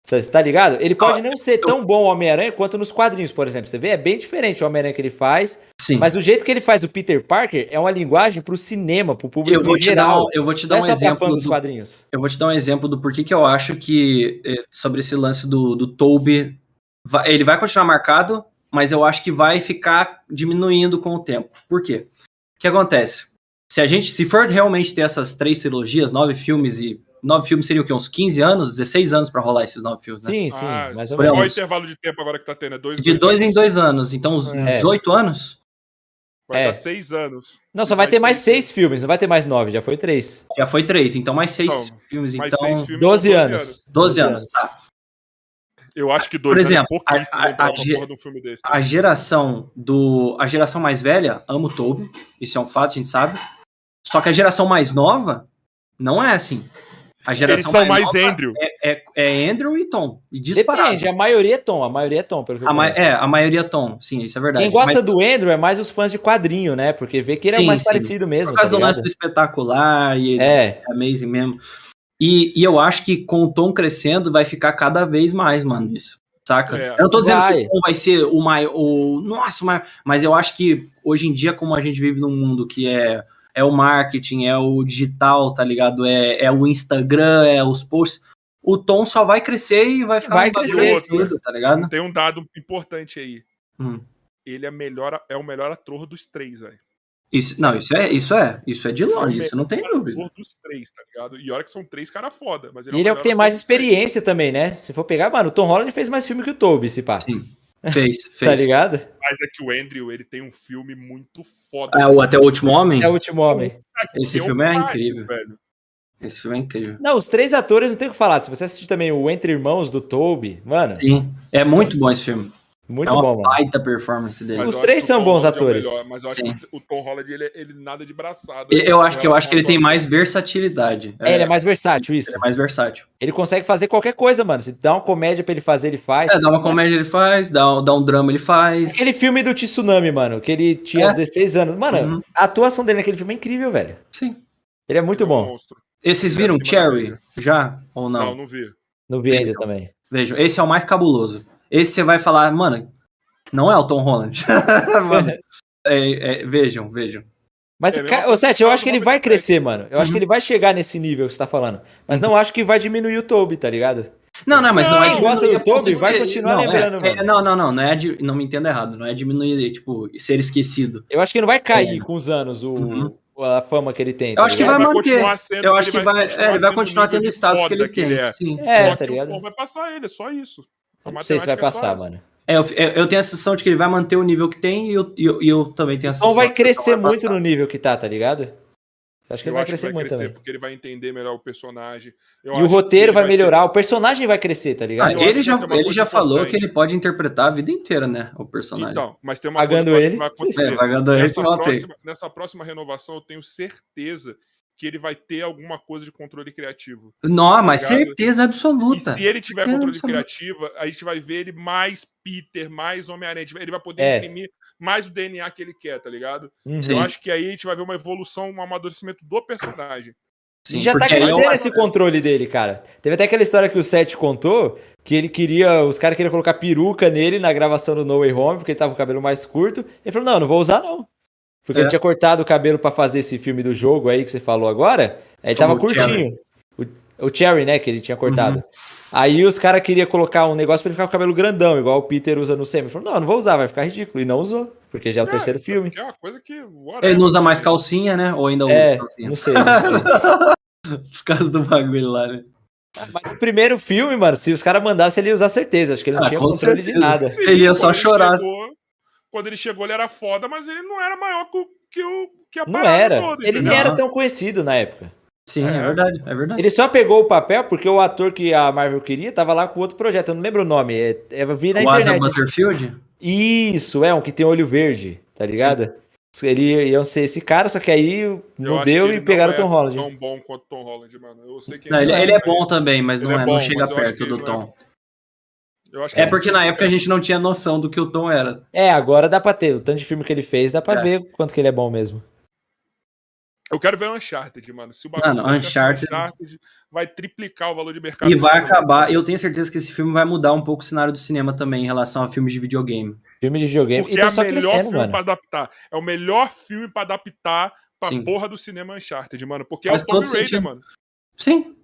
Você tá ligado? Ele pode não ser tão bom Homem-Aranha quanto nos quadrinhos, por exemplo. Você vê, é bem diferente o Homem-Aranha que ele faz. Sim. Mas o jeito que ele faz o Peter Parker é uma linguagem pro cinema, pro público eu vou em te dar, geral. eu vou te dar Não é um pra exemplo dos do, quadrinhos. Eu vou te dar um exemplo do porquê que eu acho que eh, sobre esse lance do, do Toby, ele vai continuar marcado, mas eu acho que vai ficar diminuindo com o tempo. Por quê? O que acontece? Se a gente, se for realmente ter essas três trilogias, nove filmes e nove filmes seriam o quê? Uns 15 anos, 16 anos pra rolar esses nove filmes, né? Sim, sim, Ah, Qual menos. o intervalo de tempo agora que tá tendo? É dois, De dois em anos? dois anos, então uns É. 18 anos Vai É. dar seis anos. Não, só vai ter mais seis filmes, não vai ter mais nove, já foi três. já foi três, então mais seis Então, filmes, Mais então seis filmes. 12 são anos. 12 anos, tá? Eu acho que dois Por exemplo, anos é a- a- a um filme desse. a geração do a geração mais velha ama o Toby, isso é um fato, a gente sabe. Só que a geração mais nova não é assim. A Eles geração são mais nova Andrew. É, é Andrew e Tom. E disparado. Depende, a maioria é Tom, a maioria é Tom, pelo que eu A ma- é, a maioria é Tom, sim, isso é verdade. Quem gosta Mas do Andrew é mais os fãs de quadrinho, né? Porque vê que ele é Sim, o mais sim. parecido mesmo. por causa tá do lance do espetacular e É, é amazing mesmo. E, e eu acho que com o Tom crescendo vai ficar cada vez mais, mano, isso. Saca? É. eu não tô dizendo Vai. que o Tom vai ser o maior, o nossa, o maior, mas eu acho que hoje em dia, como a gente vive num mundo que é é o marketing, é o digital, tá ligado? É, é o Instagram, é os posts. O Tom só vai crescer e vai ficar Vai crescer, absurdo, tá ligado? Tem um dado importante aí. Hum. Ele é, melhor, é o melhor ator dos três, velho. Isso, não, isso é, isso é, isso é de longe, isso não tem dúvida. ator dos três, tá ligado? E olha que são três caras foda. Mas E ele é o que tem mais experiência também, né? Se for pegar, mano, o Tom Holland fez mais filme que o Toby, se pá. Sim. Fez, <laughs> Tá fez. ligado? Mas é que o Andrew, ele tem um filme muito foda. É, o Até o Último Homem? É o último homem. Esse um filme é pai, incrível. Velho. Esse filme é incrível. Não, os três atores não tem o que falar. Se você assistir também o Entre Irmãos do Toby, mano, Sim, é muito bom esse filme. Muito é uma bom, mano. baita performance dele. Mas Os eu três são bons Holland é o atores. melhor, mas eu acho Sim. que o Tom Holland, ele, ele nada de braçada. Eu acho que eu acho que ele tem mais versatilidade. É, ele é mais versátil, isso. ele é mais versátil. Ele consegue fazer qualquer coisa, mano. Se dá uma comédia pra ele fazer, ele faz. É, dá uma comédia ele faz, dá, dá um drama ele faz. Aquele filme do Tsunami, mano, que ele tinha É. 16 anos. Mano, Uhum. a atuação dele naquele filme é incrível, velho. Sim. Ele é muito um bom. monstro. E vocês viram que Cherry? Já? Ou Não, não? não vi. Não vi ainda também. Vejam, esse é o mais cabuloso. Esse você vai falar, mano, não é o Tom Holland. <laughs> Mano, é- é, vejam, vejam. Mas, É, ca- Seth, eu acho que ele vai crescer, mano. Eu acho Uhum. que ele vai chegar nesse nível que você tá falando. Mas não acho que vai diminuir o Toby, tá ligado? Não, não, mas não, é Quem gosta diminuir do Toby a ponto vai continuar não, lembrando, é- mano. é- não, não, não, não é não me entenda errado, não é diminuir, tipo, ser esquecido. Eu acho que não vai cair com os anos o, Uhum. a fama que ele tem. Eu tá acho que ligado? vai manter. continuar sendo, Eu acho que vai, é, ele vai continuar tendo o status que ele tem. é. Sim. É, Só tá ligado? o vai passar ele, é só isso. Não sei se vai é passar, mano. É, eu, eu- tenho a sensação de que ele vai manter o nível que tem e eu, e eu, eu também tenho a sensação Então vai de que ele crescer não vai muito no nível que tá, tá ligado? Eu acho que ele vai crescer vai muito crescer, também. porque ele vai entender melhor o personagem. Eu E o roteiro ele vai ter- melhorar, o personagem vai crescer, tá Ah, ligado? Acho ele já, vai ter ele já falou importante. que ele pode interpretar a vida inteira, né? O personagem. Então, mas tem uma Pagando coisa ele. que vai acontecer. é, pagando ele que nessa, mantém. próxima, nessa próxima renovação, eu tenho certeza que ele vai ter alguma coisa de controle criativo. Não, mas Ligado? certeza E absoluta. se ele tiver Certeza controle absoluta. criativo, a gente vai ver ele mais Peter, mais Homem-Aranha. Ele vai poder É. imprimir mais o DNA que ele quer, tá ligado? Uhum. Sim. Eu acho que aí a gente vai ver uma evolução, um amadurecimento do personagem. Sim, e já tá crescendo esse controle dele, cara. Teve até aquela história que o Seth contou, que ele queria, os caras queriam colocar peruca nele na gravação do No Way Home, porque ele tava com o cabelo mais curto. Ele falou, não, não vou usar não. Porque É. ele tinha cortado o cabelo pra fazer esse filme do jogo aí que você falou agora. Aí ele tava Como o curtinho. O, o Cherry, né, que ele tinha cortado. Uhum. Aí os caras queriam colocar um negócio pra ele ficar com o cabelo grandão, igual o Peter usa no Semi. Ele falou, não, não vou usar, vai ficar ridículo. E não usou, porque já é o terceiro filme. Que é uma coisa que. Ele não usa mais calcinha, né? Ou ainda usa É, calcinha? não sei, não sei. <laughs> Os casos do bagulho lá, né? Mas no primeiro filme, mano, se os caras mandassem, ele ia usar certeza. Acho que ele não Ah, tinha com controle de certeza. nada. Ele ia só chorar. chegou- quando ele chegou, ele era foda, mas ele não era maior que o que, o, que a Não era. toda, Ele nem era tão conhecido na época. Sim, é, É. verdade, é verdade. Ele só pegou o papel porque o ator que a Marvel queria tava lá com outro projeto. Eu não lembro o nome. É, é, eu vi na o Asa internet. Butterfield? Isso, é um que tem olho verde, tá ligado? Ele ia ser esse cara, só que aí Eu não deu e ele pegaram o não Tom é Holland. tão bom quanto o Tom Holland, mano. Eu sei que Não, ele, ele é bom também, mas Ele não, é é, bom, não chega perto do ele é- Tom. Eu acho que É porque na época a gente não tinha noção do que o Tom era. É, agora dá pra ter. O tanto de filme que ele fez, dá pra É. ver quanto que ele é bom mesmo. Eu quero ver o Uncharted, mano. Se o Mano, der certo, Uncharted- Uncharted vai triplicar o valor de mercado. E vai acabar. Eu tenho certeza que esse filme vai mudar um pouco o cenário do cinema também em relação a filmes de videogame. Filme de videogame. Porque E é tá o só melhor crescendo, filme mano. pra adaptar. É o melhor filme pra adaptar pra Sim. porra do cinema Uncharted, mano. Porque Faz é o Tomb Raider, sentido. mano. Sim.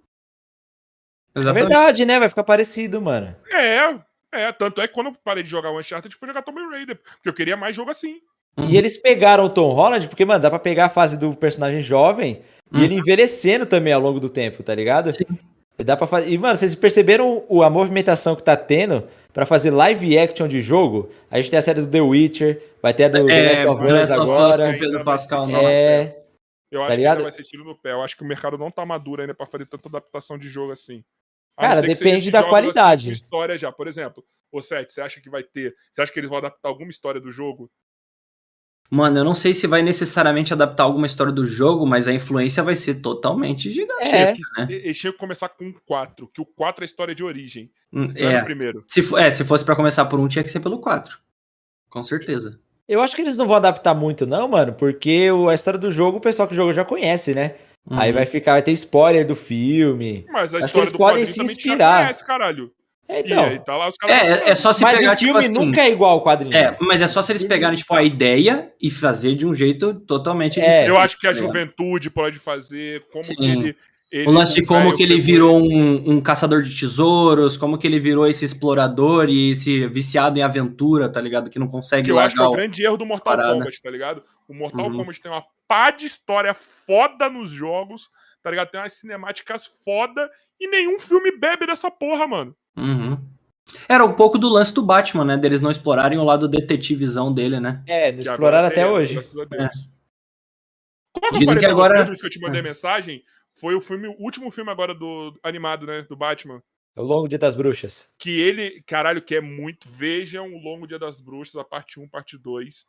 É Exatamente. verdade, né? Vai ficar parecido, mano. É, é. Tanto é que quando eu parei de jogar o Uncharted, fui jogar Tomb Raider. Porque eu queria mais jogo assim. E eles pegaram o Tom Holland, porque, mano, dá pra pegar a fase do personagem jovem e Uhum. ele envelhecendo também ao longo do tempo, tá ligado? Sim. E Dá pra fazer... E, mano, vocês perceberam o- a movimentação que tá tendo pra fazer live action de jogo? A gente tem a série do The Witcher, vai ter a do The É, Last of Us Last of Us agora. com Pedro Pascal, ser- É, Eu Tá acho que ainda vai ser tiro no pé. Eu acho que o mercado não tá maduro ainda pra fazer tanta adaptação de jogo assim. Cara, depende da jogos, qualidade. com história já. Por exemplo, o Seth, você acha que vai ter. Você acha que eles vão adaptar alguma história do jogo? Mano, eu não sei se vai necessariamente adaptar alguma história do jogo, mas a influência vai ser totalmente gigante. É. Né? Eles tinham que começar com o 4, que o 4 é a história de origem. Hum, É. o primeiro. Se, é, se fosse pra começar por um, tinha que ser pelo 4. Com certeza. eu acho que eles não vão adaptar muito, não, mano, porque o- a história do jogo o pessoal que joga já conhece, né? Aí Uhum. vai ficar, vai ter spoiler do filme. Mas a Acho que história eles do podem quadrinho se inspirar. conhece, caralho. É, E então. aí tá lá os caras. É, é só se Mas pegar, o tipo filme assim, nunca é igual ao quadrinho. É, mas é só se eles pegarem, tipo, a ideia e fazer de um jeito totalmente É. diferente. Eu acho que a tá juventude pode fazer, como Sim. que ele. ele O lance de como velho que ele virou um, um caçador de tesouros, como que ele virou esse explorador e esse viciado em aventura, tá ligado? Que não consegue Que eu acho que é o grande erro do Mortal parada. Kombat, tá ligado? O Mortal Uhum. Kombat tem uma pá de história foda nos jogos, tá ligado? Tem umas cinemáticas foda e nenhum filme bebe dessa porra, mano. Uhum. Era um pouco do lance do Batman, né? Deles não explorarem o lado detetivizão dele, né? É, não exploraram até tem, hoje. Graças a Deus. Como é eu Dizem falei que pra agora- você, que eu te mandei É. mensagem? Foi o filme, o último filme agora do animado, né? Do Batman. É o Longo Dia das Bruxas. que ele, caralho, que é muito. Vejam o Longo Dia das Bruxas, a parte 1, parte 2,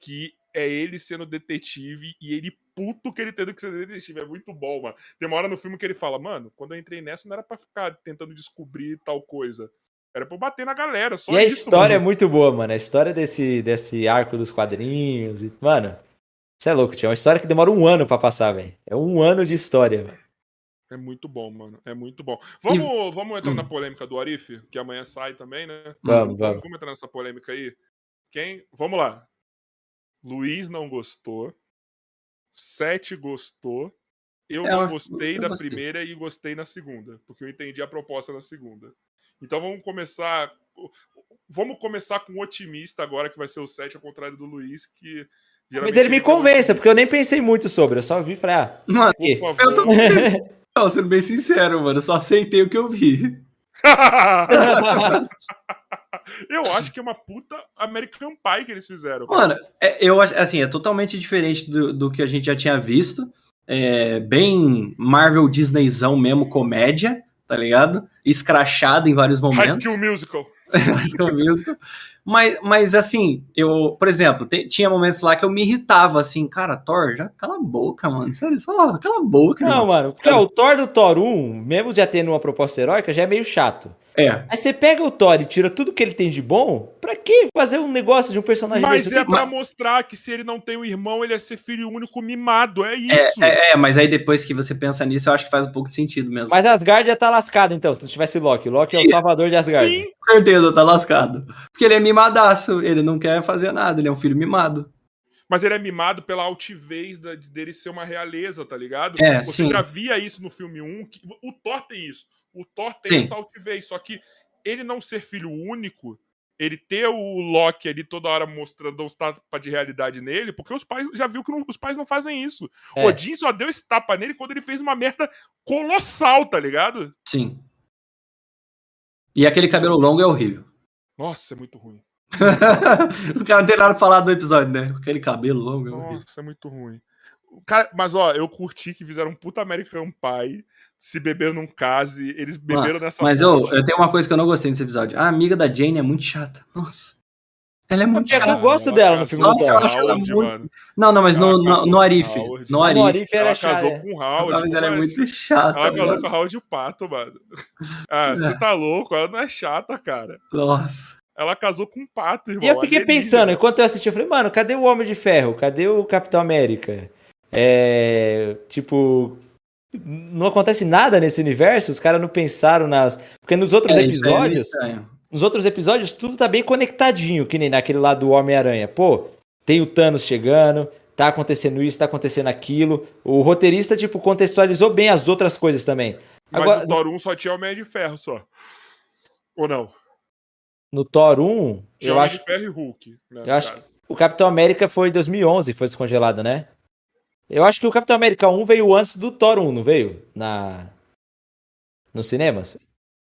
que é ele sendo detetive e ele puto que ele tendo que ser detetive. É muito bom, mano. Tem uma hora no filme que ele fala, mano, quando eu entrei nessa não era pra ficar tentando descobrir tal coisa. Era pra eu bater na galera, só e a isso, história é mano. muito boa, mano. A história desse, desse arco dos quadrinhos. E, mano, você é louco, tio. É uma história que demora um ano pra passar, velho. É um ano de história, velho. É muito bom, mano. É muito bom. Vamos, vamos entrar na polêmica do Arif, que amanhã sai também, né? Vamos, vamos. Vamos entrar nessa polêmica aí. Quem? Vamos lá. Luiz não gostou. Sete gostou. Eu É, não gostei eu da gostei. primeira e gostei na segunda, porque eu entendi a proposta na segunda. Então vamos começar. Vamos começar com o otimista agora, que vai ser o 7, ao contrário do Luiz, que. Mas ele me convença, porque eu nem pensei muito sobre. Eu só vi e falei, ah, Mano. Por eu tô favor. não, sendo bem sincero, mano. Eu só aceitei o que eu vi. <laughs> <laughs> eu acho que é uma puta American Pie que eles fizeram. Mano, é, eu acho assim, é totalmente diferente do, do que a gente já tinha visto. É bem Marvel Disneyzão mesmo, comédia, tá ligado? Escrachado em vários High momentos. School Musical. <laughs> High School Musical. Mas, mas assim, eu, por exemplo, te- tinha momentos lá que eu me irritava, assim, cara, Thor, já cala a boca, mano. Sério, só cala a boca, Não, irmão. mano, porque ó, o Thor do Thor 1, mesmo já tendo uma proposta heróica, já é meio chato. É. Aí você pega o Thor e tira tudo que ele tem de bom, pra que fazer um negócio de um personagem Mas desse? é pra mostrar que se ele não tem um irmão, ele é ser filho único mimado. É isso. É, é, mas aí depois que você pensa nisso, eu acho que faz um pouco de sentido mesmo. Mas Asgard já tá lascado, então, se não tivesse Loki. Loki é o salvador de Asgard. Sim, Com certeza, tá lascado. Porque ele é mimadaço, ele não quer fazer nada, ele é um filho mimado. mas ele é mimado pela altivez da- dele ser uma realeza, tá ligado? É, Você sim. já via isso no filme 1. que- o Thor tem isso. O Thor tem Sim. essa altivez. Só que ele não ser filho único, ele ter o Loki ali toda hora mostrando os tapas de realidade nele, porque os pais já viu que não- os pais não fazem isso. É. Odin só deu esse tapa nele quando ele fez uma merda colossal, tá ligado? Sim. E aquele cabelo longo é horrível. Nossa, é muito ruim. <laughs> o cara não tem nada pra falar do episódio, né? Aquele cabelo longo é horrível. Nossa, é muito ruim. Cara, mas ó, eu curti que fizeram um puta American Pie, se beberam num case, eles beberam nessa Mas eu, eu tenho uma coisa que eu não gostei nesse episódio. A amiga da Jane é muito chata. Nossa. Ela é muito É eu chata. gosto dela no filme do Nossa, eu acho ela muito- mano. Não, não, mas no, no, casou no Arif. No Arif. no Arif era Ela casou chata. com o Howard. mas ela é muito chata. Ela casou mano. com o Howard e o Pato, mano. Ah, <laughs> você tá louco? Ela não é chata, cara. Nossa. Ela casou com o Pato, irmão. E eu fiquei alienígena. pensando, enquanto eu assisti, eu falei, mano, cadê o Homem de Ferro? Cadê o Capitão América? É. Tipo. Não acontece nada nesse universo, os caras não pensaram nas. Porque nos outros É, é episódios. estranho. Nos outros episódios, tudo tá bem conectadinho, que nem naquele lado do Homem-Aranha. Pô, tem o Thanos chegando, tá acontecendo isso, tá acontecendo aquilo. O roteirista, tipo, contextualizou bem as outras coisas também. Mas Agora, no Thor 1 só tinha o Homem de Ferro só. Ou não? no Thor 1, Tinha eu Homem acho. de Ferro e Hulk. né, Eu acho cara? O Capitão América foi em 2011 que foi descongelado, né? Eu acho que o Capitão América 1 veio antes do Thor 1, não veio? Na... Nos cinemas?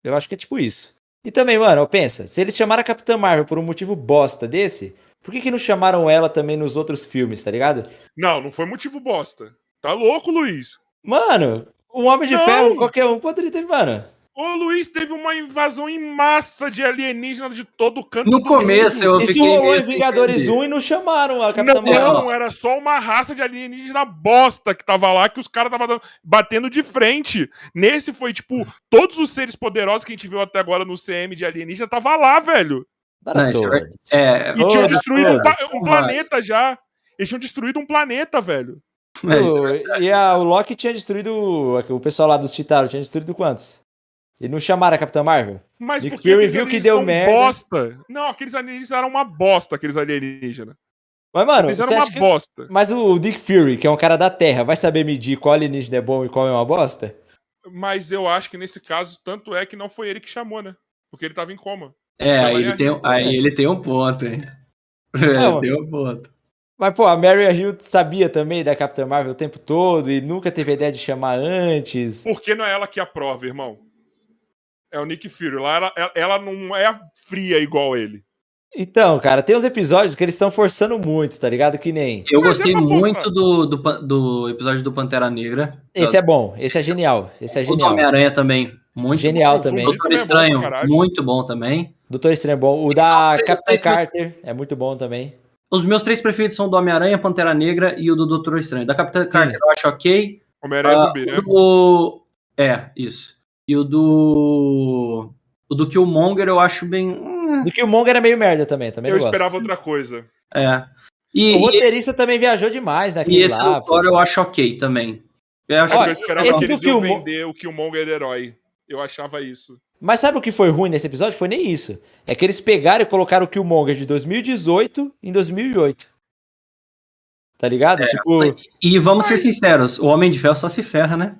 Eu acho que é tipo isso. E também, mano, pensa, se eles chamaram a Capitã Marvel por um motivo bosta desse, por que, que não chamaram ela também nos outros filmes, tá ligado? Não, não foi motivo bosta. Tá louco, Luiz? Mano, um Homem de Não! Ferro, qualquer um poderia ter, mano. Ô, Luiz, teve uma invasão em massa de alienígenas de todo canto. No do começo mundo. eu Isso fiquei. rolou em Vingadores entender. 1 e não chamaram a Capitã Não, Marvel. não, era só uma raça de alienígena bosta que tava lá, que os caras estavam batendo de frente. Nesse foi, tipo, todos os seres poderosos que a gente viu até agora no CM de alienígena tava lá, velho. Para Não, isso é. É, E tinham Todos, destruído um, um planeta já. Eles tinham destruído um planeta, velho. é, O- e a- o Loki tinha destruído. O pessoal lá dos Chitauri tinha destruído quantos? E não chamaram a Capitã Marvel? Mas Nick porque Fury viu que deu merda. bosta. Não, aqueles alienígenas eram uma bosta, aqueles alienígenas. Mas, mano, Eles eram uma que... bosta. Mas o Nick Fury, que é um cara da Terra, vai saber medir qual alienígena é bom e qual é uma bosta? Mas eu acho que nesse caso, tanto é que não foi ele que chamou, né? Porque ele tava em coma. É, aí ele, tem, rir, aí ele tem um ponto, hein? <laughs> É, Não, tem um ponto. Mas, pô, a Mary Hill sabia também da Capitã Marvel o tempo todo e nunca teve a ideia de chamar antes. Porque não é ela que aprova, irmão. É o Nick Fury. Lá ela, ela- não é fria igual ele. Então, cara, tem uns episódios que eles estão forçando muito, tá ligado? Que nem. Eu Mas é gostei pra muito do, do, do episódio do Pantera Negra. Esse é bom, esse é genial. Esse é O do genial. Homem-Aranha também. Muito Genial O também. Wolverine Doutor também é bom Estranho, muito bom também. Doutor Estranho é bom. O é da o três- Capitã Carter é muito bom também. Os meus três preferidos são do Homem-Aranha, Pantera Negra e o do Doutor Estranho. Da Capitã Sim. Carter eu acho ok. Homem-Aranha Ah, zumbi, né? o. É, isso. E o do... O do Killmonger eu acho bem... hum, Do que o Monger é meio merda também, também Eu não gosto. esperava outra coisa. É. E, O e esse, roteirista também viajou demais e naquele esse lá. do eu acho ok também. Eu acho Ó, que eu esperava esse que do eles Killmo- vender o Killmonger herói. Eu achava isso. Mas sabe o que foi ruim nesse episódio? Foi nem isso. É que eles pegaram e colocaram o Killmonger de 2018 em 2008. Tá ligado? tipo, E vamos ser sinceros, o Homem de Ferro só se ferra, né?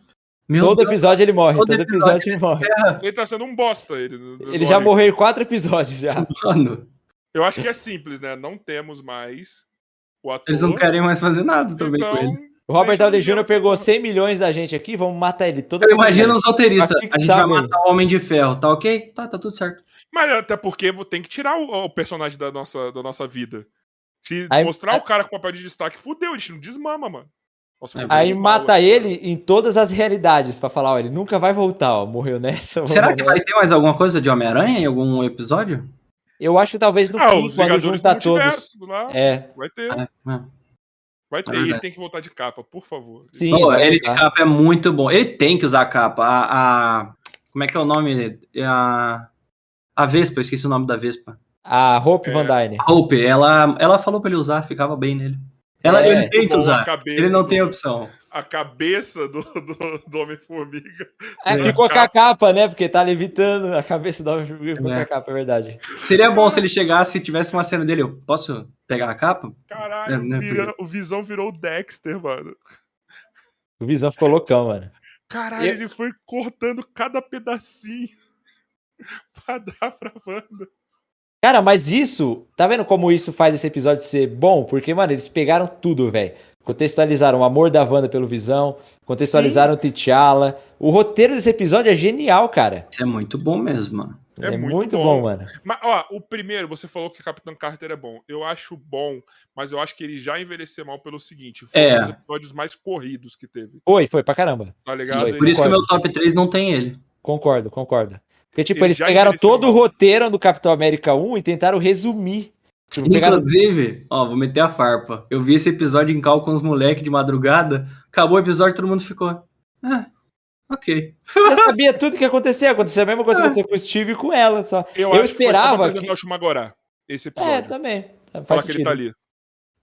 Meu todo Deus, episódio ele morre. todo Todo episódio ele morre. Ele tá sendo um bosta, ele. Ele já morreu em quatro episódios já. mano. Eu acho que é simples, né? Não temos mais o ator. Eles não querem mais fazer nada também então, com ele. O Robert Downey Jr. pegou porra. 100 milhões da gente aqui, vamos matar ele todo Eu imagino os episódio. roteiristas. A gente vai matar o Homem de Ferro, tá ok? Tá, tá tudo certo. Mas até porque tem que tirar o, o personagem da nossa, da nossa vida. Se Aí- mostrar o cara com papel de destaque, fudeu, a gente não desmama, mano. Nossa, É, Aí mal, mata assim, ele em todas as realidades pra falar, ó, ele nunca vai voltar, ó, morreu nessa. Será que vai nessa. ter mais alguma coisa de Homem-Aranha em algum episódio? Eu acho que talvez no Ah, fim, quando junta do todos. Lá, É, vai ter, É, é. vai ter. É ele verdade. tem que voltar de capa, por favor. sim. Pô, vai ele de capa é muito bom. Ele tem que usar a capa. A, a- como é que é o nome? É A, a Vespa, eu esqueci o nome da Vespa. A Hope É. Van Dyne. A Hope, ela, ela falou pra ele usar, ficava bem nele. Ela, É, ele tem que usar. Ele não do- tem opção. A cabeça do, do, do Homem-Formiga. É, É. ficou com a capa, né? Porque tá levitando a cabeça do homem ficou com É. a capa, é verdade. Seria bom se ele chegasse e tivesse uma cena dele. Eu posso pegar a capa? Caralho, É, né, vira- o Visão virou o Dexter, mano. O Visão ficou loucão, mano. Caralho, Eu- ele foi cortando cada pedacinho <laughs> pra dar pra Wanda. Cara, mas isso, tá vendo como isso faz esse episódio ser bom? Porque, mano, eles pegaram tudo, velho. Contextualizaram o amor da Wanda pelo Visão, contextualizaram o T'Challa. O roteiro desse episódio é genial, cara. Isso é muito bom mesmo, mano. É É, muito muito, bom. bom. mano. Mas, ó, o primeiro, você falou que Capitão Carter é bom. Eu acho bom, mas eu acho que ele já envelheceu mal pelo seguinte: foi É. um dos episódios mais corridos que teve. Foi, foi pra caramba. Tá ligado? Foi, Por isso que o meu top 3 não tem ele. Concordo, concordo. Porque, tipo, Ele eles pegaram todo o roteiro do Capitão América 1 e tentaram resumir. Tipo, pegaram... Inclusive, ó, vou meter a farpa. Eu vi esse episódio em cal com os moleques de madrugada. Acabou o episódio, todo mundo ficou. Ah, ok. Você sabia tudo que ia acontecer. Aconteceu a mesma coisa que aconteceu com o Steve e com ela. Só. Eu, Eu acho que foi esperava que- o Shumagorá, esse episódio. É, também. Faz Falar que ele sentido. tá ali.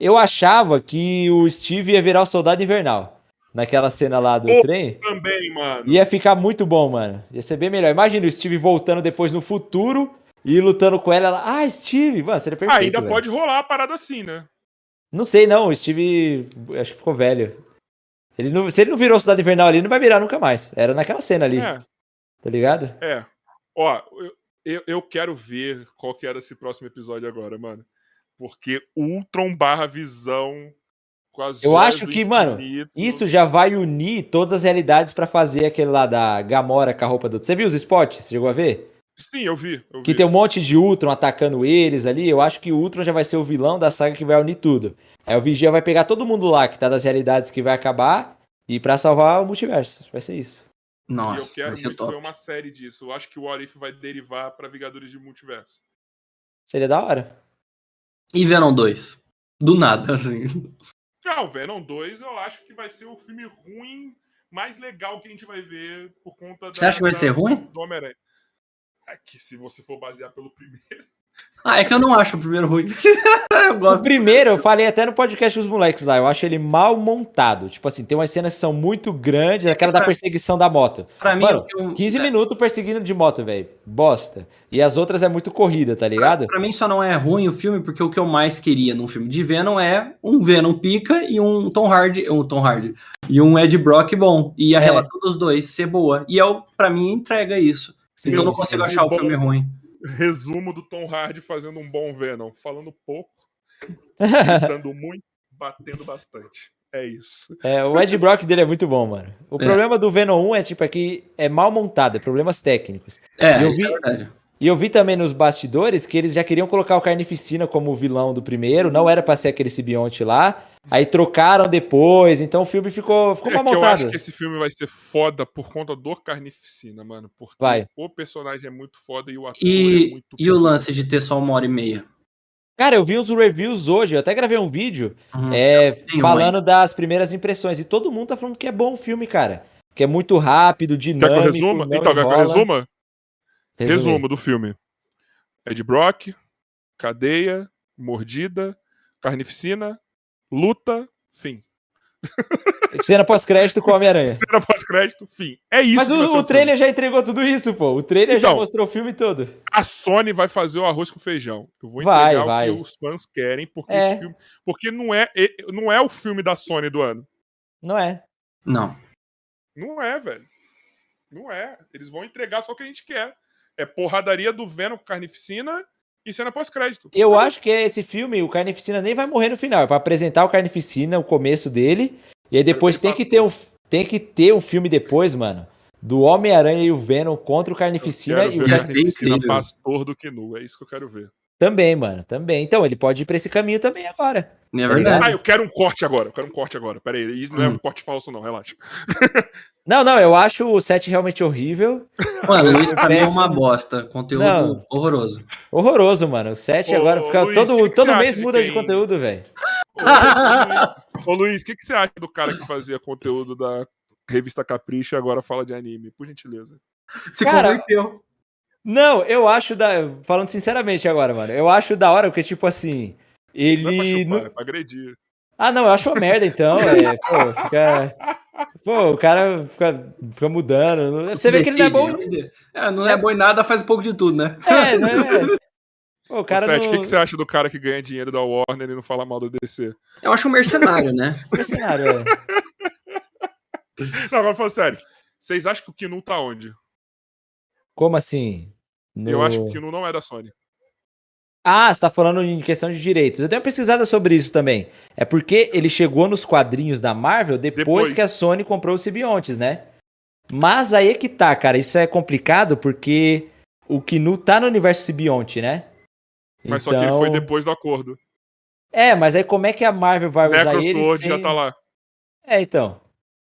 Eu achava que o Steve ia virar o soldado invernal. Naquela cena lá do Pô. trem. Também, mano. Ia ficar muito bom, mano. Ia ser bem melhor. Imagina o Steve voltando depois no futuro e lutando com ela. ela ah, Steve! Mano, seria perfeito. Ah, ainda velho. pode rolar a parada assim, né? Não sei, não. O Steve. Acho que ficou velho. Ele não... Se ele não virou soldado invernal ali, não vai virar nunca mais. Era naquela cena ali. É, Tá ligado? é. Ó, eu, eu, quero ver qual que era esse próximo episódio agora, mano. Porque Ultron barra visão Eu acho que, mano, infinito. Isso já vai unir todas as realidades pra fazer aquele lá da Gamora com a roupa do. Você viu os spots? Você chegou a ver? Sim, eu vi. Eu Que vi. tem um monte de Ultron atacando eles ali. Eu acho que o Ultron já vai ser o vilão da saga que vai unir tudo. Aí o Vigia vai pegar todo mundo lá que tá das realidades que vai acabar e pra salvar o multiverso. Vai ser isso. E eu Nossa, quero vai ser muito top. ver uma série disso. Eu acho que o What If vai derivar pra Vingadores de Multiverso. Seria da hora. E Venom 2? Do nada, assim. Não, Venom 2 eu acho que vai ser o filme ruim mais legal que a gente vai ver por conta Você acha que vai ser ruim? do Homem-Aranha. É que se você for basear pelo primeiro. Ah, é que eu não acho o primeiro ruim. <laughs> eu O gosto. primeiro, eu falei até no podcast dos moleques lá, eu acho ele mal montado. Tipo assim, tem umas cenas que são muito grandes, aquela da perseguição da moto. Pra mim, Mano, o eu- 15 minutos perseguindo de moto, velho. Bosta. E as outras é muito corrida, tá ligado? Pra mim só não é ruim o filme, porque o que eu mais queria num filme de Venom é um Venom pica e um Tom Hardy, um Tom Hardy e um Ed Brock bom. E a É. relação dos dois ser boa. E eu, pra mim, entrega isso. Sim, eu não sim. consigo achar o filme ruim. Resumo do Tom Hardy fazendo um bom Venom. Falando pouco, <laughs> gritando muito. batendo bastante. É isso. É, o Ed Brock dele é muito bom, mano. O É. problema do Venom 1 é tipo aqui é mal montado, é problemas técnicos. É, Eu isso vi- é verdade. E eu vi também nos bastidores que eles já queriam colocar o Carnificina como o vilão do primeiro, não era pra ser aquele simbionte lá. Aí trocaram depois, então o filme ficou, ficou É mal que eu montado. acho que esse filme vai ser foda por conta do Carnificina, mano. Porque Vai. o personagem é muito foda e o ator é E, muito e o bom. lance de ter só uma hora e meia? Cara, eu vi os reviews hoje, eu até gravei um vídeo Uhum. é, tenho falando das primeiras impressões. E todo mundo tá falando que é bom o filme, cara. Que é muito rápido, Quer que eu dinâmico. resuma? Então, quer que eu resuma? Resume. Resumo do filme. Ed Brock, cadeia, mordida, carnificina, luta, fim. <laughs> Cena pós-crédito com o Homem-Aranha. Cena pós-crédito, fim. É isso Mas o, o filme. trailer já entregou tudo isso, pô. O trailer já Então. mostrou o filme todo. A Sony vai fazer o arroz com feijão. Eu vou entregar vai. o que os fãs querem, porque É. esse filme. Porque não é, não é o filme da Sony do ano. Não é? Não. Não é, velho. Não é. Eles vão entregar só o que a gente quer. É porradaria do Venom com carnificina e cena pós-crédito. Eu Acabou. acho que esse filme, o Carnificina nem vai morrer no final. É pra apresentar o Carnificina, o começo dele. E aí depois que tem que, ter um, tem que ter um filme depois, mano. Do Homem-Aranha e o Venom contra o Carnificina e o carnificina incrível. pastor do Kinu. É isso que eu quero ver. Também, mano. Também. Então, ele pode ir pra esse caminho também agora. Não é Tá verdade. Ah, eu quero um corte agora. Eu quero um corte agora. Pera aí. Isso não é Hum. um corte falso, não. Relaxa. Não, não, eu acho o set realmente horrível. Mano, o Luiz pra mim é uma bosta. Conteúdo Não. horroroso. Horroroso, mano. O set Ô, agora fica. Luiz, todo que que todo você mês muda de conteúdo, velho. Ô, Luiz, o que, que você acha do cara que fazia conteúdo da revista Capricho e agora fala de anime? Por gentileza. Se Cara, converteu. Não, eu acho da. Falando sinceramente agora, mano. Eu acho da hora, porque, tipo assim. Não é pra Ele. chupar, não- é pra agredir. Ah, não, eu acho uma merda, então. É, pô, fica. Pô, o cara fica, fica mudando. Você vê que ele não é bom. É, não é bom em nada, faz um pouco de tudo, né? É, né? Pô, o cara Sete, o não. que, que você acha do cara que ganha dinheiro da Warner e não fala mal do DC? Eu acho um mercenário, né? <laughs> Mercenário, é. Não, agora falando sério. Vocês acham que o Kinu tá onde? Como assim? No- Eu acho que o Kinu não é da Sony. Ah, você tá falando em questão de direitos. Eu tenho uma pesquisada sobre isso também. É porque ele chegou nos quadrinhos da Marvel depois, Depois. que a Sony comprou os simbiontes, né? Mas aí é que tá, cara. Isso é complicado porque o Kinu tá no universo simbionte, né? Mas só que ele foi Então- depois do acordo. É, mas aí como é que a Marvel vai usar ele sem... já tá lá. É, então.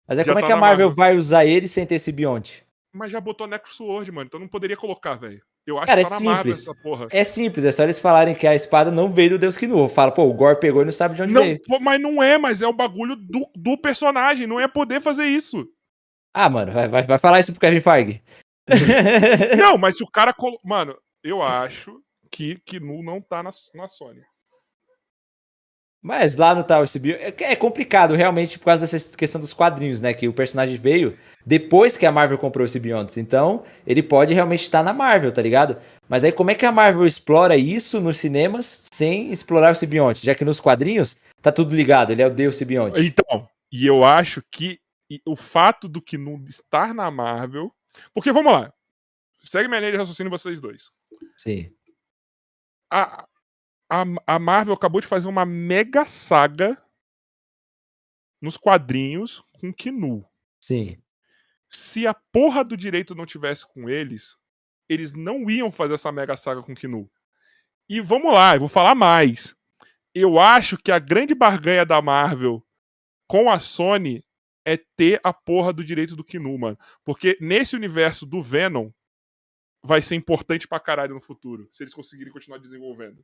Mas aí Já como é tá que a Marvel Marvel. vai usar ele sem ter simbionte? Mas já botou Necrosword, mano. Então não poderia colocar, velho. Eu acho Cara, que é tá Marvel simples. essa porra. É simples, é só eles falarem que a espada não veio do Deus Kinu. Fala, pô, o Gore pegou e não sabe de onde Não, veio. pô, mas não é, mas é o bagulho do, do personagem. Não é poder fazer isso. Ah, mano, vai, vai, vai falar isso pro Kevin Feige. <laughs> Não, mas se o cara. colo- Mano, eu acho que Kinu não tá na, na Sony. Mas lá no Tower Civil é, é complicado realmente por causa dessa questão dos quadrinhos, né? Que o personagem veio depois que a Marvel comprou os simbiontes. Então, ele pode realmente estar na Marvel, tá ligado? Mas aí como é que a Marvel explora isso nos cinemas sem explorar o simbionte? Já que nos quadrinhos tá tudo ligado, ele é o deus simbionte. Então, e eu acho que o fato do Kinu estar na Marvel. Porque vamos lá. Segue minha linha de raciocínio vocês dois. Sim. A, a, a Marvel acabou de fazer uma mega saga nos quadrinhos com Kinu. Sim. Se a porra do direito não tivesse com eles, eles não iam fazer essa mega saga com Kinu. E vamos lá, eu vou falar mais. Eu acho que a grande barganha da Marvel com a Sony é ter a porra do direito do Kinu, mano. Porque nesse universo do Venom vai ser importante pra caralho no futuro, se eles conseguirem continuar desenvolvendo.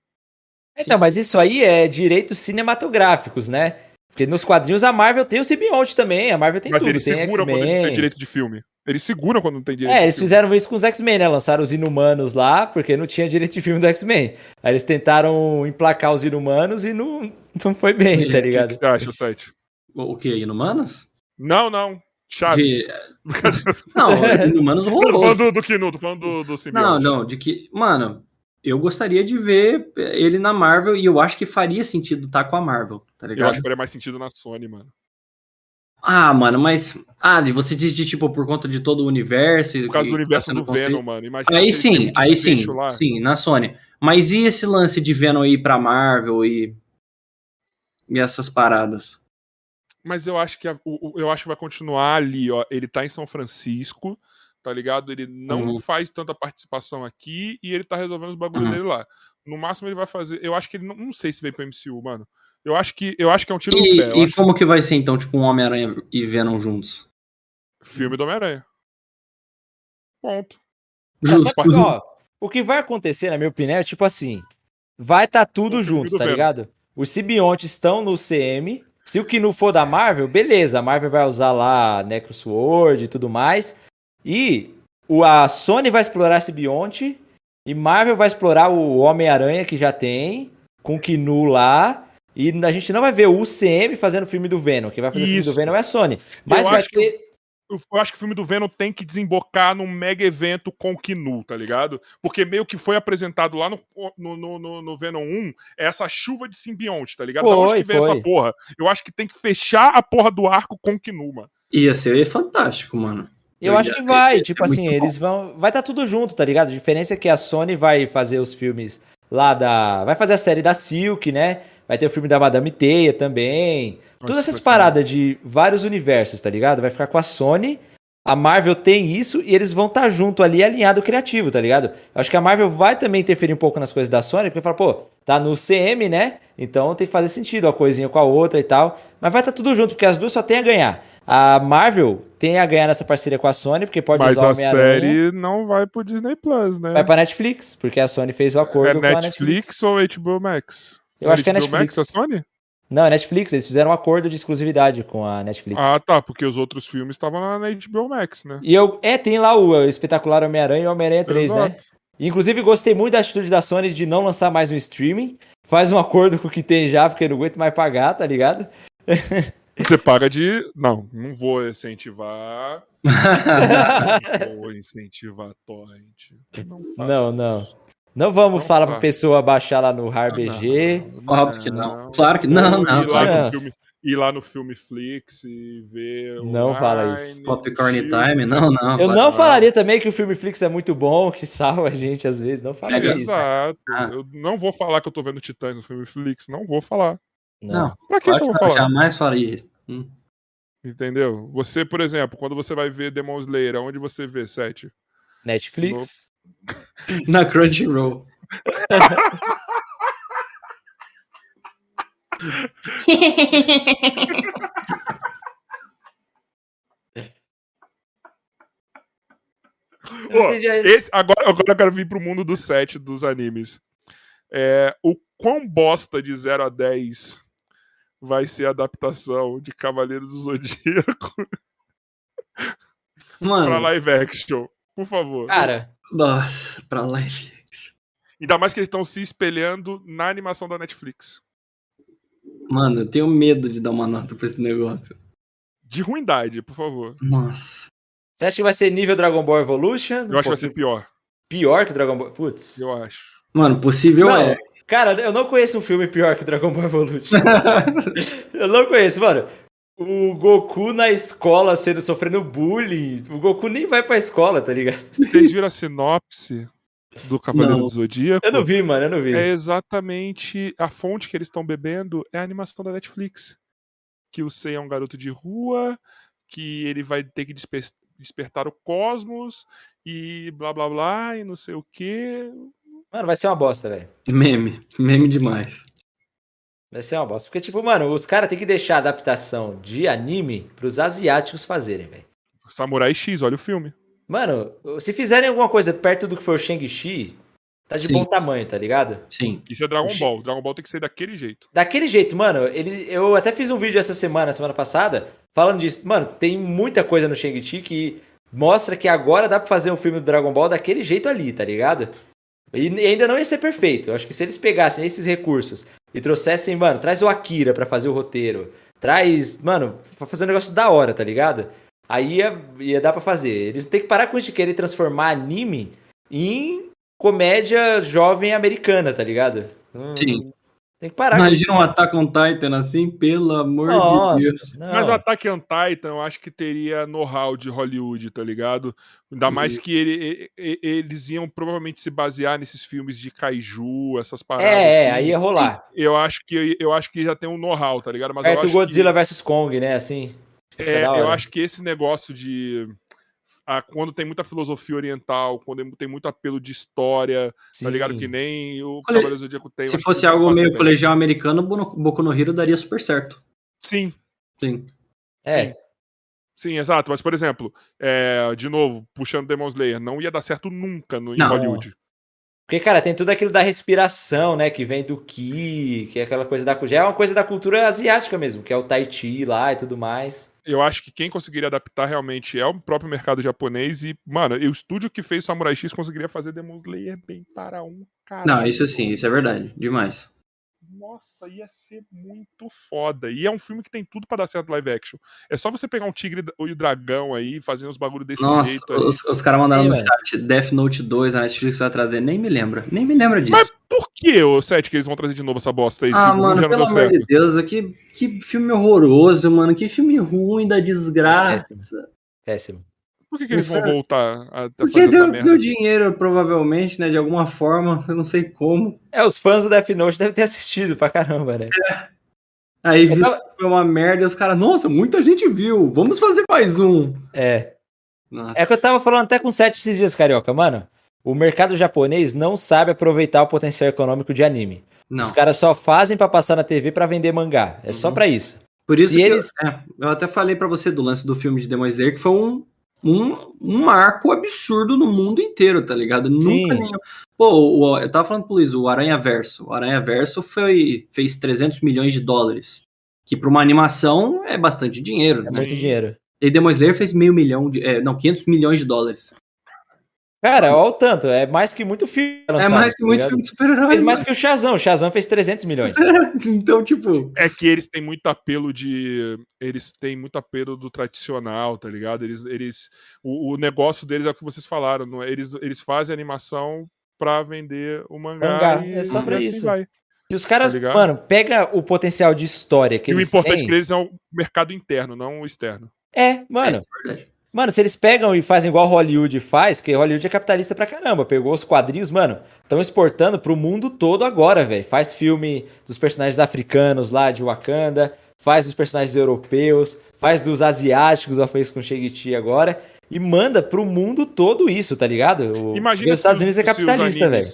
Então, mas isso aí é direitos cinematográficos, né? Porque nos quadrinhos a Marvel tem o simbionte também, a Marvel tem Mas tudo, eles tem seguram quando eles não têm direito de filme. Eles seguram quando não tem direito É, de eles filme. fizeram isso com os X-Men, né? Lançaram os Inumanos lá, porque não tinha direito de filme do X-Men. Aí eles tentaram emplacar os Inumanos e não, não foi bem, <laughs> tá O que, ligado? que você acha, Sete? O o quê? Inumanos? Não, não. Chaves. De... <laughs> Não, Inumanos Tô horroroso. falando do, do Kinu, tô falando do, do Não, simbionte. não, de que. Mano, eu gostaria de ver ele na Marvel e eu acho que faria sentido estar com a Marvel, tá Eu ligado? acho que faria mais sentido na Sony, mano. Ah, mano, mas. Ah, você diz de tipo por conta de todo o universo. Por causa do tá universo do construído. Venom, mano. Imagina Aí sim, aí sim, lá. sim, na Sony. Mas e esse lance de Venom ir pra Marvel e. e essas paradas. Mas eu acho que a- o- o- eu acho que vai continuar ali, ó. Ele tá em São Francisco, tá ligado? Ele não Uhum. faz tanta participação aqui e ele tá resolvendo os bagulhos Uhum. dele lá. No máximo ele vai fazer. Eu acho que ele não, não sei se vem pro MCU, mano. Eu acho que eu acho que é um tiro no E, pé. Eu e como que vai ser então, tipo, um Homem-Aranha e Venom juntos? filme do Homem-Aranha. Ponto. Ah, Justo. sabe que, ó, o que vai acontecer, na minha opinião, é tipo assim: vai estar tudo O filme junto, tá Venom. ligado? Os simbiontes estão no CM. Se o que não for da Marvel, beleza. A Marvel vai usar lá Necrosword e tudo mais. E o, a Sony vai explorar simbionte. E Marvel vai explorar o Homem-Aranha que já tem. Com o Kinu lá. E a gente não vai ver o UCM fazendo o filme do Venom. Quem vai fazer o filme do Venom é a Sony. Mas Eu vai ter. Eu acho que o filme do Venom tem que desembocar num mega evento com o Kinu, tá ligado? Porque meio que foi apresentado lá no, no, no, no- no Venom 1 essa chuva de simbionte, tá ligado? da onde Foi, que veio foi. essa porra? Eu acho que tem que fechar a porra do arco com o Kinu, mano. Ia ser fantástico, mano. Eu Eu acho ia- que vai, tipo assim, muito bom. eles vão. Vai estar tudo junto, tá ligado? A diferença é que a Sony vai fazer os filmes lá da. Vai fazer a série da Silk, né? Vai ter o filme da Madame Teia também. Todas essas paradas de vários universos, tá ligado? Vai ficar com a Sony. A Marvel tem isso e eles vão estar junto ali alinhado criativo, tá ligado? Eu acho que a Marvel vai também interferir um pouco nas coisas da Sony, porque fala, pô, tá no CM, né? Então tem que fazer sentido uma coisinha com a outra e tal. Mas vai estar tudo junto, porque as duas só tem a ganhar. A Marvel tem a ganhar nessa parceria com a Sony, porque pode Mas usar o a Homem-Aranha. série não vai pro Disney Plus, né? Vai pra Netflix, porque a Sony fez o acordo É com a Netflix, Netflix. ou HBO Max? Eu acho que é Netflix. Max, a Sony? Não, é Netflix, eles fizeram um acordo de exclusividade com a Netflix. Ah, tá, porque os outros filmes estavam na na HBO Max, né? E eu, é, tem lá o espetacular Homem-Aranha e Homem-Aranha 3, né? Exato. Inclusive, gostei muito da atitude da Sony de não lançar mais um streaming. Faz um acordo com o que tem já, porque não aguento mais pagar, tá ligado? <laughs> Você paga de. Não, não vou incentivar. <laughs> Não vou incentivar torrent. Não, faço Não, não. Não vamos Não falar pra faço. pessoa baixar lá no RBG. Óbvio que não. Claro que não, não. Ir lá, no filme, ir lá no filme Flix e ver. Não online, fala isso. Popcorn. Time? Não, não. Eu claro não falaria também que o filme Flix é muito bom, que salva a gente às vezes. Não falaria Pega isso. Exato. Ah. Eu não vou falar que eu tô vendo Titãs no filme Flix. Não vou falar. Não, Pra que, claro que eu vou não, falar? jamais faria. Hum. Entendeu? Você, por exemplo, quando você vai ver Demon Slayer, aonde você vê, Sete? Netflix. <laughs> Na Crunchyroll. <laughs> Esse, agora, agora eu quero vir pro mundo do 7 dos animes. É, o quão bosta de 0 a 10 vai ser a adaptação de Cavaleiro do Zodíaco <laughs> pra Mano, live action? Por favor. Cara, nossa, pra live. Ainda mais que eles estão se espelhando na animação da Netflix. Mano, eu tenho medo de dar uma nota pra esse negócio. De ruindade, por favor. Nossa. você acha que vai ser nível Dragon Ball Evolution? Eu acho que vai ser pior. pior que Dragon Ball. Putz. Eu acho. Mano, possível Não, é. Cara, eu não conheço um filme pior que Dragon Ball Evolution. <laughs> eu não conheço, mano. O Goku na escola sendo sofrendo bullying. O Goku nem vai pra escola, tá ligado? <laughs> Vocês viram a sinopse do Cavaleiro Não. do Zodíaco? Eu não vi, mano, eu não vi. É exatamente a fonte que eles estão bebendo é a animação da Netflix. Que o Sei é um garoto de rua, que ele vai ter que desper- despertar o cosmos e blá blá blá e não sei o quê. Mano, vai ser uma bosta, velho. Meme. Meme demais. Vai ser uma bosta. Porque, tipo, mano, os caras têm que deixar a adaptação de anime pros asiáticos fazerem, velho. Samurai X, olha o filme. Mano, se fizerem alguma coisa perto do que foi o Shang-Chi, tá de Sim. bom tamanho, tá ligado? Sim. Isso é Dragon. Ball. Dragon Ball tem que ser daquele jeito. Daquele jeito, mano, ele, eu até fiz um vídeo essa semana, semana passada, falando disso. Mano, tem muita coisa no Shang-Chi que mostra que agora dá pra fazer um filme do Dragon Ball daquele jeito ali, tá ligado? E e ainda não ia ser perfeito. Eu acho que se eles pegassem esses recursos e trouxessem, mano, traz o Akira pra fazer o roteiro, traz, mano, pra fazer um negócio da hora, tá ligado? Aí ia, ia dar pra fazer. Eles têm que parar com isso de querer transformar anime em comédia jovem americana, tá ligado? Hum, Sim. Tem que parar Imagina um isso. Attack on Titan assim, pelo amor de Nossa, Deus. não. Mas o Attack on Titan, eu acho que teria know-how de Hollywood, tá ligado? Ainda mais que ele- eles iam provavelmente se basear nesses filmes de kaiju, essas paradas. É, é, assim. aí ia rolar. Eu acho que eu acho que já tem um know-how, tá ligado? Mas eu Perto acho do Godzilla que, vs Kong, né? Assim. É, eu acho que esse negócio de ah, quando tem muita filosofia oriental, quando tem muito apelo de história, tá ligado? Sim. Que nem o Olha, Cavaleiro do Zodíaco tem. Se fosse algo meio bem. colegial americano, Boku no Hero daria super certo. Sim, Sim. É, Sim, exato. Mas, por exemplo, é, de novo, puxando Demon Slayer, não ia dar certo nunca no, em Não. Hollywood. Porque, cara, tem tudo aquilo da respiração, né? Que vem do Ki, que é aquela coisa da. Já é uma coisa da cultura asiática mesmo, que é o Tai Chi lá e tudo mais. Eu acho que quem conseguiria adaptar realmente é o próprio mercado japonês. E, mano, o estúdio que fez Samurai X conseguiria fazer Demon Slayer bem para um cara. Não, isso sim, isso é verdade. Demais. Nossa, ia ser muito foda. E é um filme que tem tudo pra dar certo live action. É só você pegar um tigre e o dragão aí, fazendo os bagulho desse Nossa, jeito aí. os, os caras mandaram Sim, no velho. chat Death Note 2, a Netflix vai trazer. Nem me lembra. Nem me lembra disso. Mas por que, ô Sete, que eles vão trazer de novo essa bosta aí? ah, Segundo mano, já não pelo deu amor certo. de Deus, que, que filme horroroso, mano. Que filme ruim da desgraça. Péssimo. Por que, que eles vão é- voltar a, a Porque deu, merda? deu dinheiro, provavelmente, né? De alguma forma, eu não sei como. É, os fãs do Death Note devem ter assistido pra caramba, né? Aí Eu viu tava- que foi uma merda e os caras, nossa, muita gente viu. Vamos fazer mais um. É. Nossa. É que eu tava falando até com o Sete esses dias, Carioca. Mano, o mercado japonês não sabe aproveitar o potencial econômico de anime. Não. Os caras só fazem pra passar na TV pra vender mangá. É só Uhum. pra isso. Por isso Se que eles- eu, é, eu até falei pra você do lance do filme de Demon Slayer, que foi um, um, um marco absurdo no mundo inteiro, tá ligado? Sim. Nunca nenhum. Pô, o- eu tava falando pro Luiz, o Aranha Verso. O Aranha Verso foi, fez 300 milhões de dólares. Que pra uma animação é bastante dinheiro. É né? muito dinheiro. E Demon Slayer fez meio milhão de. é, não, 500 milhões de dólares. Cara, olha o tanto. É mais que muito filme. é lançado, mais que tá muito filme de super-herói. Fez mais mano. que o Shazam. O Shazam fez 300 milhões. <laughs> Então, tipo. É que eles têm muito apelo de. Eles têm muito apelo do tradicional, tá ligado? Eles. eles o, o negócio deles é o que vocês falaram. Não é? eles, eles fazem animação pra vender o mangá. Mangá, e, é só pra assim isso. vai. Se os caras, Tá mano, pega o potencial de história que E o eles importante têm. pra eles é o mercado interno, não o externo. É, mano. É verdade. Mano, se eles pegam e fazem igual Hollywood faz, que Hollywood é capitalista pra caramba, pegou os quadrinhos, mano, estão exportando pro mundo todo agora, velho. Faz filme dos personagens africanos lá de Wakanda, faz dos personagens europeus, faz dos asiáticos, ó, fez com Shang-Chi agora, e manda pro mundo todo isso, tá ligado? O... Imagina os Estados os- Unidos é capitalista, velho.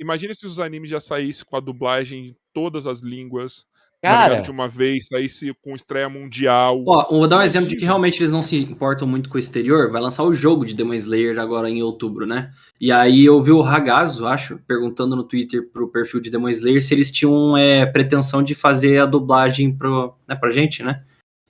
Imagina se os animes já saíssem com a dublagem em todas as línguas. Tá Cara, de uma vez, saísse com estreia mundial. Ó, vou dar um exemplo de que realmente eles não se importam muito com o exterior. Vai lançar o jogo de Demon Slayer agora em outubro, né? E aí eu vi o Ragazo, acho, perguntando no Twitter pro perfil de Demon Slayer se eles tinham é, pretensão de fazer a dublagem pro, né, pra gente, né?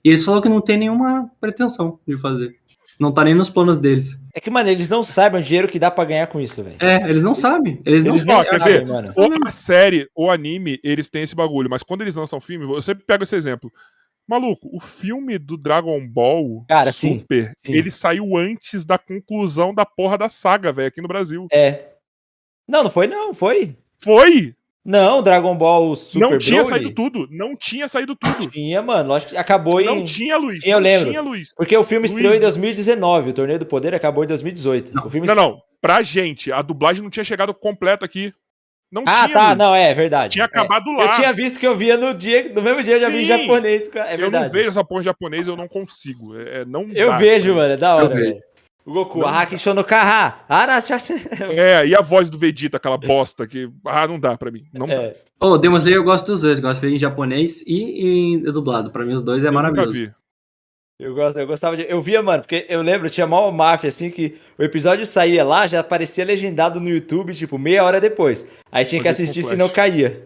E eles falaram que não tem nenhuma pretensão de fazer. Não tá nem nos planos deles. é que, mano, eles não sabem o dinheiro que dá pra ganhar com isso, velho. É, eles não sabem. Eles, Eles não não sabem, ver? mano. Ou a série, ou anime, eles têm esse bagulho. Mas quando eles lançam filme, eu sempre pego esse exemplo. Maluco, o filme do Dragon Ball Cara, sim, Super, sim. ele saiu antes da conclusão da porra da saga, velho, aqui no Brasil. É. Não, não foi não, foi. Foi! Não, Dragon Ball Super não tinha Broly? saído tudo. Não tinha saído tudo. Tinha, mano. Lógico que acabou em. Não tinha, Luiz. Eu não lembro. tinha, Luiz. Porque o filme Luiz, estreou em não. 2019. O Torneio do Poder acabou em 2018. o filme Não, estreou- não. Pra gente, a dublagem não tinha chegado completa aqui. Não Ah, tinha. tá. Luiz. Não, é verdade. Tinha É. acabado lá. Eu tinha visto que eu via no dia, no mesmo dia eu já vi em japonês. É eu verdade. não vejo essa porra em japonês, eu não consigo. É, é, não Eu dá, vejo, cara. mano. É da hora, vejo. velho. O Goku, Não Haki Shonokaha. Arachashi. É, e a voz do Vegeta, aquela bosta que. Ah, não dá pra mim. Não dá. É. Ô, Demon Slayer eu gosto dos dois. Gosto de ver em japonês e em dublado. Pra mim os dois é Eu nunca maravilhoso. vi. Eu, gosto, eu gostava de. Eu via, mano, porque eu lembro, tinha mal máfia, assim, que o episódio saía lá, já aparecia legendado no YouTube, tipo, meia hora depois. Aí tinha que assistir, senão caía.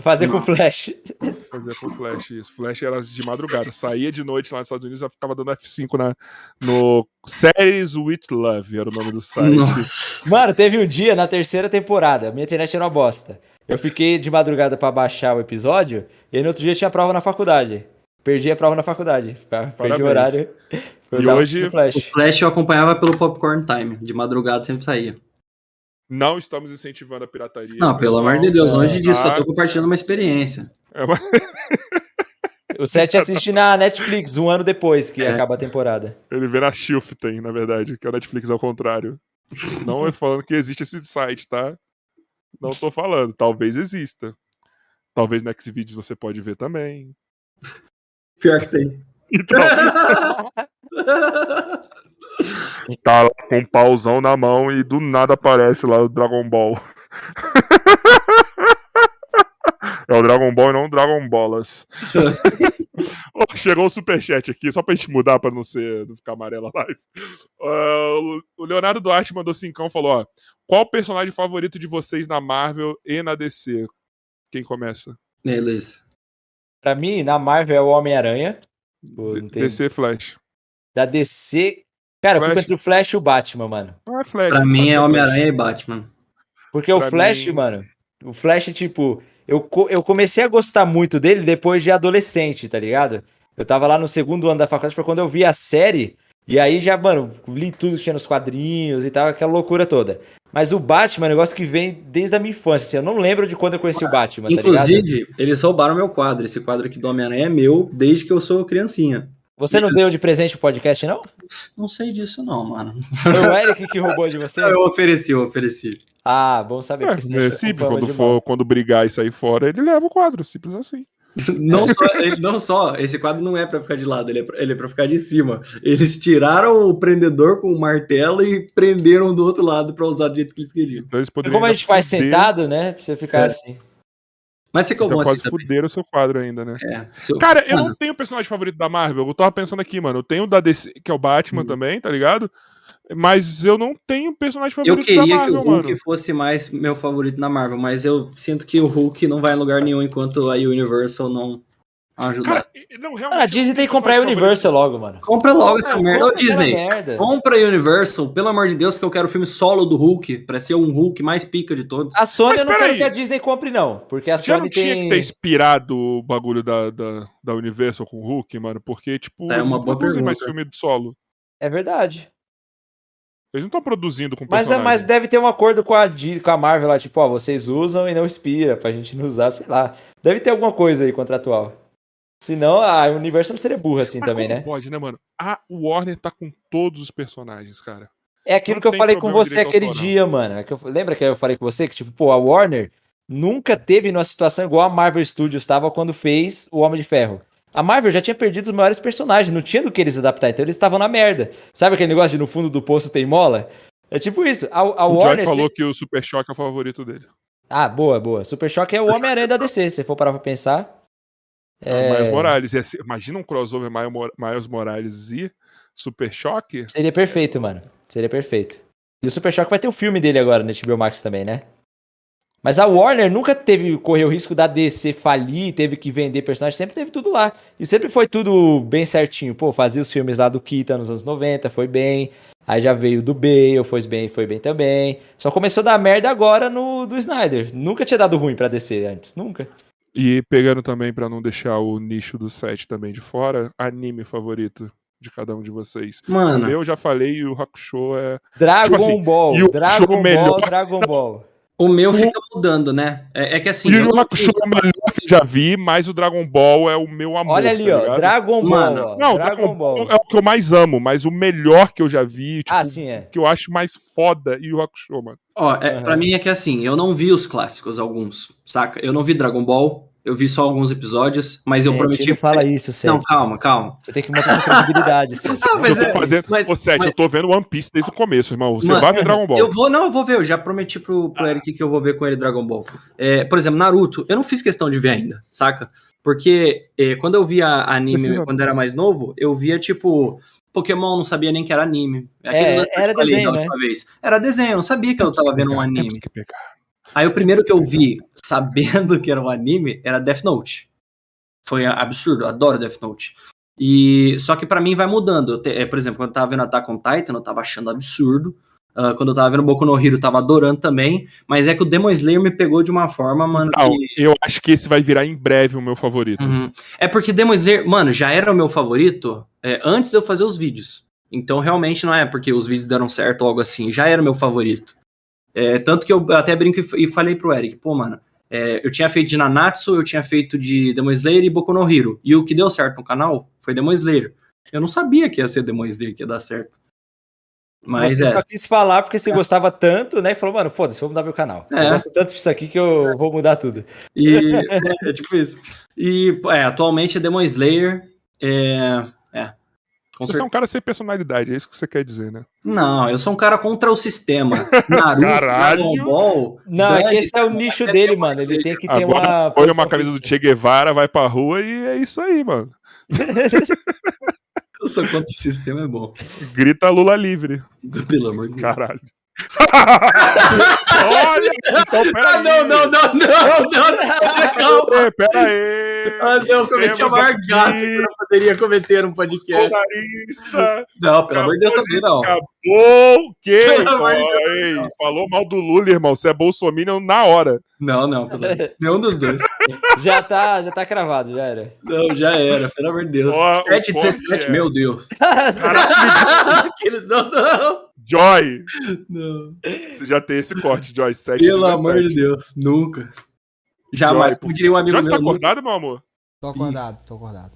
Fazer com flash. Fazer com Flash isso. Flash era de madrugada. Saía de noite lá nos Estados Unidos e ficava dando F5 na, no Series with Love, era o nome do site. Nossa. Mano, teve um dia na terceira temporada, minha internet era uma bosta. Eu fiquei de madrugada pra baixar o episódio, e aí no outro dia tinha prova na faculdade. Perdi a prova na faculdade. Perdi Parabéns. o horário. E hoje- Flash. O Flash eu acompanhava pelo Popcorn Time. De madrugada sempre saía. Não estamos incentivando a pirataria. Não, pelo amor de Deus, longe disso, tá? só tô compartilhando uma experiência. É uma- <laughs> O 7 assiste na Netflix um ano depois que É. acaba a temporada. Ele vê na Shiften, na verdade, que é o Netflix ao contrário. Não é falando que existe esse site, tá? Não tô falando. Talvez exista. Talvez no Xvideos você pode ver também. Pior que tem. Então, <laughs> tá lá com um pauzão na mão e do nada aparece lá o Dragon Ball. <laughs> É o Dragon Ball e não o Dragon Bolas. Ó, <laughs> Chegou o superchat aqui, só pra gente mudar pra não, ser, não ficar amarela a live. Ah, o- o Leonardo Duarte mandou cincão falou: ó, qual o personagem favorito de vocês na Marvel e na DC? Quem começa? Beleza. Pra mim, na Marvel é o Homem-Aranha. Tem- DC Flash. Da DC. Cara, eu fico Flash. entre o Flash e o Batman, mano. Ah, Flash. Pra mim é Flash. Homem-Aranha e Batman. Porque o Pra Flash, mim- mano. O Flash, tipo. Eu, co- eu comecei a gostar muito dele depois de adolescente, tá ligado? Eu tava lá no segundo ano da faculdade, foi quando eu vi a série. E aí já, mano, li tudo que tinha nos quadrinhos e tal, aquela loucura toda. Mas o Batman é um negócio que vem desde a minha infância. assim, eu não lembro de quando eu conheci o Batman, tá ligado? Inclusive, eles roubaram meu quadro. Esse quadro aqui do Homem-Aranha é meu desde que eu sou criancinha. Você não deu de presente o podcast, não? Não sei disso, não, mano. Foi o Eric que roubou de você? <laughs> Eu ofereci, eu ofereci. Ah, bom saber. É, é deixa simples, quando, for, quando brigar e sair fora, ele leva o quadro, simples assim. <laughs> Não só, ele- não só, esse quadro não é pra ficar de lado, ele é pra, ele é pra ficar de cima. Eles tiraram o prendedor com o martelo e prenderam do outro lado pra usar do jeito que eles queriam. Então eles E poderiam como a gente faz fuder- sentado, né? Pra você ficar É. assim. Mas ficou Então bom quase assim fuderam o seu quadro ainda, né? É, seu- Cara, eu Mano, não tenho personagem favorito da Marvel. Eu tava pensando aqui, mano. Eu tenho o da DC, que é o Batman Hum. também, tá ligado? Mas eu não tenho personagem Eu favorito da queria Marvel, que o Hulk mano. fosse mais meu favorito na Marvel, mas eu sinto que o Hulk não vai em lugar nenhum enquanto a Universal não ajudar. Cara, não, realmente. A Disney tem que comprar a personagem Universal logo, mano. Compra logo essa merda. Ô, Disney, merda. compra a Universal, pelo amor de Deus, porque eu quero o filme solo do Hulk, pra ser um Hulk mais pica de todos. A Sony Mas eu não quero peraí. que a Disney compre, não. Porque a Já Sony não tinha tem. que ter inspirado o bagulho da, da, da Universal com o Hulk, mano? Porque, tipo, É eles uma não boa produzem mais filme de solo. É verdade. Eles não estão produzindo com Mas, é- personagem. mas deve ter um acordo com a, com a Marvel lá, tipo, ó, vocês usam e não expira, pra gente não usar, sei lá. Deve ter alguma coisa aí contratual. Senão a Universal não seria burra assim também, né? pode, né, mano? A Warner tá com todos os personagens, cara. É aquilo Não que eu falei com você aquele dia, mano. É que eu- lembra que eu falei com você que, tipo, pô, a Warner nunca teve numa situação igual a Marvel Studios estava quando fez o Homem de Ferro. A Marvel já tinha perdido os maiores personagens, não tinha do que eles adaptar, então eles estavam na merda. Sabe aquele negócio de no fundo do poço tem mola? É tipo isso. A, a o Warner. Joy falou sempre- que o Super Choque é o favorito dele. Ah, boa, boa. Super Choque é o Homem-Aranha da DC, se for parar pra pensar. É, Miles Morales. Imagina um crossover Miles Mor- Miles Morales e Super Choque. Seria perfeito, mano. Seria perfeito. E o Super Choque vai ter o filme dele agora no HBO Max também, né? Mas a Warner nunca teve correu o risco da DC falir, teve que vender personagem, sempre teve tudo lá. E sempre foi tudo bem certinho. Pô, fazia os filmes lá do Kita nos anos 90, foi bem. Aí já veio do Bale, foi bem, foi bem também. Só começou a dar merda agora no do Snyder. Nunca tinha dado ruim pra DC antes, nunca. E pegando também pra não deixar o nicho do set também de fora, anime favorito de cada um de vocês. O Mano, meu eu já falei e o Hakusho é. Dragon Tipo assim, Ball, e o Dragon show Ball, melhor- Dragon Ball. <laughs> o meu fica mudando, né? É, é que assim. e eu o Hakusho é o melhor que eu já vi, mas o Dragon Ball é o meu amor. Olha ali, tá ó, ligado? Dragon Ball, Mano, ó, Não, o Dragon Ball. é o que eu mais amo, mas o melhor que eu já vi, tipo, Ah, sim, é. que eu acho mais foda e o Hakusho, mano. Ó, é, Aham. pra mim é que assim, eu não vi os clássicos, alguns, saca? Eu não vi Dragon Ball, eu vi só alguns episódios, mas eu Gente, prometi. não fala isso, sério. Não, calma, calma. Você tem que manter sua credibilidade. <laughs> Cê. Ah, mas eu tô é- fazendo. mas- Ô, Sete, mas- eu tô vendo One Piece desde o começo, irmão. Você Mano, vai ver Dragon Ball. Eu vou, não, eu vou ver, eu já prometi pro, pro Eric que eu vou ver com ele Dragon Ball. É, por exemplo, Naruto, eu não fiz questão de ver ainda, saca? Porque é, quando eu via anime Precisa. quando era mais novo, eu via tipo. Pokémon não sabia nem que era anime. É, que eu era falei desenho, da né? última vez. Era desenho, eu não sabia que eu tava vendo um anime. Aí o primeiro que eu vi sabendo que era um anime era Death Note. Foi absurdo, adoro Death Note. E só que pra mim vai mudando. Te- é, por exemplo, quando eu tava vendo Attack on Titan, eu tava achando absurdo. Ah, quando eu tava vendo Boku no Hero, eu tava adorando também. Mas é que o Demon Slayer me pegou de uma forma, mano. Não, que- eu acho que esse vai virar em breve o meu favorito. Uhum. É porque Demon Slayer, mano, já era o meu favorito é, antes de eu fazer os vídeos. Então realmente não é porque os vídeos deram certo ou algo assim. Já era o meu favorito. É, tanto que eu até brinco e, e falei pro Eric, pô, mano, é, eu tinha feito de Nanatsu, eu tinha feito de Demon Slayer e Boku no Hero. E o que deu certo no canal foi Demon Slayer. Eu não sabia que ia ser Demon Slayer que ia dar certo. Mas você é. só quis falar porque você gostava tanto, né? E falou, mano, foda-se, vou mudar meu canal. É. Eu gosto tanto disso aqui que eu vou mudar tudo. E, <laughs> é, tipo isso. E, é, atualmente é Demon Slayer. É. É. Com Você é certeza. um cara sem personalidade, é isso que você quer dizer, né? Não, eu sou um cara contra o sistema. Naruto, Caralho. Dragon Ball. Não, é que esse é o nicho dele, mano. Ele tem que ter uma. Agora posição uma camisa do. Che Guevara, vai pra rua e é isso aí, mano. <laughs> Eu sou contra o sistema, é bom. Grita Lula livre. Pelo amor de Deus. Caralho. Olha, então peraí. Ah, não, não, não, não, não, calma. Ei, Pera aí. Ah, não, eu cometi a maior gafe que eu poderia cometer um podcast. Não, pelo amor de Deus, também não. Acabou de Ei, falou mal do Lula, irmão. Você é bolsominion na hora. Não, não, pelo... nenhum dos dois. <laughs> Já tá, já tá cravado, já era. Não, já era, pelo amor de Deus. Ó, o 7 de corte 17, é- meu Deus. <laughs> Aqueles não, não. Joy. Não. Você já tem esse corte, Joy. 7 Pelo amor de Deus, nunca. Jamais, Joy, diria um amigo Joy, você tá meu. nunca- acordado, meu amor? Tô acordado, tô acordado.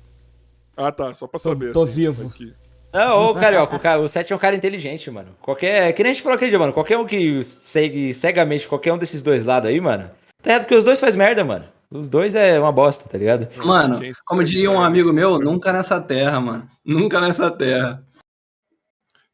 Ah, tá. Só pra saber. tô assim, vivo. aqui. Não, ô, Carioca, o, cara, o Sete é um cara inteligente, mano. Qualquer. Que nem a gente falou aquele dia, mano. Qualquer um que segue cegamente qualquer um desses dois lados aí, mano. Tá errado porque os dois faz merda, mano. Os dois é uma bosta, tá ligado? Mano, como diria um amigo meu, nunca nessa terra, mano. Nunca nessa terra.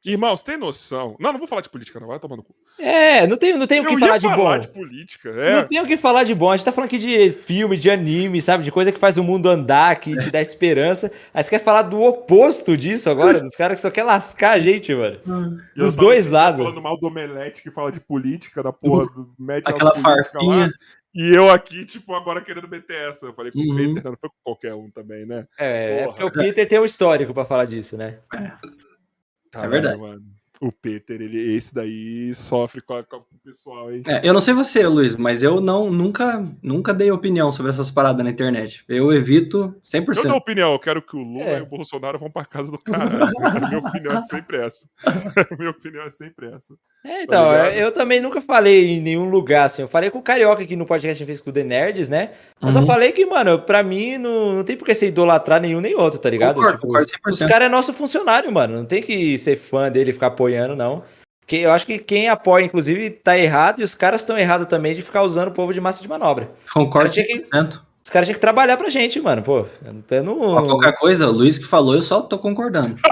Irmãos, tem noção? Não, não vou falar de política, não. Vai tomar no cu. É, não tem, não tem o que Eu falar de falar bom. de política, Não é. tem o que falar de bom. A gente tá falando aqui de filme, de anime, sabe? De coisa que faz o mundo andar, que te dá esperança. Aí você quer falar do oposto disso agora, dos caras que só quer lascar a gente, mano. Eu Dos dois lados. Falando mal do Omelete que fala de política, da porra do médico Aquela política farpinha. lá. E eu aqui, tipo, agora querendo meter essa. Eu falei com Uhum. o Peter, não foi com qualquer um também, né? É, é Porra. o Peter tem um histórico pra falar disso, né? Caralho, verdade. Mano. O Peter, ele, esse daí sofre com, a- com o pessoal aí. É, eu não sei você, Luiz, mas eu não nunca, nunca dei opinião sobre essas paradas na internet. Eu evito Eu 100%. dou opinião, eu quero que o Lula É. e o Bolsonaro vão pra casa do caralho. Minha opinião é sempre essa. <laughs> Minha opinião é sempre essa. É, então, ligado? eu também nunca falei em nenhum lugar, assim. Eu falei com o Carioca aqui no podcast que fez com o The Nerds, né? Eu só Uhum. falei que, mano, pra mim não, não tem por que você idolatrar nenhum nem outro, tá ligado? Concordo, Tipo, concordo os 100%. caras é nosso funcionário, mano. Não tem que ser fã dele e ficar apoiando, não. Porque eu acho que quem apoia, inclusive, tá errado e os caras estão errados também de ficar usando o povo de massa de manobra. Concordo que- 100%. Os caras tinham que trabalhar pra gente, mano. Pô, eu Ó, não. Qualquer coisa, o Luiz que falou, eu só tô concordando. <laughs>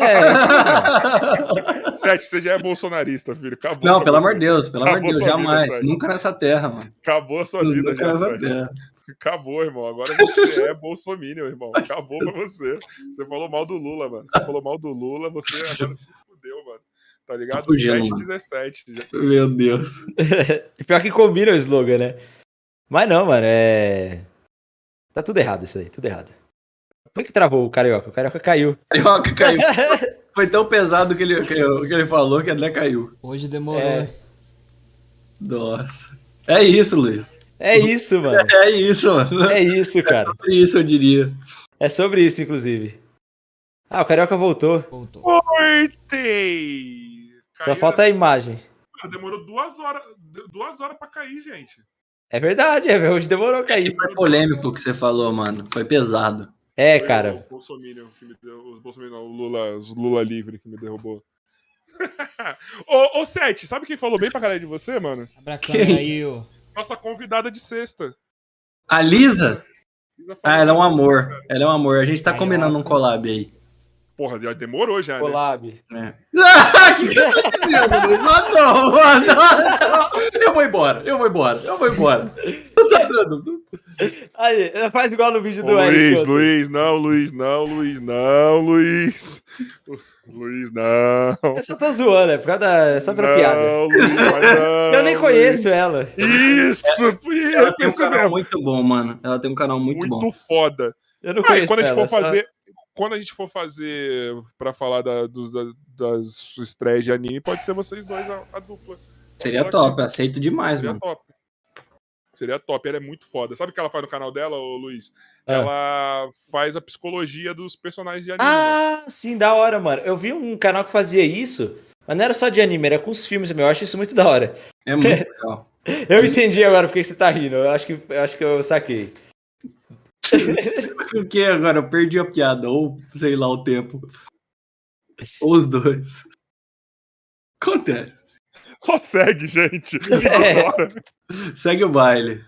É. Sete, você já é bolsonarista, filho. Acabou. Não, pelo você. amor de Deus, pelo amor de Acabou Deus, vida, jamais. Sérgio. Nunca nessa terra, mano. Acabou a sua vida Nunca já, nessa Sete. terra. Acabou, irmão. Agora você é bolsominion, irmão. Acabou pra você. Você falou mal do Lula, mano. Você falou mal do Lula, você agora se fudeu, mano. Tá ligado? Tô fugindo, 7 mano. 17. Já. Meu Deus. <laughs> Pior que combina o slogan, né? Mas não, mano, é. Tá tudo errado isso aí, tudo errado. Por que travou o Carioca? O Carioca caiu. <laughs> Carioca caiu. <laughs> Foi tão pesado que ele, que, que ele falou que até caiu. Hoje demorou. É. Nossa. É isso, Luiz. É isso, mano. É isso, mano. É isso, cara. Sobre isso, eu diria. É sobre isso, inclusive. Ah, o Carioca voltou. Voltou. Cortei! Só falta a essa- imagem. Demorou duas horas, duas horas pra cair, gente. É verdade, é, hoje demorou a cair. Foi polêmico o que você falou, mano. Foi pesado. É, Foi cara. O Bolsominion que me deu. Os Bolsominion, não, o Lula, os Lula livre que me derrubou. <laughs> ô, ô, Sete, sabe quem falou bem pra caralho de você, mano? Abra a câmera aí, ô. Nossa convidada de sexta. A Lisa? Lisa Ah, ela é um você, amor. cara. Ela é um amor. A gente tá Carioca. combinando um collab aí. Porra, já demorou já, né? Collab. É. Ah, <laughs> que que tá acontecendo, Luiz? Ah, não, ah, não, não. Eu vou embora, eu vou embora, eu vou embora. Não tá dando. Aí, faz igual no vídeo Ô, do Eric. Luiz. Luiz, não, Luiz, não, Luiz, não, Luiz. Luiz, não. Eu só tô zoando, é por causa da. É só pra piada. Não, Luiz, <laughs> não, Eu nem conheço Luiz. ela. Isso, Ela tem um canal mesmo. muito bom, mano. Ela tem um canal muito, Muito, bom. foda. Eu não e conheço quando a gente ela. for só- fazer, quando a gente for fazer pra falar da- dos- da- das estreias de anime, pode ser vocês dois a, a dupla. Seria top, aceito demais, Seria mano. top. Seria top, ela é muito foda. Sabe o que ela faz no canal dela, ô Luiz? Ah. Ela faz a psicologia dos personagens de anime. né? Ah, sim, da hora, mano. Eu vi um canal que fazia isso, Mas não era só de anime, era com os filmes também. Eu acho isso muito da hora. É muito <laughs> legal. Eu entendi agora porque você tá rindo. Eu acho que, eu acho que eu saquei. <laughs> O que agora? Eu perdi a piada, ou sei lá o tempo. Ou os dois. Acontece. Só segue, gente. <laughs> É. Segue o baile.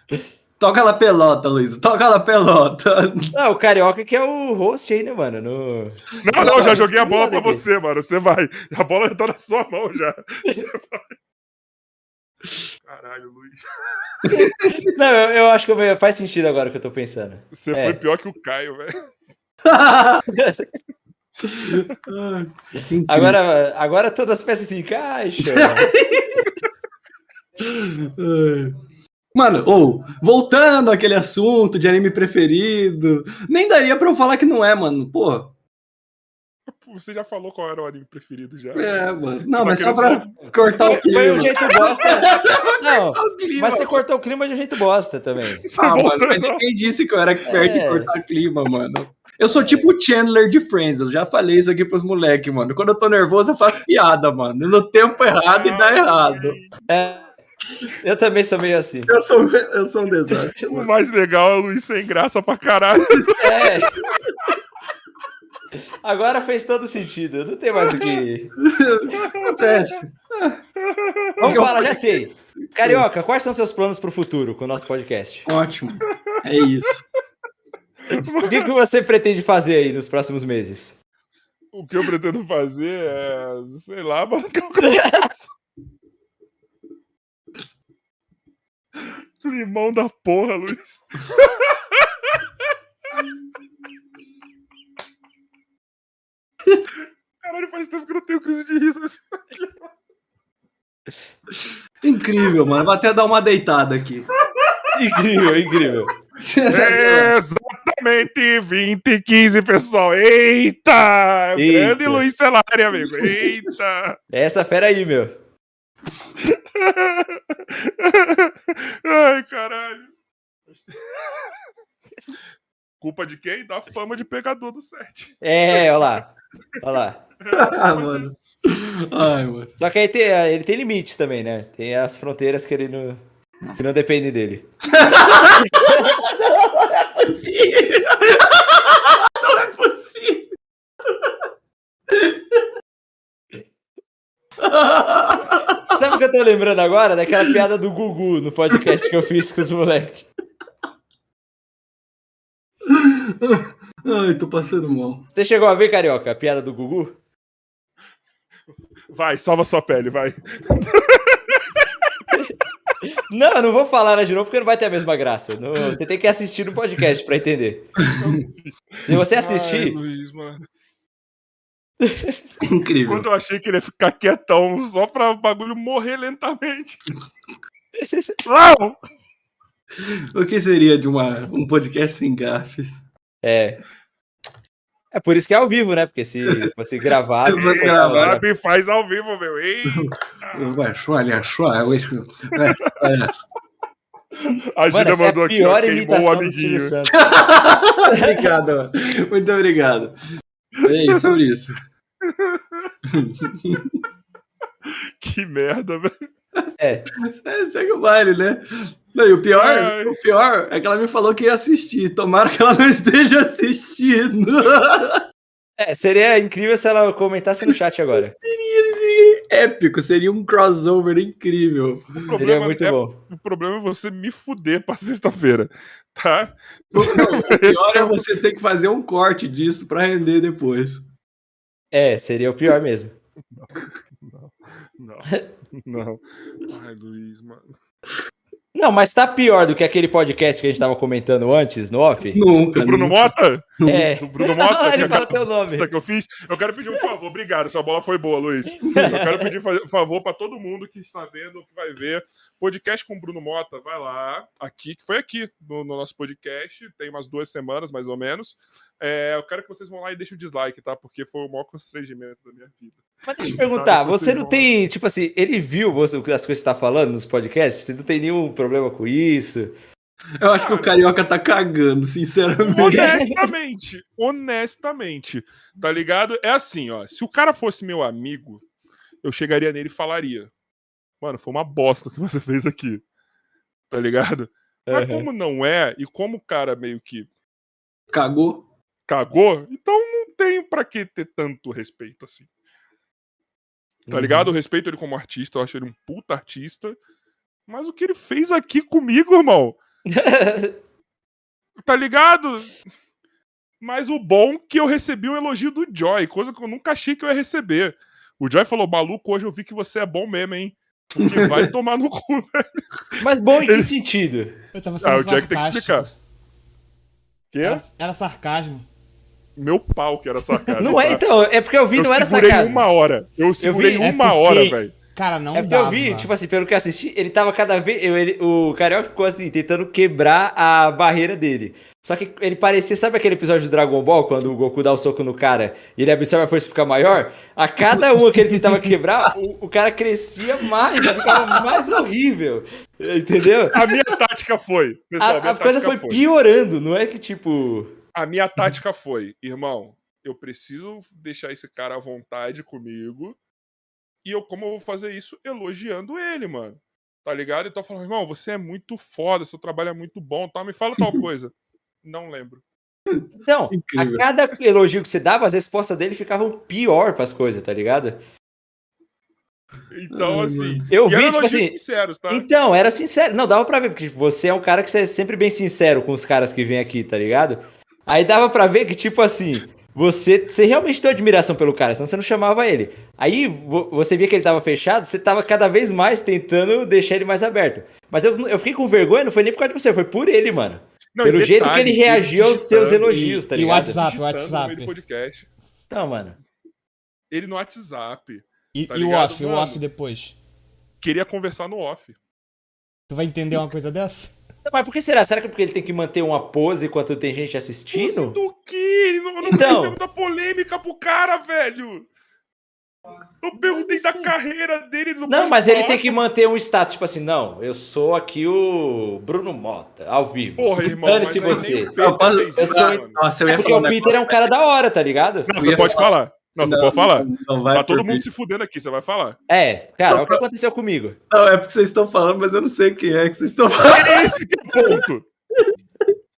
Toca lá pelota, Luiz. Toca lá pelota. Não, o Carioca que é o host aí, né, mano? No... Não, não, já joguei a bola pra você, mano. Você vai. A bola já tá na sua mão já. <laughs> Você vai. Caralho, Luiz. <laughs> Não, eu, eu acho que eu- faz sentido agora o que eu tô pensando. Você É. foi pior que o Caio, velho. <laughs> Agora, agora todas as peças se encaixam. <laughs> Mano, ou voltando àquele assunto de anime preferido, nem daria pra eu falar que não é, mano. Pô, Você já falou qual era o anime preferido já. é, mano. Não, Tá mas só querendo pra cortar o clima. um jeito bosta. <laughs> Não, O clima. mas você cortou o clima de um jeito bosta também. <laughs> Você Ah, mano, mas quem disse que eu era expert É. em cortar clima, mano? Eu sou tipo o Chandler de Friends, eu já falei isso aqui pros moleques, mano. Quando eu tô nervoso, eu faço piada, mano. No tempo errado e dá errado. É, eu também sou meio assim. Eu sou, eu sou um desastre. O mais legal é o Luiz sem graça pra caralho. É. Agora fez todo sentido. Não tem mais o que. <laughs> Acontece. Vamos falar, já sei. <laughs> Carioca, quais são seus planos pro futuro com o nosso podcast? Ótimo. É isso. O que, que você pretende fazer aí nos próximos meses? O que eu pretendo fazer é, sei lá, eu começo. Climão da porra, Luiz. <laughs> Caralho, faz tempo que eu não tenho crise de riso. Incrível, mano. Vou até dar uma deitada aqui. Incrível, incrível. É exatamente 20 e 15, pessoal. Eita! Eita. Grande Luiz Celari, amigo. Eita! É essa fera aí, meu. Ai, caralho. Culpa de quem? Da fama de pegador do set. É, olha lá. Olha lá. Ah, mano. Ai, mano. Só que aí tem, ele tem limites também, né? Tem as fronteiras que ele não, que não dependem dele. <laughs> possível. Não é possível. Sabe o que eu tô lembrando agora? Daquela piada do Gugu no podcast que eu fiz com os moleques. <laughs> Ai, tô passando mal. Você chegou a ver, Carioca, a piada do Gugu? Vai, salva sua pele, vai. <laughs> Não, eu não vou falar ela de novo porque não vai ter a mesma graça. Não- você tem que assistir no podcast pra entender. Se você Ai, assistir, Luiz, mano. <laughs> Incrível. Quando eu achei que ele ia ficar quietão só pra o bagulho morrer lentamente. <laughs> Não! O que seria de uma, um podcast sem gafes? É. É por isso que é ao vivo, né? Porque se fosse gravado. <laughs> Se fosse você gravado. cortava. Sabe, faz ao vivo, meu. Ei! Vai, olha só, olha, olha. A Mano, Gina essa é a mandou aqui, ó, pior o imitação do Silvio amiguinho. Santos. <laughs> obrigado, mano. Muito obrigado. É isso, sobre isso. <laughs> Que merda, velho. É. <laughs> É, segue o baile, né? Não, e o pior, Ai. o pior é que ela me falou que ia assistir. Tomara que ela não <laughs> esteja assistindo. É, seria incrível se ela comentasse no chat agora. <laughs> Seria épico, seria um crossover incrível. Seria muito é, bom. o problema é você me fuder pra sexta-feira, tá? O pior é você ter que fazer um corte disso pra render depois. É, seria o pior mesmo. Não, <laughs> não. Ai, Luiz, mano. Não, mas tá pior do que aquele podcast que a gente tava comentando antes, no off? Nunca. Do Bruno nunca. Mota? É. Do Bruno Mota? <laughs> Ele que fala aquela teu nome. que eu fiz. Eu quero pedir um favor, obrigado. Essa bola foi boa, Luiz. Eu quero pedir fa- favor pra todo mundo que está vendo, que vai ver. Podcast com o Bruno Mota, vai lá, aqui, que foi aqui no, no nosso podcast, tem umas duas semanas, mais ou menos. É, eu quero que vocês vão lá e deixem o dislike, tá? Porque foi o maior constrangimento da minha vida. Mas deixa eu <laughs> perguntar, Cara, você vocês não tem, tipo assim, ele viu você, as coisas que você tá falando nos podcasts? Você não tem nenhum problema com isso? Eu acho que o Carioca tá cagando, sinceramente. Honestamente, honestamente, tá ligado? É assim, ó. Se o cara fosse meu amigo, eu chegaria nele e falaria: Mano, foi uma bosta o que você <laughs> fez aqui. Tá ligado? Mas Aham. como não é, e como o cara meio que Cagou. cagou, então não tem pra que ter tanto respeito assim. Tá Uhum. ligado? Eu respeito ele como artista, eu acho ele um puta artista. Mas o que ele fez aqui comigo, irmão? <laughs> Tá ligado? Mas o bom que eu recebi um elogio do Joy, coisa que eu nunca achei que eu ia receber. O Joy falou: maluco, hoje eu vi que você é bom mesmo, hein? Porque vai tomar no cu, velho. Mas bom em que Ele- sentido? Eu tava Ah, sendo o Jack tem que explicar. Que é? Era, era sarcasmo. Meu pau que era sarcasmo. Não é, então, é porque eu vi, Eu não era segurei sarcasmo. uma hora. Eu segurei vi. É uma porque- hora, velho. Cara, não É porque dava. eu vi, tipo assim, pelo que eu assisti, ele tava cada vez. eu- ele- o Carioca ficou assim, tentando quebrar a barreira dele. Só que ele parecia, sabe aquele episódio do Dragon Ball, quando o Goku dá o soco no cara e ele absorve a força e fica maior? A cada uma que ele tentava <laughs> quebrar, o, o cara crescia mais, ele ficava mais horrível. Entendeu? A minha tática foi. Pessoal, A, minha a coisa tática foi piorando, não é que tipo. A minha tática foi, irmão, eu preciso deixar esse cara à vontade comigo. E eu, como eu vou fazer isso? Elogiando ele, mano. Tá ligado? Então eu falo, irmão, você é muito foda, seu trabalho é muito bom, tá? Me fala tal <laughs> coisa. Não lembro. Não, Incrível. a cada elogio que você dava, as respostas dele ficavam pior pras coisas, tá ligado? Então, Ai, assim. Eu e vi, tipo elogios assim, sinceros, tá? Então, era sincero. Não, dava pra ver, porque tipo, você é um cara que você é sempre bem sincero com os caras que vêm aqui, tá ligado? Aí dava pra ver que, tipo assim, você, você realmente tem admiração pelo cara, senão você não chamava ele. Aí vo- você via que ele tava fechado, você tava cada vez mais tentando deixar ele mais aberto. Mas eu, eu fiquei com vergonha, não foi nem por causa de você, foi por ele, mano. Não, e pelo jeito que ele reagiu aos seus elogios, tá e o ligado? WhatsApp, digitando no WhatsApp. do podcast. Então, mano. Ele no WhatsApp. E, Tá e o off, o mano? off depois. Queria conversar no off. Tu vai entender uma coisa dessa? Mas por que será? Será que é porque ele tem que manter uma pose enquanto tem gente Pose assistindo? do quê? Não, eu não Então. então... da polêmica pro cara, velho. Eu perguntei da carreira dele. ele Não, mas ele falar. tem que manter um status, tipo assim, não, eu sou aqui o Bruno Mota, ao vivo. Porra, irmão. Dane-se você. Eu eu isso, sou-. Nossa, eu É ia porque falar o Peter é um cara da hora, tá ligado? Não, Eu você pode falar. Não, você pode falar. Não vai Tá todo mundo mim. se fudendo aqui, você vai falar. É, cara, Só olha o que pra- aconteceu comigo. Não, é porque vocês estão falando, mas eu não sei quem é que vocês estão falando. Esse que é ponto.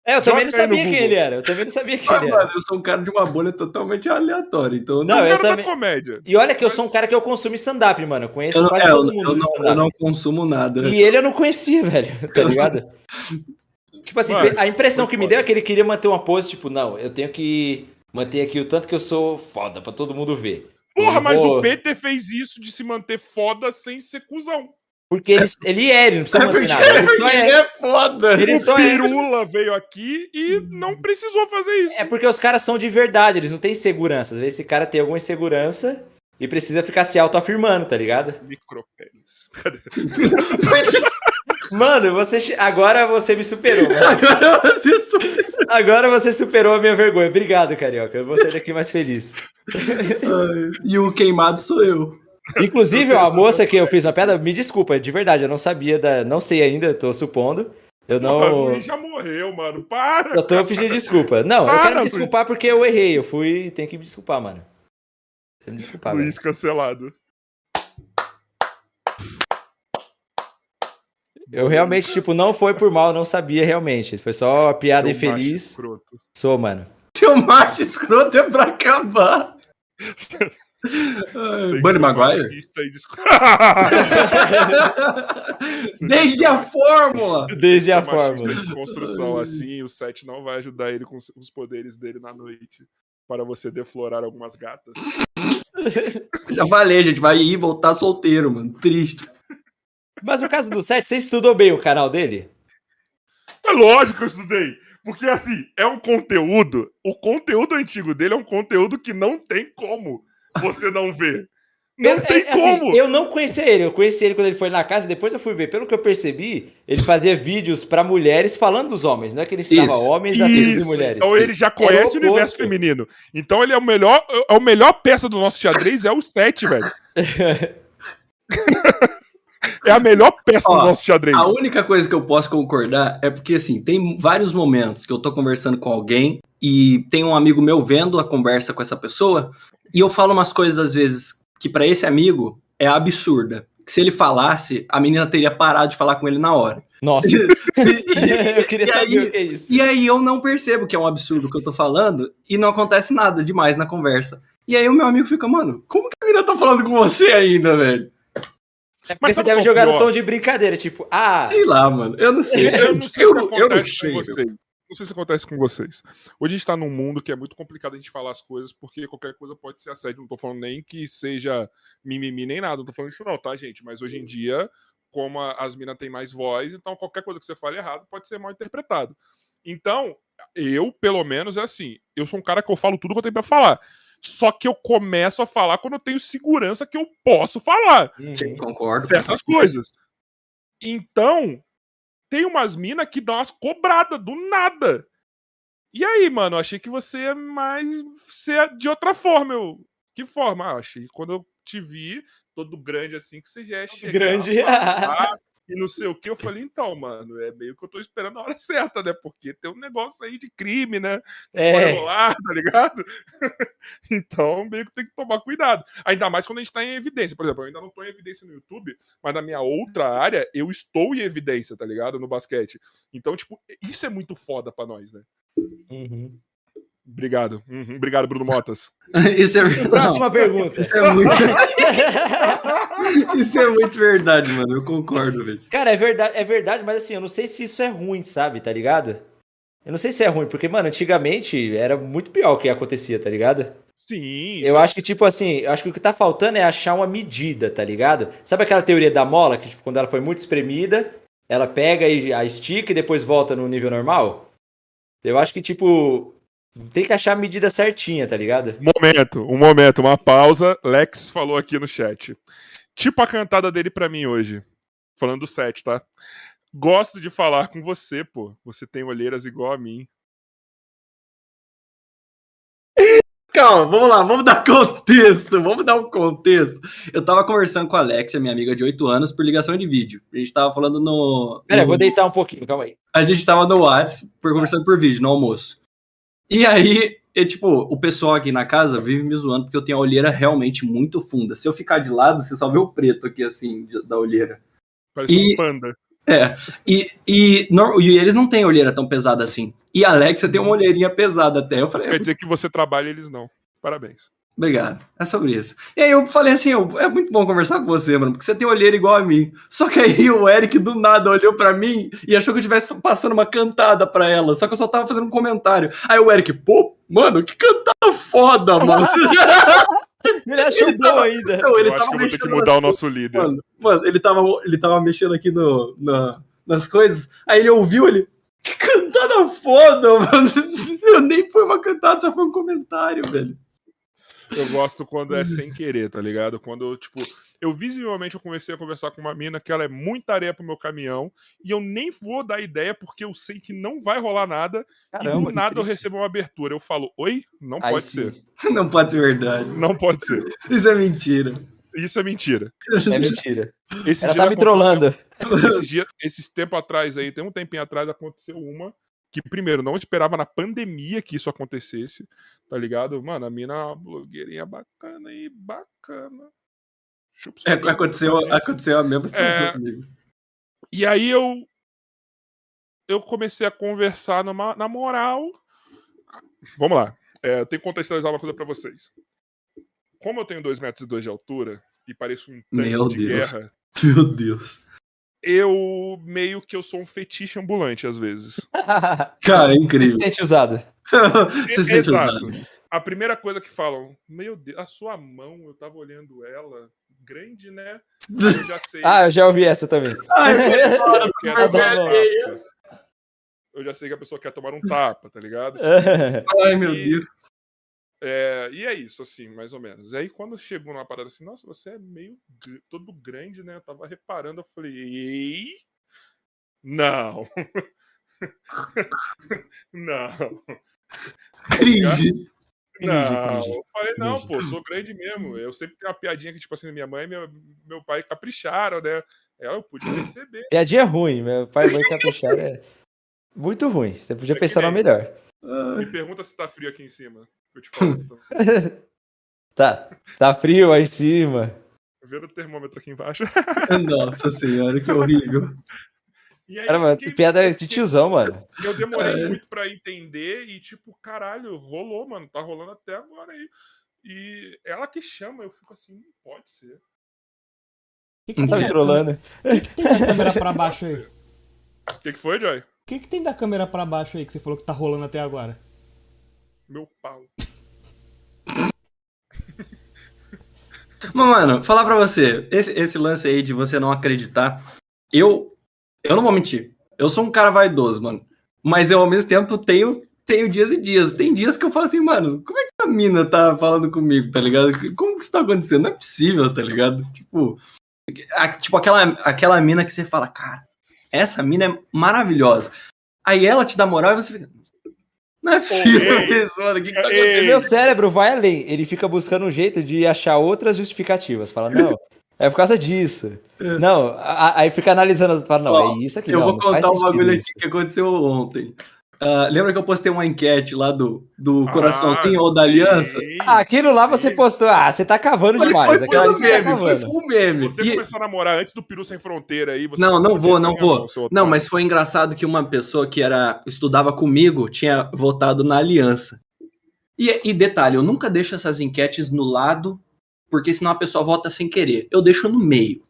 É, eu também não Joga aí no sabia quem ele era, eu também não sabia quem Ah, ele era. mano, eu sou um cara de uma bolha totalmente aleatória, então eu Não, Não, eu eu quero também- comédia. E olha que eu sou um cara que eu consumo stand-up, mano, eu conheço eu não, quase é, eu, todo não- mundo eu não, eu não consumo nada. E ele eu não conhecia, velho, <laughs> tá ligado? <laughs> tipo assim, Mano, a impressão que me foda. deu é que ele queria manter uma pose, tipo, não, eu tenho que manter aqui o tanto que eu sou foda pra todo mundo ver. Porra, Eu mas vou- o Peter fez isso de se manter foda sem ser cuzão. Porque ele, ele é, ele não precisa É manter nada, ele só ele é. é foda. Ele o só é. Pirula veio aqui e não precisou fazer isso. É porque os caras são de verdade, eles não têm segurança. Às vezes esse cara tem alguma insegurança e precisa ficar se autoafirmando, tá ligado? Micropênis. <laughs> <laughs> Mano, você agora você me superou, mano. Agora você super... Agora você superou a minha vergonha. Obrigado, Carioca. Eu vou sair daqui mais feliz. Ai, E o queimado sou eu. Inclusive, ó, a moça que eu fiz uma piada, me desculpa, de verdade, eu não sabia da. Não sei ainda, tô supondo. Eu não. Já morreu, mano. Para! Eu tô pedindo desculpa. Não, eu Para, quero me desculpar porque eu errei. Eu fui. Tem que me desculpar, mano. Tem que me desculpar. Luiz cancelado. Eu realmente, tipo, não foi por mal, não sabia realmente. Foi só uma piada Seu macho infeliz. escroto. Sou, mano. Teu macho escroto é pra acabar. Bunny Maguire? <laughs> Desde a fórmula. Desde a Ser machista forma. e desconstrução assim, o set não vai ajudar ele com os poderes dele na noite para você deflorar algumas gatas. <laughs> Já falei, gente, vai ir e voltar solteiro, mano. Triste. Mas no caso do set, você estudou bem o canal dele? É lógico que eu estudei. Porque, assim, é um conteúdo. O conteúdo antigo dele é um conteúdo que não tem como você não ver. Não Eu- tem é, assim, como. eu não conhecia ele, eu conheci ele quando ele foi na casa, depois eu fui ver. Pelo que eu percebi, ele fazia vídeos pra mulheres falando dos homens, não é que ele ensinava Isso. homens a serem Isso. mulheres. Então ele já conhece o o universo feminino. Então ele é o melhor, é o melhor peça do nosso xadrez é o 7, velho. <laughs> é a melhor peça Ó, do nosso xadrez. A única coisa que eu posso concordar é porque, assim, tem vários momentos que eu tô conversando com alguém e tem um amigo meu vendo a conversa com essa pessoa e eu falo umas coisas, às vezes, que pra esse amigo é absurda. Que se ele falasse, a menina teria parado de falar com ele na hora. Nossa, <laughs> E- <laughs> eu queria saber aí- o que é isso. E aí eu não percebo que é um absurdo o que eu tô falando e não acontece nada demais na conversa. E aí o meu amigo fica, mano, como que a menina tá falando com você ainda, velho? É Mas você deve é jogar no pior? tom de brincadeira, tipo, ah, Sei lá, mano. Eu não sei. Eu não sei eu, se não- eu não acontece sei. com vocês. Não sei se acontece com vocês. Hoje a gente tá num mundo que é muito complicado a gente falar as coisas, porque qualquer coisa pode ser assédio. Não tô falando nem que seja mimimi nem nada, não tô falando isso não, tá, gente? Mas hoje em dia, como a- as minas têm mais voz, então qualquer coisa que você fale errado pode ser mal interpretado. Então, eu, pelo menos, é assim, eu sou um cara que eu falo tudo que eu tenho pra falar. Só que eu começo a falar quando eu tenho segurança que eu posso falar Sim, concordo. certas coisas. Então, tem umas minas que dão umas cobradas do nada. E aí, mano, eu achei que você ia mais ser de outra forma. Eu, que forma? Ah, achei que quando eu te vi, todo grande assim, que você já é grande. falar e não sei o que. Eu falei, então, mano, é meio que eu tô esperando a hora certa, né? Porque tem um negócio aí de crime, né? Pode é, rolar, tá ligado? <laughs> então, meio que tem que tomar cuidado. Ainda mais quando a gente tá em evidência. Por exemplo, eu ainda não tô em evidência no YouTube, mas na minha outra área, eu estou em evidência, tá ligado? No basquete. Então, tipo, isso é muito foda pra nós, né? Uhum. Obrigado. Uhum, Obrigado, Bruno Motas. <laughs> Isso é verdade. Próxima pergunta. Isso é muito. <laughs> Isso é muito verdade, mano. Eu concordo, velho. Cara, é verdade, é verdade, mas assim, eu não sei se isso é ruim, sabe, tá ligado? Eu não sei se é ruim, porque, mano, antigamente era muito pior o que acontecia, tá ligado? Sim. Eu acho que, tipo assim, eu acho que o que tá faltando é achar uma medida, tá ligado? Sabe aquela teoria da mola, que, tipo, quando ela foi muito espremida, ela pega e a estica e depois volta no nível normal? Eu acho que, tipo, tem que achar a medida certinha, tá ligado? Momento, um momento, uma pausa. Lex falou aqui no chat. Tipo a cantada dele pra mim hoje. Falando do set, tá? Gosto de falar com você, pô. Você tem olheiras igual a mim. Calma, vamos lá, vamos dar <laughs> contexto, vamos dar um contexto. Eu tava conversando com a Alexia, minha amiga de 8 anos, por ligação de vídeo. A gente tava falando no. Pera, eu no- vou deitar um pouquinho, calma aí. A gente tava no Whats, por conversando por vídeo, no almoço. E aí, e, tipo, o pessoal aqui na casa vive me zoando porque eu tenho a olheira realmente muito funda. Se eu ficar de lado, você só vê o preto aqui, assim, da olheira. Parece E- um panda. É, e, e, nor- e eles não têm olheira tão pesada assim. E a Alexia tem uma olheirinha pesada até. Eu falei, Isso quer dizer que você trabalha e eles não. Parabéns. Obrigado. É sobre isso. E aí eu falei assim, eu- é muito bom conversar com você, mano, porque você tem olheira igual a mim. Só que aí o Eric do nada olhou pra mim e achou que eu estivesse passando uma cantada pra ela. Só que eu só tava fazendo um comentário. Aí o Eric, pô, mano, que cantada foda, mano. <laughs> Ele achou Ele bom tava- ainda. Não, ele eu acho tava que eu vou ter que mexendo mudar nas o nosso líder. Mano, mano, ele tava, ele tava mexendo aqui no, na- nas coisas, aí ele ouviu, ele. Que cantada foda, mano. <laughs> Eu nem foi uma cantada, só foi um comentário, velho. Eu gosto quando é sem querer, tá ligado? Quando, tipo, eu visivelmente eu comecei a conversar com uma mina que ela é muita areia pro meu caminhão e eu nem vou dar ideia porque eu sei que não vai rolar nada e Caramba, do que nada eu recebo uma abertura. Eu falo, oi? Não Aí pode sim. ser. <laughs> Não pode ser verdade. Não pode ser. Isso é mentira. Isso é mentira. <laughs> É mentira. Esse Ela dia tá me aconteceu- trollando. <laughs> Esses, dia, esses tempos atrás aí, tem um tempinho atrás, aconteceu uma que, primeiro, não esperava na pandemia que isso acontecesse, tá ligado? Mano, a mina é uma blogueirinha bacana aí, bacana. É, aconteceu, aconteceu a mesma situação É. comigo. E aí eu eu comecei a conversar numa, na moral. Vamos lá. É, eu tenho que contextualizar uma coisa pra vocês. Como eu tenho 2 metros e dois de altura e pareço um tanque Meu de Deus. guerra, <laughs> Meu Deus. Eu meio que eu sou um fetiche ambulante às vezes. <laughs> Cara, é Se incrível. sente usado. <laughs> Você se sente Exato. usado. A primeira coisa que falam, meu Deus, a sua mão, eu tava olhando ela, grande, né? Eu já sei. <laughs> Ah, eu já ouvi essa também. Ai, tapa. Eu já sei que a pessoa quer tomar um tapa, tá ligado? ai, meu Deus. É, e é isso, assim, mais ou menos. Aí quando chegou numa parada assim, nossa, você é meio gr- todo grande, né? Eu tava reparando, eu falei, ei, não. <laughs> não. Cringe. Não, eu falei, não, pô, sou grande mesmo. Eu sempre tenho uma piadinha que, tipo assim, minha mãe e meu, meu pai capricharam, né? Ela eu pude perceber. Piadinha ruim. Meu pai vai caprichar é muito ruim. Você podia É pensar no nem- melhor. Me pergunta se tá frio aqui em cima. Eu te falo. Então. <laughs> Tá, tá frio aí em cima. vendo o termômetro aqui embaixo. <laughs> Nossa senhora, que horrível. <laughs> E aí Cara, mano, fiquei- piada de tiozão, mano. Eu demorei É. muito pra entender e, tipo, caralho, rolou, mano. Tá rolando até agora aí. E ela que chama, eu fico assim, não pode ser. O que, que, Não tem Tá me câmera- o que, que tem da câmera pra baixo aí? O O que, que foi, Joy? que, que tem da câmera pra baixo aí que você falou que tá rolando até agora? Meu pau. Mas, mano, falar pra você, esse, esse lance aí de você não acreditar, eu. Eu não vou mentir. Eu sou um cara vaidoso, mano. Mas eu, ao mesmo tempo, tenho, tenho dias e dias. Tem dias que eu falo assim, mano, como é que essa mina tá falando comigo, tá ligado? Como que isso tá acontecendo? Não é possível, tá ligado? Tipo, a- tipo aquela, aquela mina que você fala, cara, essa mina é maravilhosa. Aí ela te dá moral e você fica. Não é possível isso, mano. Que, que tá? Meu cérebro vai além. Ele fica buscando um jeito de achar outras justificativas. Fala, não, é por causa disso. Não, aí fica analisando. Fala, não, Ó, é isso aqui. eu não, vou não faz contar um bagulho aqui que aconteceu ontem. Ah, lembra que eu postei uma enquete lá do, do coraçãozinho Ah, ou da sim. aliança? Ah, aquilo lá você Sim. postou. Ah, você tá cavando Foi- demais. foi, Aquela foi você tá meme, foi cavando. full meme. Você E- começou a namorar antes do Peru Sem Fronteira aí. Você Não, tá não vou, não vou. Não, mas foi engraçado que uma pessoa que era estudava comigo tinha votado na aliança. E, e detalhe, eu nunca deixo essas enquetes no lado, porque senão a pessoa vota sem querer. Eu deixo no meio.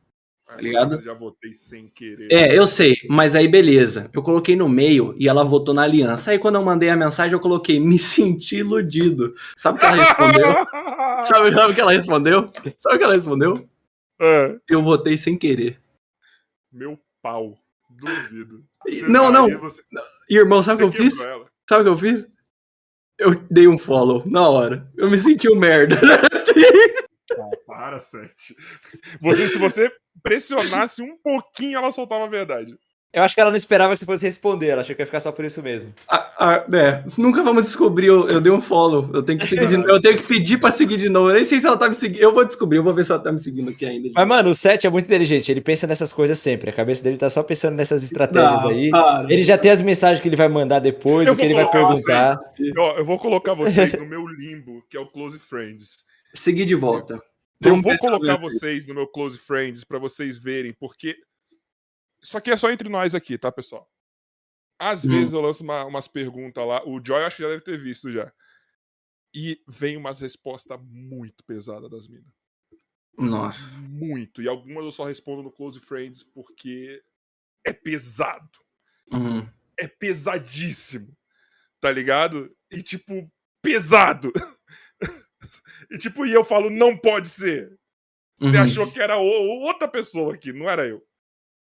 Ah, ligado? eu Já votei sem querer. É, eu sei, mas aí beleza. Eu coloquei no meio e ela votou na aliança. Aí quando eu mandei a mensagem, eu coloquei, me senti iludido. Sabe o que ela respondeu? <laughs> sabe, sabe o que ela respondeu? Sabe o que ela respondeu? É, Eu votei sem querer. meu pau. Duvido. Você não, tá não. você- Irmão, sabe o que eu fiz? ela. Sabe o que eu fiz? Eu dei um follow na hora. Eu me senti um merda. <laughs> <laughs> Para, Sete. Você, se você pressionasse um pouquinho, ela soltava a verdade. Eu acho que ela não esperava que você fosse responder. Ela achou que ia ficar só por isso mesmo. Ah, ah, é, nunca vamos descobrir. Eu, eu dei um follow. Eu tenho que seguir de, Eu tenho que pedir pra seguir de novo. Eu nem sei se ela tá me seguindo. Eu vou descobrir. Eu vou ver se ela tá me seguindo aqui ainda. Mas, mano, o Seth é muito inteligente. Ele pensa nessas coisas sempre. A cabeça dele tá só pensando nessas estratégias Não, aí. para. Ele já tem as mensagens que ele vai mandar depois, o que ele vai perguntar. Ó, eu vou colocar vocês no meu limbo, que é o Close Friends. Seguir de volta. Eu vou colocar vocês no meu Close Friends pra vocês verem, porque isso aqui é só entre nós aqui, tá, pessoal? Às Hum. vezes eu lanço uma- umas perguntas lá, o Joy acho que já deve ter visto já. E vem umas respostas muito pesadas das minas. Nossa. Muito. E algumas eu só respondo no Close Friends porque é pesado. Uhum. É pesadíssimo. Tá ligado? E tipo, pesado. <laughs> e tipo, e eu falo, não pode ser. Você Uhum. achou que era o- outra pessoa aqui, não era eu.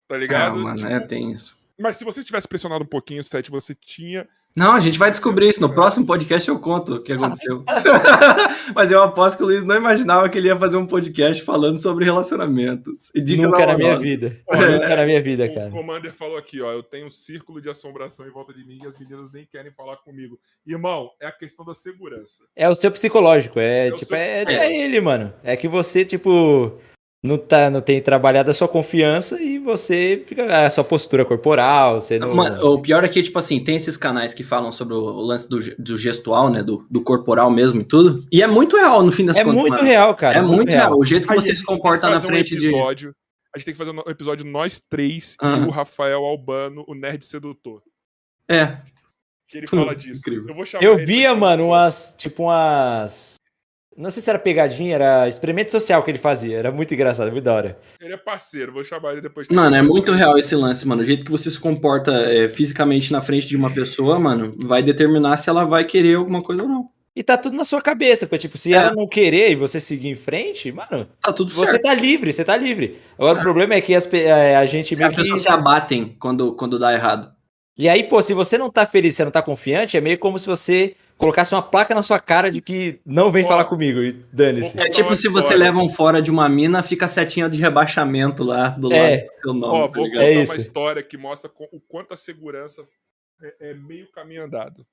Tá Ah, ligado? mano, Tipo, é, tem isso. Mas se você tivesse pressionado um pouquinho, Seth, você tinha. Não, a gente vai descobrir isso. No próximo podcast eu conto o que aconteceu. <laughs> <laughs> Mas eu aposto que o Luiz não imaginava que ele ia fazer um podcast falando sobre relacionamentos. E dicas Nunca na minha vida. Olha, <laughs> Nunca na minha vida, O cara. Commander falou aqui, ó. Eu tenho um círculo de assombração em volta de mim e as meninas nem querem falar comigo. Irmão, é a questão da segurança. É o seu psicológico, é, É o tipo, seu é, psicológico. é ele, mano. É que você, tipo, não, tá, não tem trabalhado a sua confiança e você fica. A sua postura corporal, você não. Mano, o pior é que, tipo assim, tem esses canais que falam sobre o lance do, do gestual, né? Do, do corporal mesmo e tudo. E é muito real, no fim das é contas. muito mano. real, cara. é muito real. O jeito que Aí você a se gente tem comporta que na fazer frente um de. episódio, A gente tem que fazer um episódio nós três e o Rafael Albano, o nerd sedutor. É. Que ele fala disso. incrível. Eu vou chamar Eu via, mano, umas. Tipo, umas. Não sei se era pegadinha, era experimento social que ele fazia. Era muito engraçado, muito da hora. Ele é parceiro, vou chamar ele depois. Mano, é muito real esse lance, mano. O jeito que você se comporta é, fisicamente na frente de uma pessoa, mano, vai determinar se ela vai querer alguma coisa ou não. E tá tudo na sua cabeça, porque, tipo, se É. ela não querer e você seguir em frente, mano, Tá tudo você certo. tá livre, você tá livre. Agora o problema é que as pe- é, a gente meio As que. pessoas se abatem quando, quando dá errado. E aí, pô, se você não tá feliz, você não tá confiante, é meio como se você colocasse uma placa na sua cara de que não vem Ó, falar comigo e dane-se. É tipo se você leva um fora de uma mina, fica a setinha de rebaixamento lá do lado É. do seu nome. Ó, tá vou ligado? contar É uma isso. história que mostra o quanto a segurança é, é meio caminho andado.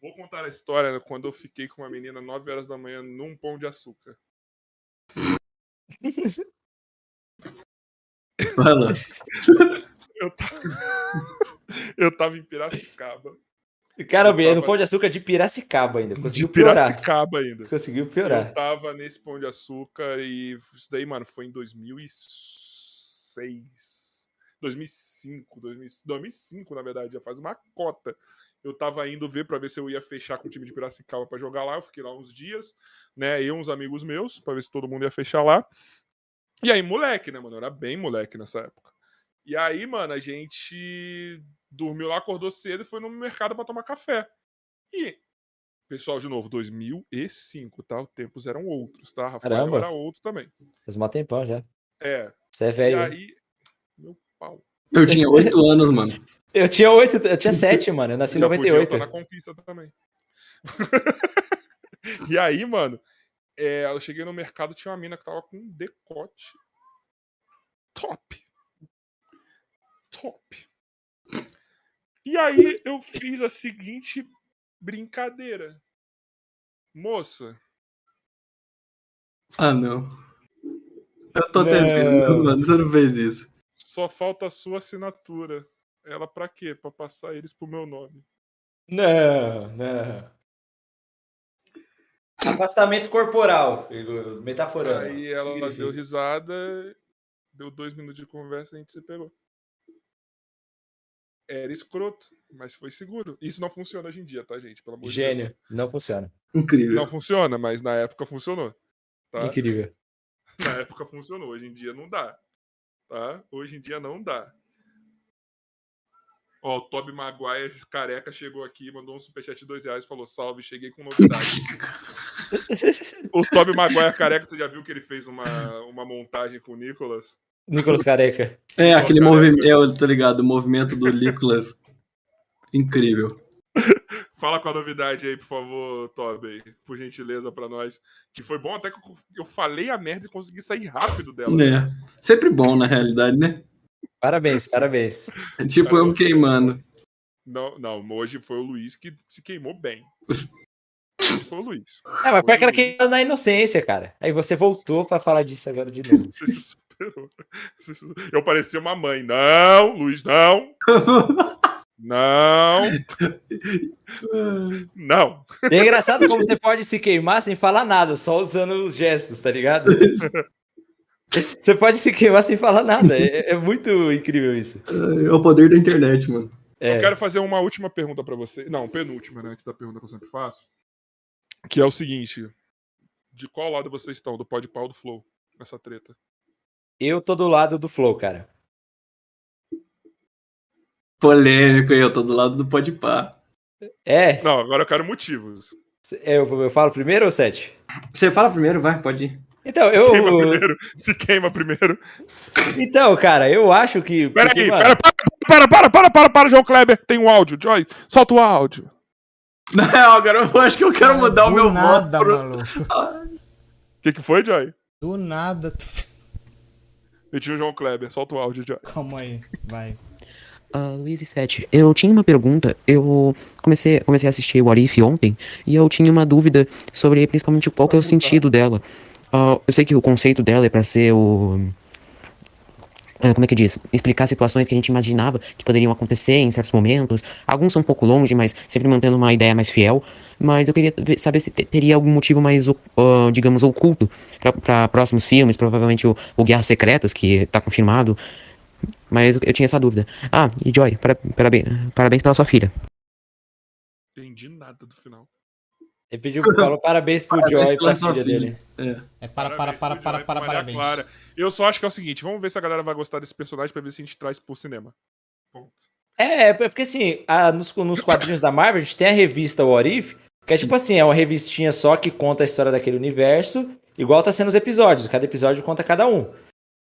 Vou contar a história né, quando eu fiquei com uma menina 9 horas da manhã num pão de açúcar. Vai lá. <laughs> Eu tava, <laughs> eu tava em Piracicaba. Cara, Eu bem, no tava- Pão de Açúcar de Piracicaba ainda. De Conseguiu piorar. Piracicaba ainda. Conseguiu Eu piorar. tava nesse Pão de Açúcar e isso daí, mano, foi em 2006. 2005, 2000 2005, na verdade, já faz uma cota. Eu tava indo ver pra ver se eu ia fechar com o time de Piracicaba pra jogar lá. Eu fiquei lá uns dias, né? Eu, uns amigos meus, pra ver se todo mundo ia fechar lá. E aí, moleque, né, mano? Eu era bem moleque nessa época. E aí, mano, a gente dormiu lá, acordou cedo e foi no mercado pra tomar café. E Pessoal, de novo, 2005, tá? Os tempos eram outros, tá? Rafael Caramba. era outro também. Faz um tempão já. É. Você é E velho. hein? aí. Meu pau. Eu tinha oito <laughs> anos, mano. Eu tinha oito, eu tinha sete, mano. Eu nasci em Já podia 98. estar na conquista também. <laughs> e aí, mano, é, eu cheguei no mercado, tinha uma mina que tava com um decote top. Top. E aí eu fiz a seguinte brincadeira. Moça, Ah, não. Eu tô Não. tentando, mano. Você não fez isso. só falta a sua assinatura. Ela pra quê? Pra passar eles pro meu nome. Não, não. Afastamento corporal. Metaforando. Aí ela deu risada, deu dois minutos de conversa e a gente se pegou. Era escroto, mas foi seguro. Isso não funciona hoje em dia, tá, gente? Pelo amor de Gênio. Deus. Não funciona. Incrível. Não funciona, mas na época funcionou. Tá? Incrível. <laughs> Na época funcionou, hoje em dia não dá. Tá? Hoje em dia não dá. Ó, o Toby Maguire, careca, chegou aqui, mandou um superchat de dois reais e falou: Salve, cheguei com novidades. <laughs> o Toby Maguire, careca, você já viu que ele fez uma, uma montagem com o Nicolas? Nicolas Careca. É, Nossa, aquele movimento. Eu tô ligado, o movimento do Nicolas. <laughs> Incrível. <laughs> Fala com a novidade aí, por favor, Toby, por gentileza, pra nós. Que foi bom até que eu- falei a merda e consegui sair rápido dela. É. Sempre bom, na realidade, né? Parabéns, parabéns. É <laughs> tipo eu me queimando. Não, não, hoje foi o Luiz que se queimou bem. Foi o Luiz. É, mas foi aquela que na inocência, cara. Aí você voltou pra falar disso agora de novo. Você se superou. Eu parecia uma mãe. Não, Luiz, não. Não. Não. É engraçado como você pode se queimar sem falar nada, só usando os gestos, tá ligado? Você pode se queimar sem falar nada. É, é muito incrível isso. É o poder da internet, mano. É. Eu quero fazer uma última pergunta pra você. Não, penúltima, né? Antes da pergunta que eu sempre faço. Que é o seguinte: de qual lado vocês estão? Do Podpah ou do Flow? Nessa treta? Eu tô do lado do Flow, cara. Polêmico, e eu tô do lado do Podpah. É, Não, agora eu quero motivos. eu, eu falo primeiro ou sete? Você fala primeiro, vai, pode ir. Então, Se eu. queima primeiro. Se queima primeiro. Então, cara, eu acho que. Pera porque, mano, pera, para, para, para, para, para, João Kleber. Tem um áudio, Joy. Solta o áudio. <laughs> Não, agora eu acho que eu quero mudar o meu nada, voto. pro-. O que, que foi, Joy? Do nada. tu- Meti o João Kleber. Solta o áudio, Joy. Calma aí, vai. Ah, Luiz e Sete, eu tinha uma pergunta. Eu comecei, comecei a assistir o Arif ontem e eu tinha uma dúvida sobre principalmente qual que é o sentido dela. Ah, eu sei que o conceito dela é pra ser o. ah, como é que diz? Explicar situações que a gente imaginava que poderiam acontecer em certos momentos. Alguns são um pouco longe, mas sempre mantendo uma ideia mais fiel. Mas eu queria saber se te- teria algum motivo mais, ah, digamos, oculto para próximos filmes. Provavelmente o, o Guerras Secretas, que tá confirmado. Mas eu, eu tinha essa dúvida. Ah, e Joy, para, parabéns pela sua filha. Entendi nada do final. Ele pediu, falou parabéns pro Parabéns Joy e pra filha filha. dele. É para, para, para, para, Joy, para, Maria parabéns. Clara. Eu só acho que é o seguinte: vamos ver se a galera vai gostar desse personagem pra ver se a gente traz pro cinema. Ponto. É, é porque assim, a- nos, nos quadrinhos da Marvel, a gente tem a revista What If, que é tipo assim, é uma revistinha só que conta a história daquele universo, igual tá sendo os episódios, cada episódio conta cada um.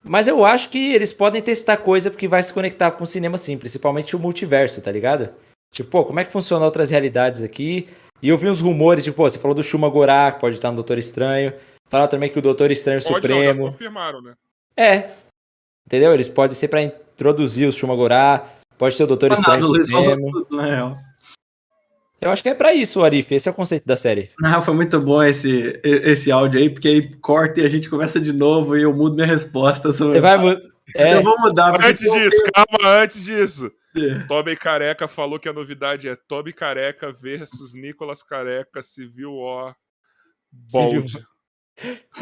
Mas eu acho que eles podem testar coisa porque vai se conectar com o cinema sim, principalmente o multiverso, tá ligado? Tipo, pô, como é que funciona outras realidades aqui? E eu vi uns rumores, tipo, pô, você falou do Shuma Gorak, que pode estar no Doutor Estranho. Falaram também que o Doutor Estranho Pode não, já Supremo. confirmaram, né? É. Entendeu? Eles podem ser pra introduzir o Shumagorá, pode ser o Doutor Estranho Nada, Supremo. tudo, na real. Eu acho que é pra isso, Arif. Esse é o conceito da série. Na <laughs> real, foi muito bom esse, esse áudio aí, porque aí corta e a gente começa de novo e eu mudo minha resposta sobre. Você vai. <laughs> mu- É, Eu vou mudar. Antes eu- disso, calma, antes disso. Toby Careca falou que a novidade é Toby Careca versus Nicolas Careca Civil War Bold. Civil-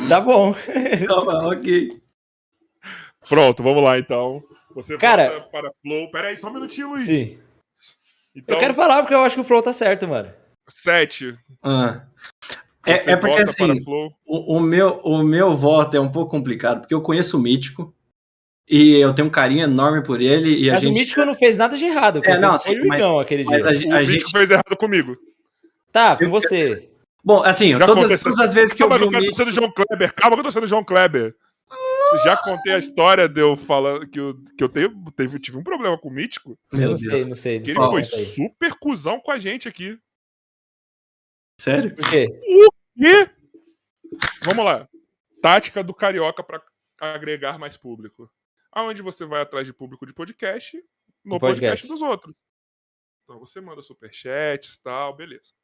Tá bom. <laughs> Tá, ok. Pronto, vamos lá então. Você Cara- volta para Flow. Pera aí, só um minutinho, Luiz. Sim. Então, Eu quero falar porque eu acho que o Flow tá certo, mano. sete. Ah. É, é porque assim, o, o meu, o meu voto é um pouco complicado, porque eu conheço o Mítico e eu tenho um carinho enorme por ele e a Mas gente. o Mítico não fez nada de errado. É, não, foi o mas- Igão aquele Mas dia. a, ge- O a Mítico gente. fez errado comigo. Tá, com você. Bom, assim, Já todas, aconteceu. todas as vezes que eu Calma, vi eu o não tô Mítico. sendo João Kleber. Calma que eu tô sendo João Kleber. Já contei a história de eu falando que eu, que eu tenho, teve, tive um problema com o Mítico. Eu Meu não Deus. sei, não sei. Não Que ele sei foi super cuzão com a gente aqui. Sério? Por quê? E vamos lá. Tática do carioca para agregar mais público. Aonde você vai atrás de público de podcast? No podcast. podcast. dos outros. Então você manda superchats e tal, beleza.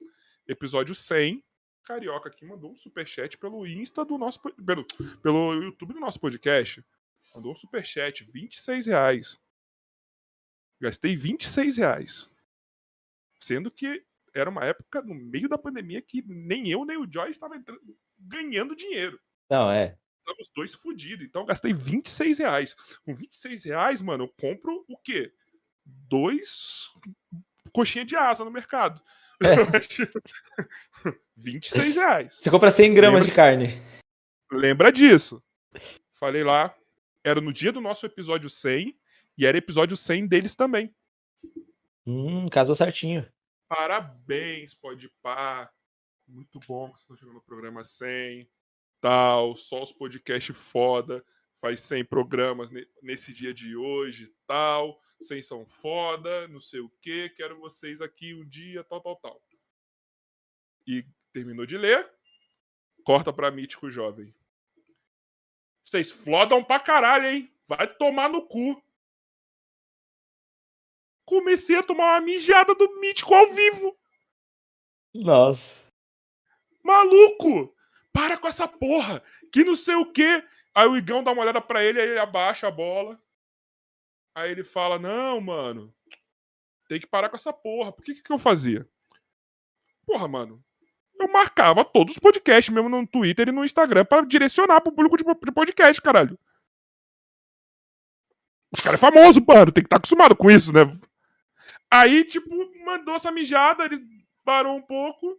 Episódio 100, carioca aqui mandou um superchat pelo Insta do nosso pelo pelo YouTube do nosso podcast. Mandou um superchat, 26 reais. Gastei 26 reais. Sendo que era uma época no meio da pandemia que nem eu nem o Joy estavam entrando- ganhando dinheiro. Não, é. Tava os dois fodidos. Então eu gastei 26 reais. Com 26 reais, mano, eu compro o quê? Dois coxinha de asa no mercado. É. <laughs> 26 reais. Você compra 100 gramas de Lembra- carne. Lembra disso. Falei lá. Era no dia do nosso episódio 100 e era episódio 100 deles também. Hum, casou certinho. Parabéns, pode pá. Muito bom que vocês estão chegando no programa 100. Tal, só os podcasts foda. Faz 100 programas ne- nesse dia de hoje, tal. 100 são foda, não sei o que. Quero vocês aqui um dia, tal, tal, tal. E terminou de ler. Corta pra Mítico Jovem. Vocês flodam pra caralho, hein? Vai tomar no cu. Comecei a tomar uma mijada do Mítico ao vivo. Nossa. Maluco! Para com essa porra! Que não sei o quê. Aí o Igão dá uma olhada pra ele, aí ele abaixa a bola. Aí ele fala: Não, mano, tem que parar com essa porra. Por que, que eu fazia? Porra, mano. Eu marcava todos os podcasts, mesmo no Twitter e no Instagram, pra direcionar pro público de, podcast, caralho. Os caras é famoso, mano. Tem que estar acostumado com isso, né? Aí, tipo, mandou essa mijada, ele parou um pouco.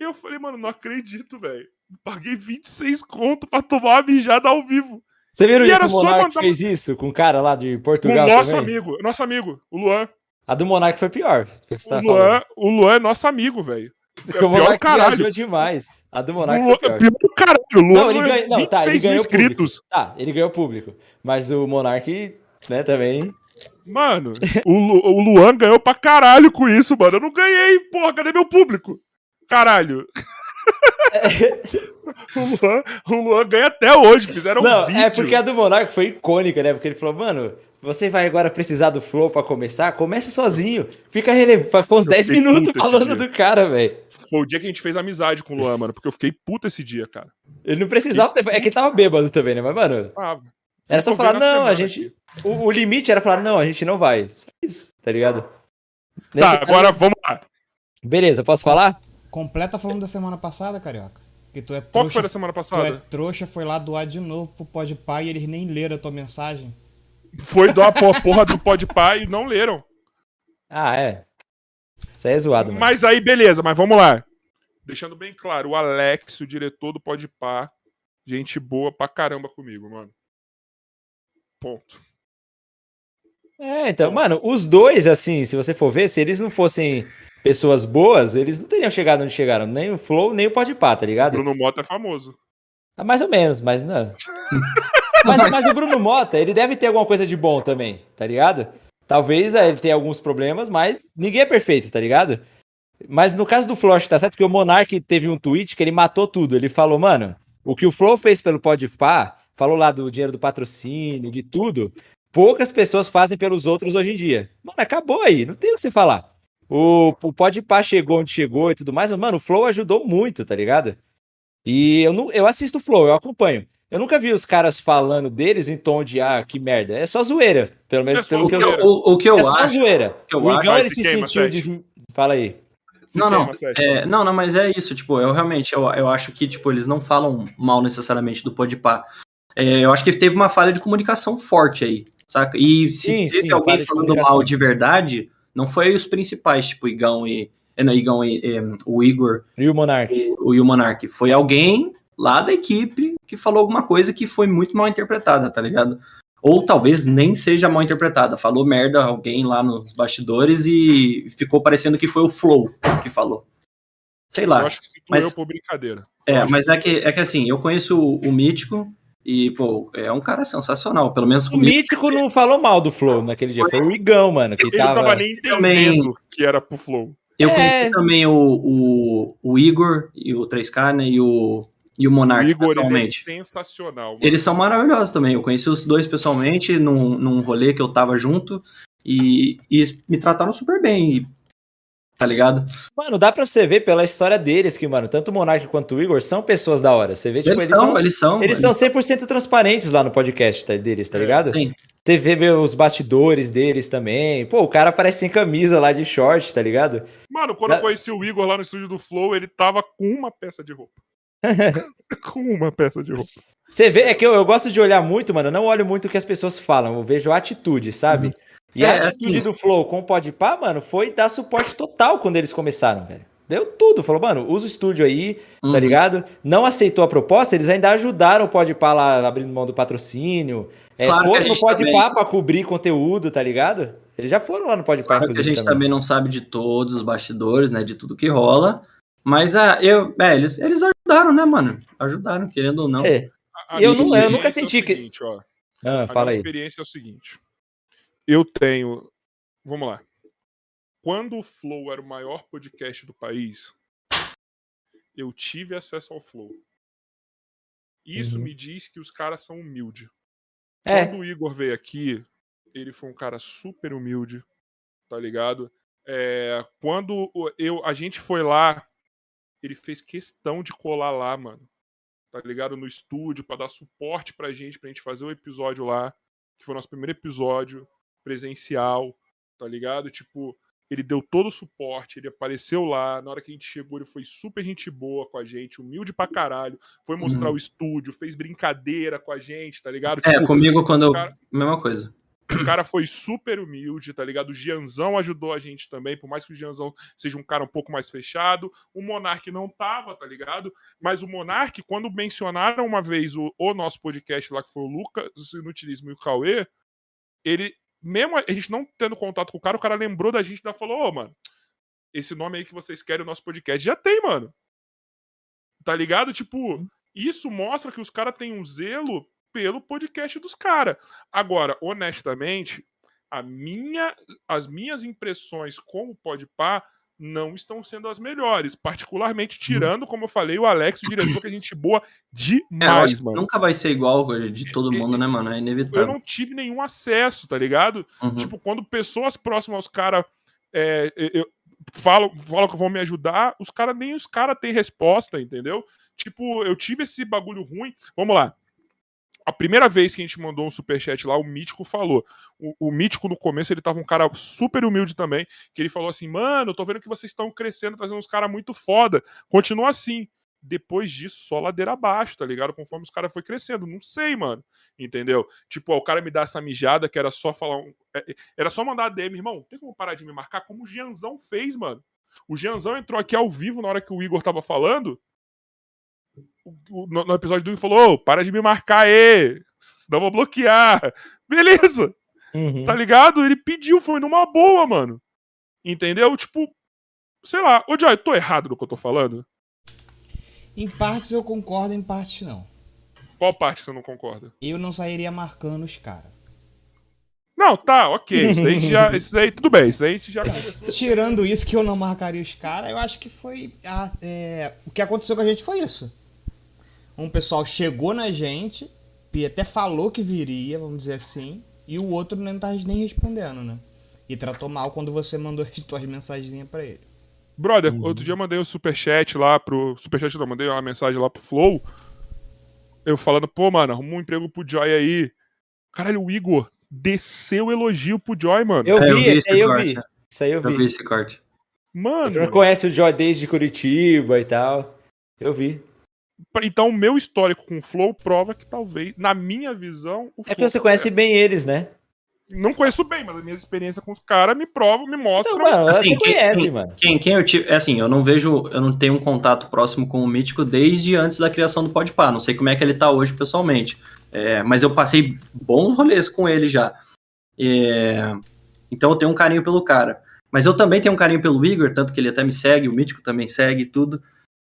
E eu falei, mano, não acredito, velho. Paguei 26 conto pra tomar uma mijada ao vivo. Você viu E era que o Monark mandar- fez isso com o cara lá de Com Portugal o nosso também? amigo, nosso amigo, o Luan. A do Monark foi pior. O que você O tá Luan, falando? o Luan é nosso amigo, velho. É o Monark caralho. demais. A do Monark Luan, foi é pior. pior do caralho. O Luan Não, ele ganha- não, tá, ele 26 mil ganhou público. inscritos. Tá, ele ganhou público. Mas o Monark, né, também. Mano, o, Lu- o Luan ganhou pra caralho com isso, mano. Eu não ganhei, porra, cadê meu público? Caralho. <laughs> o, Luan, o Luan ganha até hoje, fizeram não, um vídeo. é porque a do Monark foi icônica, né? Porque ele falou, mano, você vai agora precisar do Flow pra começar? Comece sozinho. Fica relevando. Ficou uns Eu 10 fiquei minutos falando do cara, velho. Foi o dia que a gente fez amizade com o Luan, mano, porque eu fiquei puto esse dia, cara. Ele não precisava ter. É que ele tava bêbado também, né? Mas, mano, Ah, era só falar, não, a gente. O, o limite era falar, não, a gente não vai. Só isso, tá ligado? Nesse Tá, caso- agora vamos lá. Beleza, posso falar? Completa falando da semana passada, carioca. Que tu é Qual que trouxa. foi da semana Tu é passada? trouxa, foi lá doar de novo pro Podpah e eles nem leram a tua mensagem. Foi doar a porra do Podpah e não leram. Ah, é. Isso aí é zoado, mano. Mas aí, beleza, mas vamos lá. Deixando bem claro, o Alex, o diretor do Podpah, gente boa pra caramba comigo, mano. Ponto. É, então, mano, os dois, assim, se você for ver, se eles não fossem pessoas boas, eles não teriam chegado onde chegaram. Nem o Flow, nem o Podpah, tá ligado? Bruno Mota é famoso. Ah, mais ou menos, mas não. <laughs> mas, mas o Bruno Mota, ele deve ter alguma coisa de bom também, tá ligado? Talvez é, ele tenha alguns problemas, mas ninguém é perfeito, tá ligado? Mas no caso do Flow, que tá certo, porque o Monark teve um tweet que ele matou tudo. Ele falou, mano, o que o Flow fez pelo Podpah, falou lá do dinheiro do patrocínio, de tudo, poucas pessoas fazem pelos outros hoje em dia. Mano, acabou aí, não tem o que você falar. O, o Podpah chegou onde chegou e tudo mais, mas, mano, o Flow ajudou muito, tá ligado? E eu, não, eu assisto o Flow, eu acompanho. Eu nunca vi os caras falando deles em tom de ah, que merda. É só zoeira. Pelo menos É só pelo que eu zoeira. O, o que eu É só acho. zoeira. que eu o Igão acho- ele se se sentiu. Des... Fala aí. Se Não, não. É, não, não, mas é isso, tipo, eu realmente, eu, eu acho que, tipo, eles não falam mal necessariamente do Podpah. É, eu acho que teve uma falha de comunicação forte aí, saca? E se Sim, teve sim, alguém falando mal de verdade, não foi os principais, tipo, Igão e... é, não, Igão e, e, o Igor E o Monark. o, e o Monark. Foi alguém lá da equipe que falou alguma coisa que foi muito mal interpretada, tá ligado? Ou talvez nem seja mal interpretada. Falou merda alguém lá nos bastidores e ficou parecendo que foi o Flow que falou. Sei lá. Eu acho que se mas- por brincadeira. É, mas é que, é que assim, eu conheço o, o Mítico e, pô, é um cara sensacional. Pelo menos O comigo. Mítico não falou mal do Flow naquele dia. Foi o Igão, mano, que Ele tava. tava nem também- entendendo que era pro Flow. Eu É. conheci também o, o, o Igor e o 3K, né? E o, e o O Monark, Igor, ele é sensacional. mano. Eles são maravilhosos também. Eu conheci os dois pessoalmente num, num rolê que eu tava junto e, e me trataram super bem. e- tá ligado? Mano, dá pra você ver pela história deles que, mano, tanto o Monark quanto o Igor são pessoas da hora. Você vê, tipo, eles, são, eles são. Eles são 100% transparentes lá no podcast tá, deles, tá É, ligado? Sim. Você vê, vê os bastidores deles também. Pô, o cara parece sem camisa lá de short, tá ligado? Mano, quando Da- eu conheci o Igor lá no estúdio do Flow, ele tava com uma peça de roupa. <laughs> com uma peça de roupa. Você vê, é que eu, eu gosto de olhar muito, mano. Eu não olho muito o que as pessoas falam, eu vejo a atitude, sabe? E a É, atitude assim- do Flow com o Podpah, mano, foi dar suporte total quando eles começaram, velho. Deu tudo. Falou, mano, usa o estúdio aí, Uhum. tá ligado? Não aceitou a proposta, eles ainda ajudaram o Podpah lá, abrindo mão do patrocínio. É, Claro que foram a no Podpah também- pra cobrir conteúdo, tá ligado? Eles já foram lá no Podpah, Claro que a gente também. também não sabe de todos os bastidores, né? De tudo que rola. Mas ah, eu, é, eles, eles ajudaram, né, mano? Ajudaram, querendo ou não. É. A- a Eu minha não- eu nunca experiência é o senti que- seguinte, ó. Ah, A fala minha aí. experiência é o seguinte. Eu tenho. Vamos lá. Quando o Flow era o maior podcast do país, eu tive acesso ao Flow. Isso Uhum. me diz que os caras são humildes. É. Quando o Igor veio aqui, ele foi um cara super humilde, tá ligado? É, quando eu, a gente foi lá, ele fez questão de colar lá, mano. Tá ligado? No estúdio, pra dar suporte pra gente, pra gente fazer o episódio lá, que foi o nosso primeiro episódio presencial, tá ligado? Tipo, ele deu todo o suporte, ele apareceu lá, na hora que a gente chegou, ele foi super gente boa com a gente, humilde pra caralho, foi mostrar Uhum. o estúdio, fez brincadeira com a gente, tá ligado? É, Tipo, comigo quando eu. cara- Mesma coisa. o cara foi super humilde, tá ligado? O Gianzão ajudou a gente também, por mais que o Gianzão seja um cara um pouco mais fechado. O Monark não tava, tá ligado? Mas o Monark, quando mencionaram uma vez o, o nosso podcast lá, que foi o Lucas, o Inutilismo e o Cauê, ele, mesmo a gente não tendo contato com o cara, o cara lembrou da gente e falou: Ô, mano, esse nome aí que vocês querem o nosso podcast já tem, mano. Tá ligado? Tipo, isso mostra que os caras têm um zelo pelo podcast dos caras. Agora, honestamente, a minha, as minhas impressões como Podpah não estão sendo as melhores, particularmente tirando, como eu falei, o Alex, o diretor, que é gente boa É, eu demais, que mano. nunca vai ser igual de todo mundo, né, mano? É Eu inevitável. não tive nenhum acesso, tá ligado? Uhum. Tipo, quando pessoas próximas aos caras é, eu- falam, falam que vão me ajudar, os caras nem os caras têm resposta, entendeu? Tipo, eu tive esse bagulho ruim. Vamos lá. A primeira vez que a gente mandou um superchat lá, o Mítico falou. O, o Mítico, no começo, ele tava um cara super humilde também, que ele falou assim, mano, eu tô vendo que vocês estão crescendo, trazendo uns caras muito foda. Continua assim. Depois disso, só ladeira abaixo, tá ligado? Conforme os caras foi crescendo. Não sei, mano. Entendeu? Tipo, ó, o cara me dá essa mijada que era só falar um. é, é, Era só mandar DM, irmão. Tem como parar de me marcar? Como o Gianzão fez, mano. O Gianzão entrou aqui ao vivo na hora que o Igor tava falando. No, no episódio do falou: para de me marcar aí. Senão eu vou bloquear. Beleza. Uhum. Tá ligado? Ele pediu, foi numa boa, mano. Entendeu? Tipo, sei lá. Ô, Joy, tô errado no que eu tô falando? Em partes eu concordo, em partes não. Qual parte você não concorda? Eu não sairia marcando os caras. Não, tá, ok. <laughs> Isso daí já. Isso daí, tudo bem. Isso daí a gente já. Tirando isso que eu não marcaria os caras, eu acho que foi. a- é, o que aconteceu com a gente foi isso. Um pessoal chegou na gente, e até falou que viria, vamos dizer assim, e o outro não tá nem respondendo, né? E tratou mal quando você mandou <laughs> as tuas mensagenzinhas pra ele. Brother, outro dia eu mandei um superchat lá pro. Superchat não, mandei uma mensagem lá pro Flow. eu falando, pô, mano, arruma um emprego pro Joy aí. Caralho, o Igor desceu elogio pro Joy, mano. Eu É, vi, vi esse esse aí eu vi. Isso aí eu Eu vi vi. esse corte. Mano, Você não conhece o Joy desde Curitiba e tal. Eu vi. Então o meu histórico com o Flow prova que talvez, na minha visão, o É Flow que você conhece certo. bem eles, né? Não conheço bem, mas a minha experiência com os caras me prova, me mostra. Então, mano, Assim, você quem- conhece, quem- mano. Quem, quem eu tive. É assim, eu não vejo. Eu não tenho um contato próximo com o Mítico desde antes da criação do Podpah. Não sei como é que ele tá hoje pessoalmente. É, mas eu passei bons rolês com ele já. É, então eu tenho um carinho pelo cara. Mas eu também tenho um carinho pelo Igor, tanto que ele até me segue, o Mítico também segue e tudo.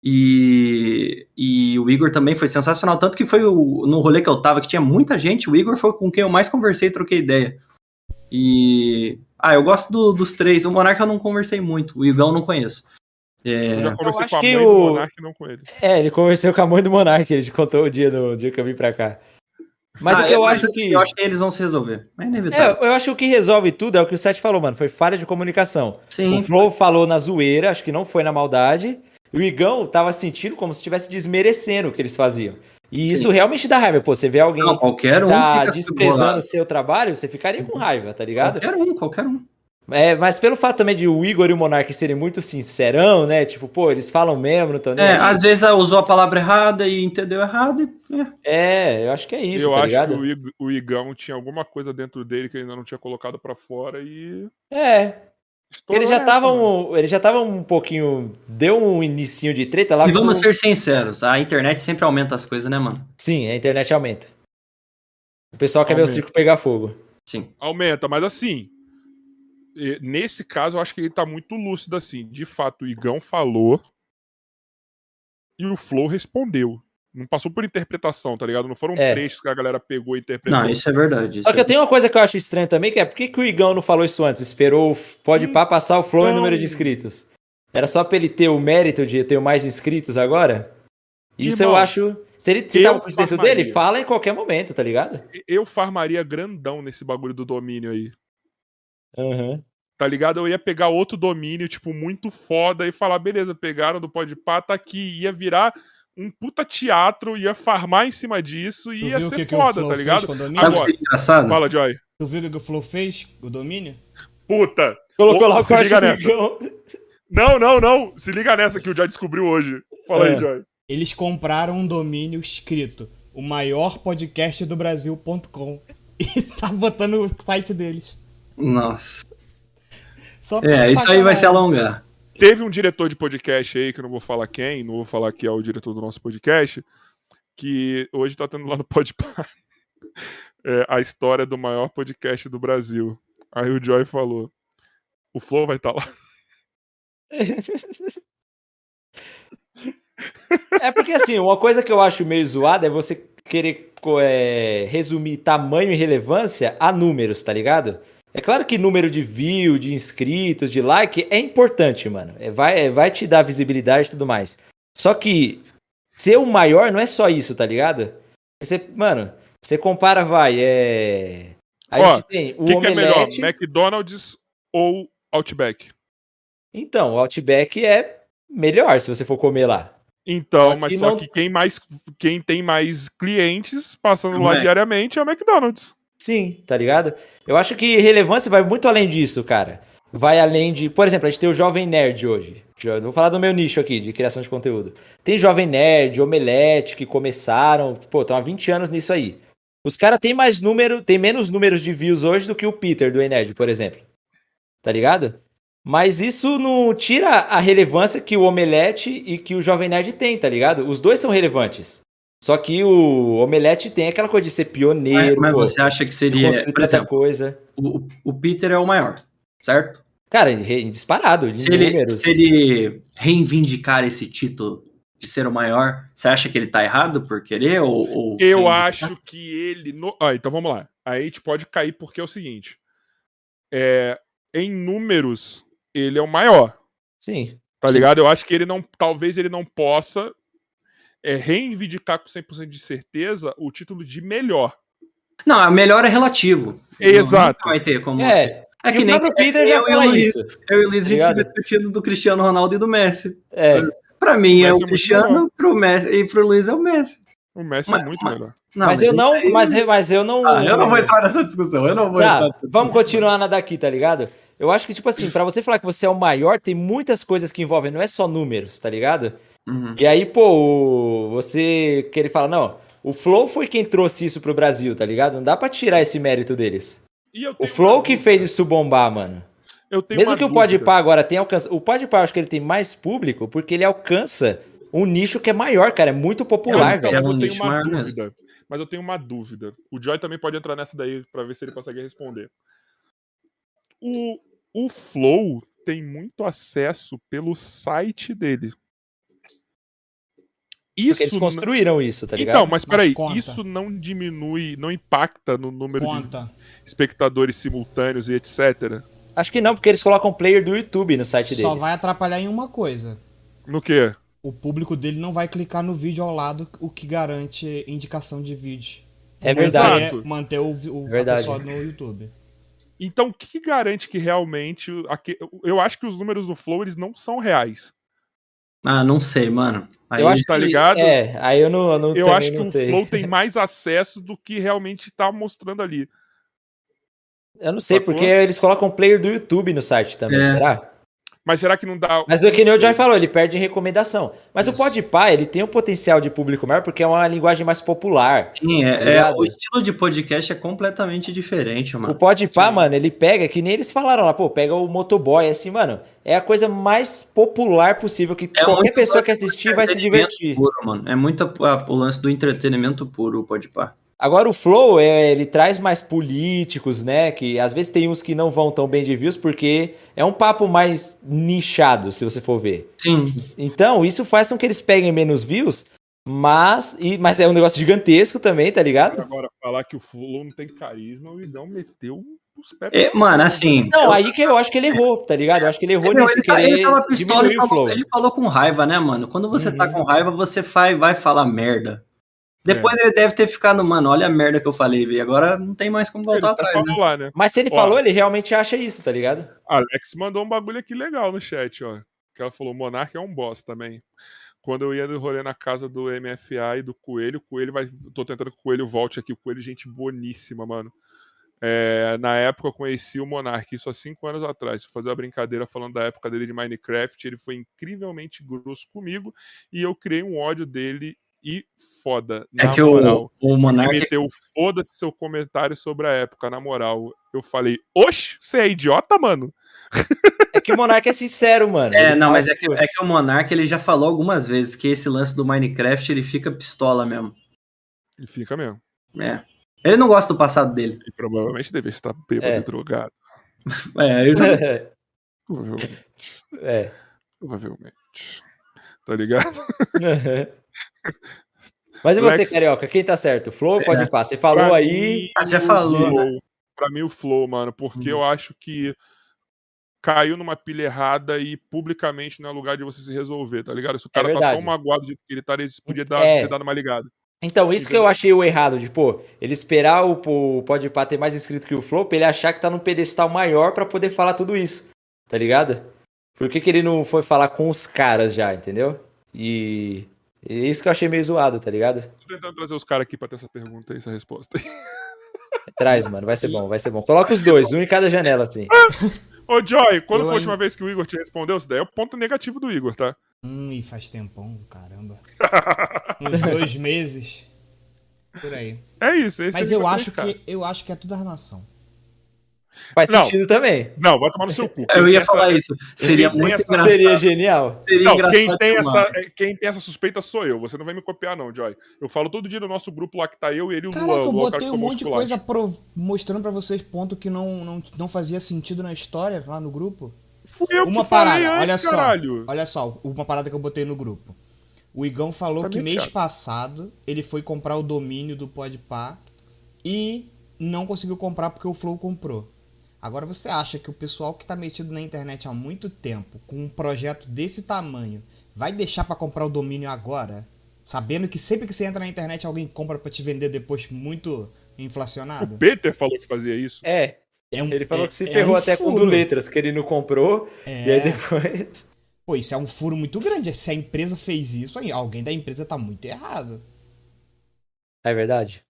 E, e o Igor também foi sensacional. Tanto que foi o, no rolê que eu tava, que tinha muita gente, o Igor foi com quem eu mais conversei e troquei ideia. E. Ah, eu gosto do- dos três. O Monarca eu não conversei muito, o Igão eu não conheço. É, Eu já conversei acho com a mãe o- do Monark e não com ele. É, ele conversou com a mãe do Monark, ele contou o dia, do, o dia que eu vim pra cá. Mas ah, o que eu é, acho assim, que. Eu acho que eles vão se resolver. É inevitável. É, eu acho que o que resolve tudo é o que o Seth falou, mano. Foi falha de comunicação. Sim. O Flow falou na zoeira, acho que não foi na maldade. E o Igão tava sentindo como se estivesse desmerecendo o que eles faziam. E isso realmente dá raiva. Pô, você vê alguém Não, qualquer um tá fica desprezando o seu trabalho, você ficaria com raiva, tá ligado? Qualquer um, qualquer um. É, mas pelo fato também de o Igor e o Monark serem muito sincerão, né? Tipo, pô, eles falam mesmo, não tão É, aí. às vezes ah, usou a palavra errada e entendeu errado. E, é. É, eu acho que é isso, eu tá acho ligado? que o, Ig- o Igão tinha alguma coisa dentro dele que ele ainda não tinha colocado pra fora e. É, estourou eles já estavam, eles já estavam um pouquinho, deu um inicinho de treta lá. E vamos com- ser sinceros, a internet sempre aumenta as coisas, né, mano? Sim, a internet aumenta. O pessoal quer ver o Aumenta. circo pegar fogo. Sim. Aumenta, mas assim. e- Nesse caso, eu acho que ele tá muito lúcido assim. De fato, o Igão falou e o Flow respondeu. Não passou por interpretação, tá ligado? Não foram É. trechos que a galera pegou e interpretou. Não, isso é verdade. isso Só que eu é- tenho uma coisa que eu acho estranho também, que é por que, que o Igão não falou isso antes? Esperou o Pode Pá passar o flow em Então- número de inscritos. Era só pra ele ter o mérito de ter mais inscritos agora? Isso eu Irmão, acho. Se ele se eu tava com isso dentro farmaria. dele, fala em qualquer momento, tá ligado? Eu farmaria grandão nesse bagulho do domínio aí. Aham. Tá ligado? Eu ia pegar outro domínio, tipo, muito foda e falar, beleza, pegaram do Podpah, tá aqui. Ia virar um puta teatro, ia farmar em cima disso e ia ser que, que foda, Flow tá ligado? Sabe o Agora, que é engraçado? Fala, Joy. Tu viu o que o Flow fez? O domínio? Puta! Colocou lá o se liga nessa. Não, não, não. Se liga nessa que o Joy descobriu hoje. Fala É. aí, Joy. Eles compraram um domínio escrito o maior podcast do Brasil.com <laughs> e tá botando o site deles. Nossa. É, isso aí vai se alongar. Teve um diretor de podcast aí, que eu não vou falar quem, não vou falar que é o diretor do nosso podcast, que hoje tá tendo lá no <laughs> Podpah é, a história do maior podcast do Brasil. Aí o Joy falou, o Flow vai estar lá. <laughs> É porque assim, uma coisa que eu acho meio zoada é você querer é, resumir tamanho e relevância a números, tá ligado? É claro que número de view, de inscritos, de like é importante, mano. É, vai, é, vai te dar visibilidade e tudo mais. Só que ser o maior não é só isso, tá ligado? Você, mano, você compara, vai, é. A Ó, gente tem o O que, que é melhor, Omelete. McDonald's ou Outback? Então, o Outback é melhor se você for comer lá. Então, Só mas só não- que quem, mais, quem tem mais clientes passando Não lá é. diariamente é o McDonald's. Sim, tá ligado? Eu acho que relevância vai muito além disso, cara. Vai além de. Por exemplo, a gente tem o Jovem Nerd hoje. Vou falar do meu nicho aqui, de criação de conteúdo. Tem Jovem Nerd, Omelete, que começaram. Pô, estão há 20 anos nisso aí. Os caras têm mais número, tem menos números de views hoje do que o Peter do Enerd, por exemplo. Tá ligado? Mas isso não tira a relevância que o Omelete e que o Jovem Nerd tem, tá ligado? Os dois são relevantes. Só que o Omelete tem aquela coisa de ser Mas, pioneiro, mas pô, você acha que seria. Por exemplo, coisa. o, o Peter é o maior, certo? Cara, re- disparado, de Se ele, números. se ele reivindicar esse título de ser o maior, você acha que ele tá errado por querer? Ou, ou Eu acho que ele. no- Ah, então vamos lá. Aí a gente pode cair porque é o seguinte: é, em números, ele é o maior. Sim. Tá Sim. ligado? Eu acho que ele não. Talvez ele não possa é, reivindicar com 100% de certeza o título de melhor. Não, a melhor é relativo. Exato. Não vai ter como. É. É que o nem próprio Peter eu já e o fala Luiz. isso. Eu e o Luiz, a gente fica discutindo do Cristiano Ronaldo e do Messi. É. Pra mim é é o Cristiano, pro Messi, e pro Luiz é o Messi. O Messi Mas- é muito mas- melhor. Não, mas, eu isso não, aí- mas, eu- mas eu não. Ah, eu não vou entrar nessa discussão. Eu não vou Tá, entrar nessa vamos continuar na daqui, tá ligado? Eu acho que, tipo assim, pra você falar que você é o maior, tem muitas coisas que envolvem, não é só números, tá ligado? Uhum. E aí, pô, o- você que ele fala, não, o Flow foi quem trouxe isso pro Brasil, tá ligado? Não dá pra tirar esse mérito deles. E O Flow que dúvida. fez isso bombar, mano. Eu tenho Mesmo que o dúvida. Podpah agora tenha alcançado. O Podpah, eu acho que ele tem mais público porque ele alcança um nicho que é maior, cara. É muito popular, Mas, então, velho. mas É um eu tenho nicho uma maior mesmo. dúvida. Mas eu tenho uma dúvida. O Joy também pode entrar nessa daí pra ver se ele consegue responder. O, o Flow tem muito acesso pelo site dele. Isso Porque eles construíram isso, tá ligado? Então, mas peraí, conta. isso não diminui, não impacta no número Conta. de espectadores simultâneos e etc. Acho que não, porque eles colocam player do YouTube no site Só deles. vai atrapalhar em uma coisa. No quê? O público dele não vai clicar no vídeo ao lado, o que garante indicação de vídeo. É verdade. Manter o, o É verdade. pessoa no YouTube. Então, o que garante que realmente. Eu acho que os números do Flow eles não são reais. Ah, não sei, mano. Aí, Eu acho tá que, ligado? É, aí eu não, eu não Eu acho que o sei. Flow tem mais acesso do que realmente tá mostrando ali. Eu não sei, Sacou? porque eles colocam player do YouTube no site também, É. será? Mas será que não dá. Mas o que nem o Joy falou, ele perde em recomendação. Mas o Isso. Podpah, ele tem um potencial de público maior porque é uma linguagem mais popular. Sim, é, Tá é- o estilo de podcast é completamente diferente, O mano. Podpah, Sim. mano, ele pega, que nem eles falaram lá, pô, pega o motoboy, assim, mano, é a coisa mais popular possível, que É qualquer pessoa que assistir vai se divertir. Puro, mano. É muito a- o lance do entretenimento puro, o Podpah. Agora o Flow, é, ele traz mais políticos, né, que às vezes tem uns que não vão tão bem de views, porque é um papo mais nichado, se você for ver. Sim, Então, isso faz com que eles peguem menos views, mas, e, mas é um negócio gigantesco também, tá ligado? Agora, falar que o Flow não tem carisma, o Igão meteu os pés. É, mano, assim. Não, aí que eu acho que ele errou, tá ligado? Eu acho que ele errou Não, nesse ele, tá- querer ele tava pistola diminuir e o falou, flow. ele falou com raiva, né, mano? Quando você tá Uhum. com raiva, você vai, vai falar merda. Depois ele deve ter ficado, mano, olha a merda que eu falei, velho. Agora não tem mais como voltar até atrás, né? lá, né? Mas se ele Ó. falou, ele realmente acha isso, tá ligado? Alex mandou um bagulho aqui legal no chat, ó. Que ela falou: Monark é um boss também. Quando eu ia no rolê na casa do MFA e do Coelho, o Coelho vai. Tô tentando que o Coelho volte aqui. O Coelho, é gente boníssima, mano. É, na época eu conheci o Monark, isso há cinco anos atrás. Fui fazer uma brincadeira falando da época dele de Minecraft. Ele foi incrivelmente grosso comigo e eu criei um ódio dele e foda. É na que moral. o, o Ele Monark. meteu foda-se seu comentário sobre a época, na moral. Eu falei, oxe, você é idiota, mano? É que o Monark é sincero, mano. É, Ele não, mas é que, é que o Monark ele já falou algumas vezes que esse lance do Minecraft ele fica pistola mesmo. E fica mesmo. É. Ele não gosta do passado dele. E provavelmente deve estar bêbado É. e drogado. <laughs> É, eu já. Provavelmente. <laughs> é. Provavelmente. Tá ligado? <laughs> Mas e você, Lex- Carioca? Quem tá certo? Flow ou É. pode passar? Você falou Pra aí. mim, Ah, já o falou, Flow. Pra mim, o Flow, mano, porque Uhum. eu acho que caiu numa pilha errada e publicamente não é lugar de você se resolver, tá ligado? Se o cara tá verdade. tão magoado do jeito que ele tá, ele podia dar, É. ter dado uma ligada. Então, isso que eu achei o errado, de, pô, ele esperar o, o Podpah ter mais inscrito que o Flow, pra ele achar que tá num pedestal maior pra poder falar tudo isso, tá ligado? Por que, que ele não foi falar com os caras já, entendeu? E é isso que eu achei meio zoado, tá ligado? Tô tentando trazer os caras aqui pra ter essa pergunta e essa resposta. <laughs> Traz, mano, vai ser bom, vai ser bom. Coloca os dois, um em cada janela, assim. <laughs> Ô, Joy, quando Eu foi a última ainda- vez que o Igor te respondeu? Isso daí é o ponto negativo do Igor, tá? Hum, e faz tempão, caramba. <laughs> Uns dois meses. Por aí. É isso. Esse Mas é o eu acho que eu acho que é tudo armação. Faz Não. sentido também. Não, vai tomar no seu cu. <laughs> Eu ia tem falar essa- isso. Seria muito essa- engraçado. Seria genial. Seria Não, engraçado quem tem, essa, é, quem tem essa suspeita sou eu. Você não vai me copiar, não, Joy. Eu falo todo dia no nosso grupo lá que tá eu, ele e o Caraca, Luan. eu cara botei que um monte de coisa pro- mostrando pra vocês ponto que não, não, não fazia sentido na história lá no grupo. Fui eu Uma que falei parada, antes, olha só. caralho. Olha só, uma parada que eu botei no grupo. O Igão falou Pra que mim é mês chato. passado ele foi comprar o domínio do Podpah e não conseguiu comprar porque o Flow comprou. Agora você acha que o pessoal que tá metido na internet há muito tempo, com um projeto desse tamanho, vai deixar pra comprar o domínio agora? Sabendo que sempre que você entra na internet alguém compra pra te vender depois muito inflacionado? O Peter falou que fazia isso. É, É um- ele falou é- que se é ferrou um até com o do furo. Letras, que ele não comprou, É. e aí depois... Pô, isso é um furo muito grande. Se a empresa fez isso, aí alguém da empresa tá muito errado. É verdade?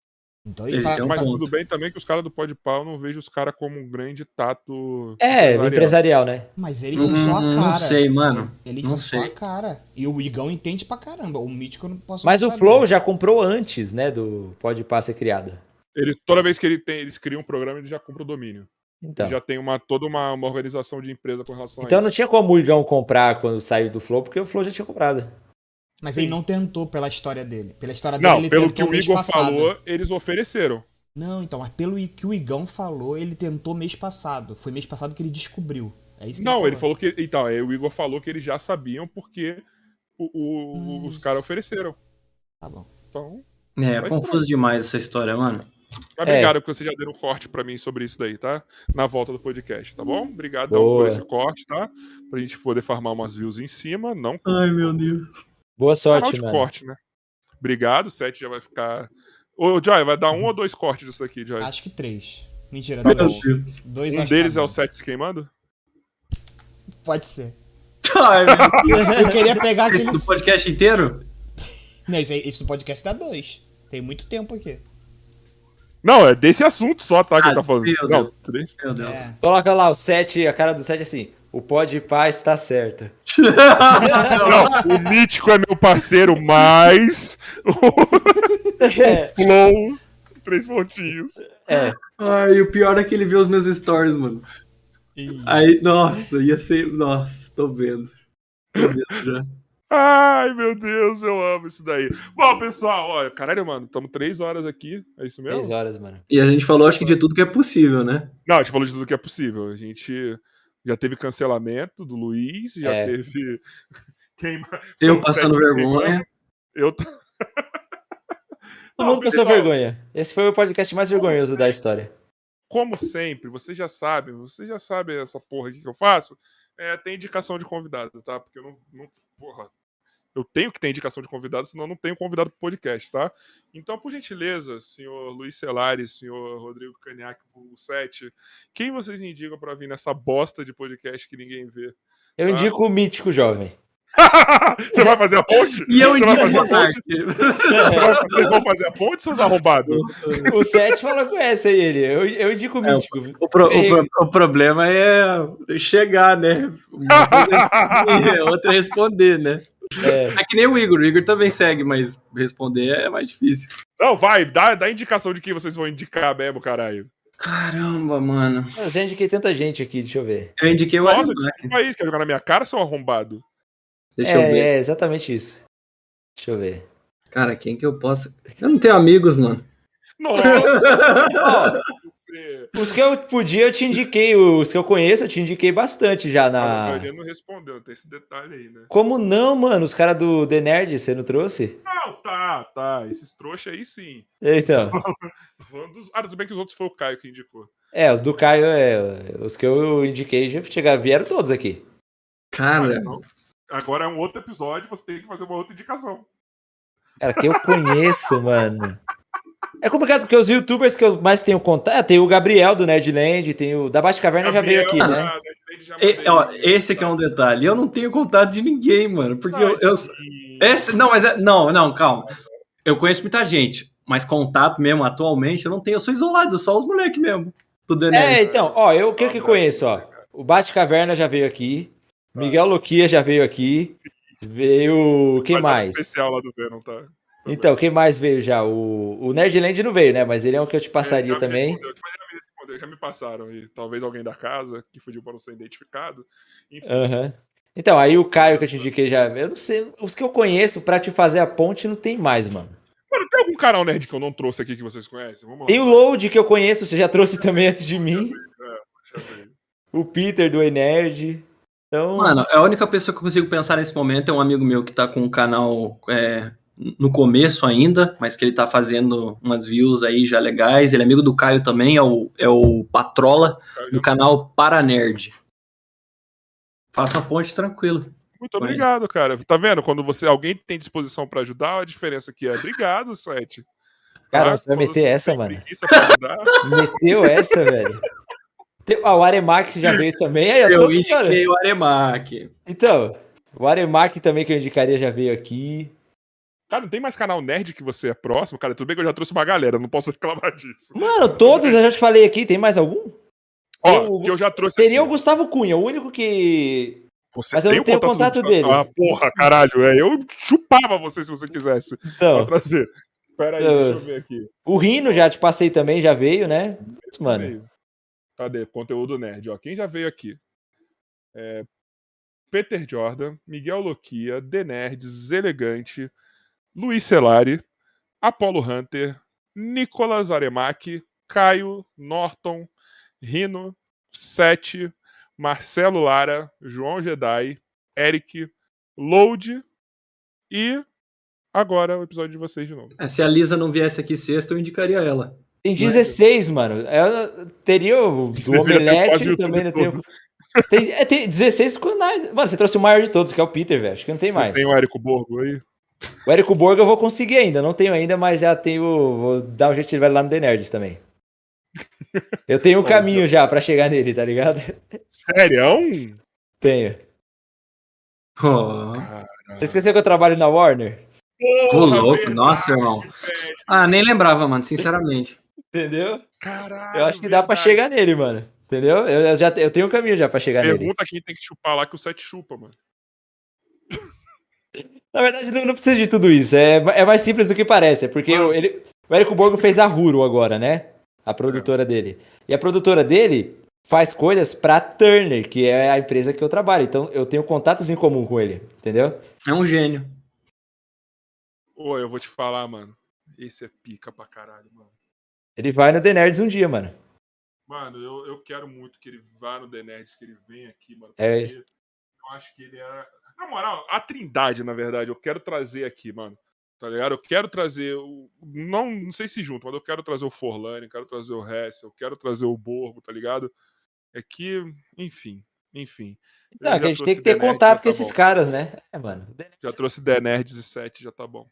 Então, e Ele pra- tem um Mas ponto. tudo bem também que os caras do Pode Pau, eu não vejo os caras como um grande tato. É, empresarial. empresarial, né? mas eles são só a Hum, cara. Não sei, mano. Eles Não são só sei. a cara. E o Igão entende pra caramba. O Mítico eu não posso Mas o saber. Flow já comprou antes, né, do Pode Pá ser criado. Ele, toda vez que ele tem, eles criam um programa, ele já compra o domínio. Então, Já tem uma, toda uma, uma organização de empresa com relação então a não isso. tinha como o Igão comprar quando saiu do Flow, porque o Flow já tinha comprado. Mas ele não tentou pela história dele. Pela história dele, Não, ele pelo tentou que o mês Igor passado. falou, eles ofereceram. Não, então, mas pelo que o Igão falou, ele tentou mês passado. Foi mês passado que ele descobriu. É isso que Não, ele ele falou que. Então, aí o Igor falou que eles já sabiam porque o- o- os Nossa. caras ofereceram. Tá bom. Então. É, Mas confuso demais essa história, mano. Mas É. Obrigado porque você já deu um corte pra mim sobre isso daí, tá? Na volta do podcast, tá bom? Obrigado Boa. por esse corte, tá? Pra gente poder farmar umas views em cima, não Ai, meu Deus. Boa canal sorte, de mano. corte, né? Obrigado, o set já vai ficar. Ô, Joy, vai dar um ou dois cortes disso aqui, Joy? Acho que três. Mentira, Meu dois. Deus. Dois Um deles tá é o bom. set se queimando? Pode ser. Ai. Eu queria pegar Esse aquele. do podcast inteiro? Não, esse, aí- esse do podcast dá dois. Tem muito tempo aqui. Não, é desse assunto só, tá? Que Ah, ele tá falando. meu Não, Deus. três. Meu Deus. É. Coloca lá o 7, a cara do 7 assim. O Pode Pá está certo. <laughs> Não, o Mítico é meu parceiro, mas. O <laughs> É, Flow, três pontinhos. é. Ai, o pior é que ele vê os meus stories, mano. E- Aí, nossa, ia ser. Nossa, tô vendo. Tô vendo já. Ai, meu Deus, eu amo isso daí. Bom, pessoal, olha, caralho, mano, estamos três horas aqui. É isso mesmo? 3 horas, mano. E a gente falou, acho que de tudo que é possível, né? Não, a gente falou de tudo que é possível. A gente já teve cancelamento do Luiz, já É. teve. <laughs> Queima... Eu passando vergonha. Eu. <laughs> Todo mundo passou vergonha. Esse foi o podcast mais vergonhoso da história. Como sempre, vocês já sabem, vocês já sabem essa porra aqui que eu faço. É, tem indicação de convidado, tá? Porque eu não, não. Porra. Eu tenho que ter indicação de convidado, senão eu não tenho convidado pro podcast, tá? Então, por gentileza, senhor Luiz Celari, senhor Rodrigo Caniac, vulgo 7, quem vocês indicam pra vir nessa bosta de podcast que ninguém vê? Eu indico o mítico jovem. <laughs> Você vai fazer a ponte? E eu indico o? Monark. Vocês vão fazer a ponte, seus arrombados? O 7 falou conhece aí ele. Eu, eu indico o É, mítico. O, pro- Você- o o problema é chegar, né? Uma coisa é <laughs> outra é responder, né? É, É que nem o Igor. O Igor também segue, mas responder é mais difícil. Não, vai, dá, dá indicação de quem vocês vão indicar mesmo, caralho. Caramba, mano. eu já indiquei tanta gente aqui, deixa eu ver. Eu indiquei o Nossa, desculpa aí, você quer jogar na minha cara, seu arrombado? Deixa eu É, ver. é exatamente isso. Deixa eu ver. Cara, quem que eu posso. Eu não tenho amigos, mano. Nossa! <laughs> Ó, os que eu podia, eu te indiquei. Os que eu conheço, eu te indiquei bastante já A na. maioria não respondeu, tem esse detalhe aí, né? Como não, mano? Os caras do The Nerd, você não trouxe? Não, tá, tá. Esses trouxas aí sim. Então. <laughs> Tô falando dos... Ah, tudo bem que os outros foi o Caio que indicou. É, os do Caio, é, os que eu indiquei já chegaram, vieram todos aqui. Cara, agora é um outro episódio, você tem que fazer uma outra indicação. Cara, que eu conheço, mano. É complicado porque os youtubers que eu mais tenho contato. É, tem o Gabriel do Nerdland, tem o da Baixa Caverna já veio aqui, né? já e- mandei. ó, esse que é um detalhe. Eu não tenho contato de ninguém, mano. Porque eu, eu- Sim. Esse, não, mas é, não, não, calma. Eu conheço muita gente, mas contato mesmo atualmente eu não tenho. Eu sou isolado, só os moleques mesmo. Tudo é, É, então, ó, eu o que eu que conheço, ó. O Baixa Caverna já veio aqui. Miguel Luquia já veio aqui. Veio. Quem Mas é um mais? especial lá do Venom, tá? Então, quem mais veio já? O, o Nerdland não veio, né? Mas ele é um que eu te É, passaria também. mas me já me passaram. E talvez alguém da casa que fugiu para não ser identificado. Enfim, Aham. Então, aí o Caio que eu te indiquei já. Eu não sei. Os que eu conheço pra te fazer a ponte não tem mais, mano. Mano, tem algum canal nerd que eu não trouxe aqui que vocês conhecem? Vamos lá. Tem o Load que eu conheço, você já trouxe também antes de mim. Ver. O Peter do Enerd. Então. Mano, a única pessoa que eu consigo pensar nesse momento é um amigo meu que tá com um canal é, no começo ainda, mas que ele tá fazendo umas views aí já legais. Ele é amigo do Caio também, é o, é o Patrola, do canal Paranerd. Faça a ponte tranquilo. Muito obrigado, cara. Tá vendo? Quando você alguém tem disposição pra ajudar, a diferença aqui é obrigado, Sete. Cara, Tá? você vai meter essa, mano? Meteu essa, velho. Tem- Ah, o Aremac já veio também. Aí, eu Eu indiquei o Aremac. Então, o Aremac também que eu indicaria já veio aqui. Cara, não tem mais canal nerd que você é próximo? Cara, tudo bem que eu já trouxe uma galera, não posso <laughs> reclamar disso. Mano, todos eu já te falei aqui, tem mais algum? Ó, eu- que eu já trouxe Seria o aqui. Gustavo Cunha, o único que. Você mas eu tem não o tenho o contato do- dele. Ah, porra, caralho. É, eu chupava você se você quisesse. Pra Então, trazer. Pera aí, Eu- deixa eu ver aqui. o Rino já te passei também, já veio, né? Mano, Veio. Cadê? Conteúdo nerd. Ó, quem já veio aqui? É, Peter Jordan, Miguel Loquia, The Nerds, Elegante, Luiz Celari, Apollo Hunter, Nicolas Aremac, Caio, Norton, Rino, Sete, Marcelo Lara, João Jedi, Eric, Load e agora o episódio de vocês de novo. É, se a Lisa não viesse aqui sexta, eu indicaria ela. Tem 16, mano. Eu teria o <laughs> do 16 já tem quase Omelete também, não YouTube tenho. Tem, é, tem 16 com. Mano, você trouxe o maior de todos, que é o Peter, velho. Acho que não tem Você mais. Tem o Érico Borgo aí? O Érico Borgo eu vou conseguir ainda, não tenho ainda, mas já tenho. Vou dar um jeito de levar lá no The Nerds também. <laughs> Eu tenho um caminho já pra chegar nele, tá ligado? Sério? Tenho. Oh. Você esqueceu que eu trabalho na Warner? Ô, louco, nossa, irmão. Ah, nem lembrava, mano, sinceramente. Entendeu? Caralho. Eu acho que dá pra verdade. chegar nele, mano. Entendeu? Eu, eu já eu tenho um caminho já pra chegar nele. Pergunta quem tem que chupar lá que o Sete chupa, mano. Na verdade, não, não precisa de tudo isso. É, é mais simples do que parece. É porque o, ele, o Érico Borgo fez a Huro agora, né? A produtora dele. E a produtora dele faz coisas pra Turner, que é a empresa que eu trabalho. Então eu tenho contatos em comum com ele. Entendeu? É um gênio. Ô, eu vou te falar, mano. Esse é pica pra caralho, mano. Ele vai no The Nerds um dia, mano. Mano, eu, eu quero muito que ele vá no The Nerds, que ele venha aqui, mano. É. Eu acho que ele é. Na moral, a trindade, na verdade, eu quero trazer aqui, mano. Tá ligado? Eu quero trazer. O... Não, não sei se junto, mas eu quero trazer o Forlane, quero trazer o Hess, eu quero trazer o Borgo, tá ligado? É que, enfim, enfim. Não, a gente tem que ter Nerds, contato com tá esses bom. caras, né? É, mano. Já trouxe The Nerds e 7, já tá bom.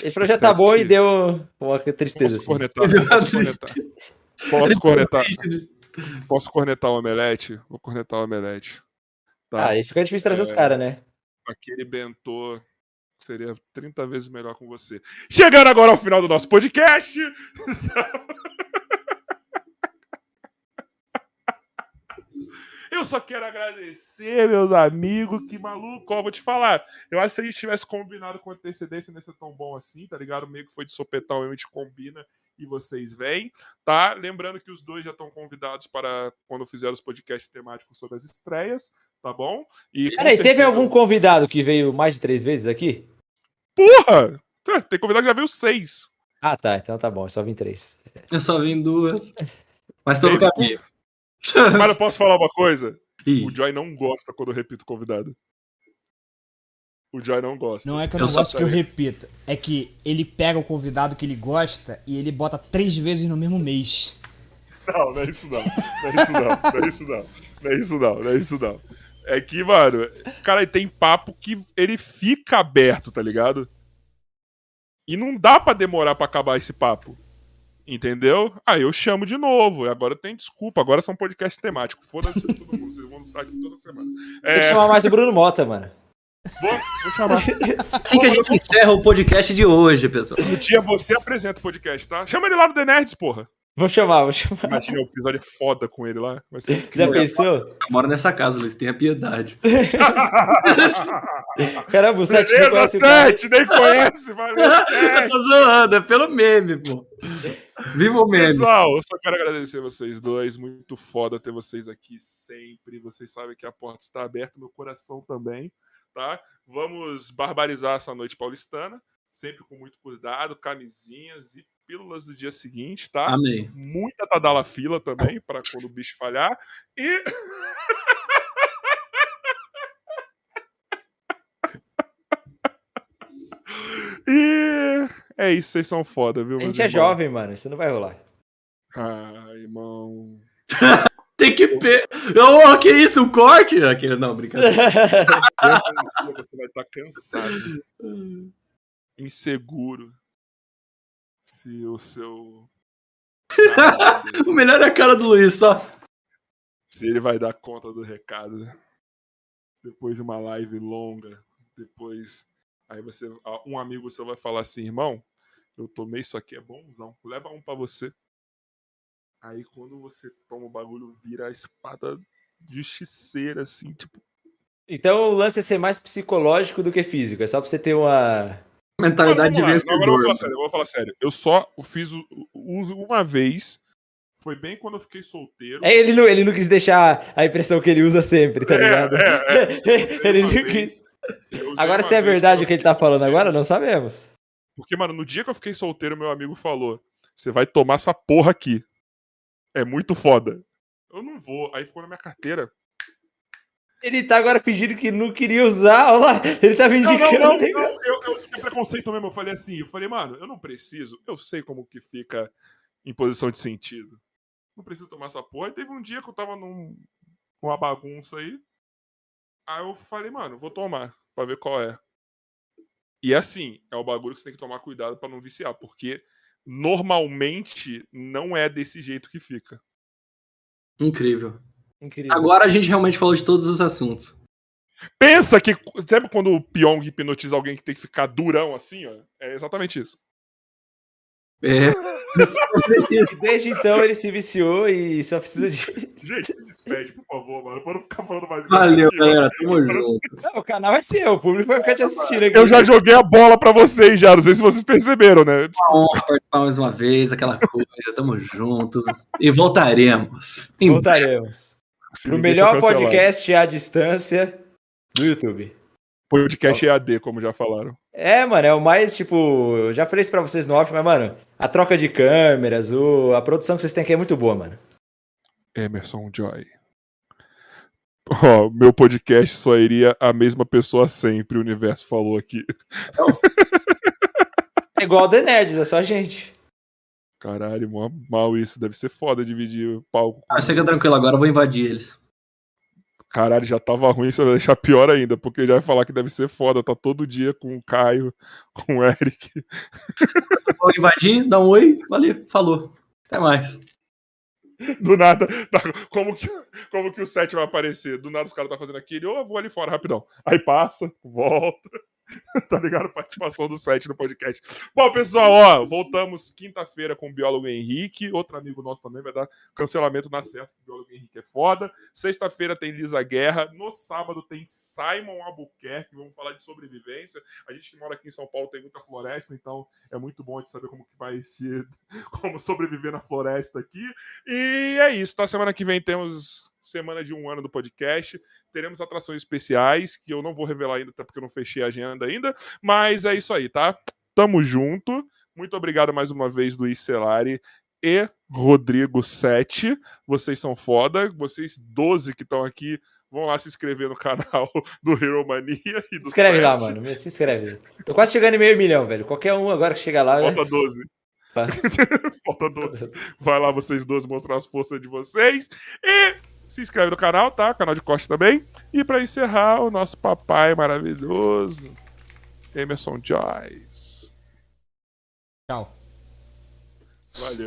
Ele falou já tá bom e deu uma tristeza, Posso assim. cornetar? Posso cornetar? Posso cornetar? Posso cornetar o Omelete? Vou cornetar o Omelete. Tá. Ah, aí fica difícil trazer os É. caras, né? Aquele bentô seria 30 vezes melhor com você. Chegando agora ao final do nosso podcast. <laughs> Eu só quero agradecer, meus amigos. Que maluco, ó, vou te falar. Eu acho que se a gente tivesse combinado com antecedência, não ia ser tão bom assim, tá ligado? Meio que foi de sopetão, a gente combina e vocês vêm, tá? Lembrando que os dois já estão convidados para quando fizer os podcasts temáticos sobre as estreias, tá bom? E Peraí, teve certeza- algum convidado que veio mais de três vezes aqui? Porra! Tá, Tem convidado que já veio seis. Ah, tá. Então tá bom. Eu só vim três. Eu só vim duas. Mas tô no Teve- caminho. <laughs> Mas eu posso falar uma coisa? Ih, O Joy não gosta quando eu repito convidado. O Joy não gosta. Não é que eu Eu não só gosto que eu repita. É que ele pega o convidado que ele gosta e ele bota três vezes no mesmo mês. Não, não é isso não. Não é isso não. Não é isso não. Não é isso não. É. É que, mano, cara, tem papo que ele fica aberto, tá ligado? E não dá pra demorar pra acabar esse papo. Entendeu? Aí eu chamo de novo. E Agora tem desculpa. Agora são podcast temático. Foda-se todo mundo. Vocês vão estar aqui toda semana. Tem que É, chamar mais o Bruno Mota, mano. vou, vou chamar. assim que a gente encerra o podcast de hoje, pessoal. No dia você apresenta o podcast, tá? Chama ele lá no The Nerds, porra. Vou chamar, vou chamar. Imagina o episódio foda com ele lá. Vai ser <laughs> Já pensou? Eu moro nessa casa, Luiz, tenha piedade. <laughs> Caramba, o Sete Beleza, conhece o sete, nem conhece, valeu. <laughs> Eu tô zoando, é pelo meme, pô. Viva o meme. Pessoal, eu só quero agradecer vocês dois. Muito foda ter vocês aqui sempre. Vocês sabem que a porta está aberta, meu coração também, tá? Vamos barbarizar essa noite paulistana, sempre com muito cuidado, camisinhas e pílulas do dia seguinte, tá? Amém. Muita Tadala fila também, para quando o bicho falhar. E. <laughs> e. É isso, vocês são foda, viu? A gente é jovem, mano. Isso não vai rolar. Ai, irmão. <laughs> Tem que. Pe... Oh, que isso? Um corte? Aquele... Não, brincadeira. <laughs> Você vai estar cansado, inseguro. Se o seu. <laughs> O melhor é a cara do Luiz, só. Se ele vai dar conta do recado. Depois de uma live longa, depois. Aí você. Um amigo seu vai falar assim, irmão, eu tomei isso aqui, é bonzão. Leva um pra você. Aí quando você toma o bagulho, vira a espada justiceira, assim, tipo. Então o lance é ser mais psicológico do que físico. É só pra você ter uma. Mentalidade de lá. Agora eu vou vencedor. falar sério, eu vou falar sério. Eu só fiz o uso uma vez. Foi bem quando eu fiquei solteiro. É, ele, não, ele não quis deixar a impressão que ele usa sempre, tá É, ligado? é, é. <laughs> ele não quis. Agora, se é verdade o que ele tá falando solteiro. agora, não sabemos. Porque, mano, no dia que eu fiquei solteiro, meu amigo falou: Você vai tomar essa porra aqui. É muito foda. Eu não vou. Aí ficou na minha carteira. Ele tá agora fingindo que não queria usar, olha lá. Ele tá Não, fingindo não, que não, não tem. não, eu, eu tinha preconceito mesmo. Eu falei assim: Eu falei, mano, eu não preciso. Eu sei como que fica em posição de sentido. Não preciso tomar essa porra. E teve um dia que eu tava num, numa bagunça aí. Aí eu falei, mano, vou tomar pra ver qual é. E assim, é o bagulho que você tem que tomar cuidado pra não viciar, porque normalmente não é desse jeito que fica. Incrível. Incrível. Agora a gente realmente falou de todos os assuntos. Pensa que. Sabe quando o Pyong hipnotiza alguém que tem que ficar durão assim, ó? É exatamente isso. É. <laughs> Desde então ele se viciou e só precisa de. Gente, se despede, por favor, mano. Pra não ficar falando mais Valeu, aqui, galera. Tamo junto. Não, o canal é seu, o público vai ficar te assistindo aqui. Eu já joguei a bola pra vocês já, não sei se vocês perceberam, né? Uma honra participar mais uma vez, aquela coisa. Tamo junto. E voltaremos. Em Voltaremos. Pro ninguém melhor podcast à distância do YouTube. Podcast EAD, como já falaram. É, mano, é o mais, tipo, eu já falei isso pra vocês no off, mas, mano, a troca de câmeras, o, a produção que vocês têm aqui é muito boa, mano. Emerson Joy. Ó, meu podcast só iria a mesma pessoa sempre, o universo falou aqui. É igual The Nerds, é só a gente. Caralho, mó mal isso. Deve ser foda dividir o palco. Ah, fica tranquilo, agora eu vou invadir eles. Caralho, já tava ruim, você vai deixar pior ainda, porque já vai falar que deve ser foda. Tá todo dia com o Caio, <laughs> com o Eric. Vou invadir, dá um oi, valeu, falou. Até mais. Do nada, tá- como, que, como que o set vai aparecer? Do nada os caras tá fazendo aquele, ô, eu vou ali fora rapidão. Aí passa, volta. <laughs> tá ligado? Participação do set no podcast. Bom, pessoal, ó, voltamos quinta-feira com o biólogo Henrique. Outro amigo nosso também vai dar cancelamento na certa, o biólogo Henrique é foda. Sexta-feira tem Lisa Guerra. No sábado tem Simon Albuquerque. Vamos falar de sobrevivência. A gente que mora aqui em São Paulo tem muita floresta, então é muito bom de saber como que vai ser, <laughs> como sobreviver na floresta aqui. E é isso, tá? Semana que vem temos semana de um ano do podcast. Teremos atrações especiais, que eu não vou revelar ainda, até porque eu não fechei a agenda ainda. Mas é isso aí, tá? Tamo junto. Muito obrigado mais uma vez, Luiz Celari e Rodrigo Sete. Vocês são foda. Vocês 12 que estão aqui, vão lá se inscrever no canal <laughs> do Hero Mania e do Se inscreve lá, Sete. mano. Se inscreve. Tô quase chegando em meio milhão, velho. Qualquer um agora que chega lá. Falta 12. Tá. <laughs> Falta 12. Vai lá, vocês 12, mostrar as forças de vocês. E se inscreve no canal, tá? Canal de corte também. E pra encerrar, o nosso papai maravilhoso, Emerson Joyce. Tchau. Valeu.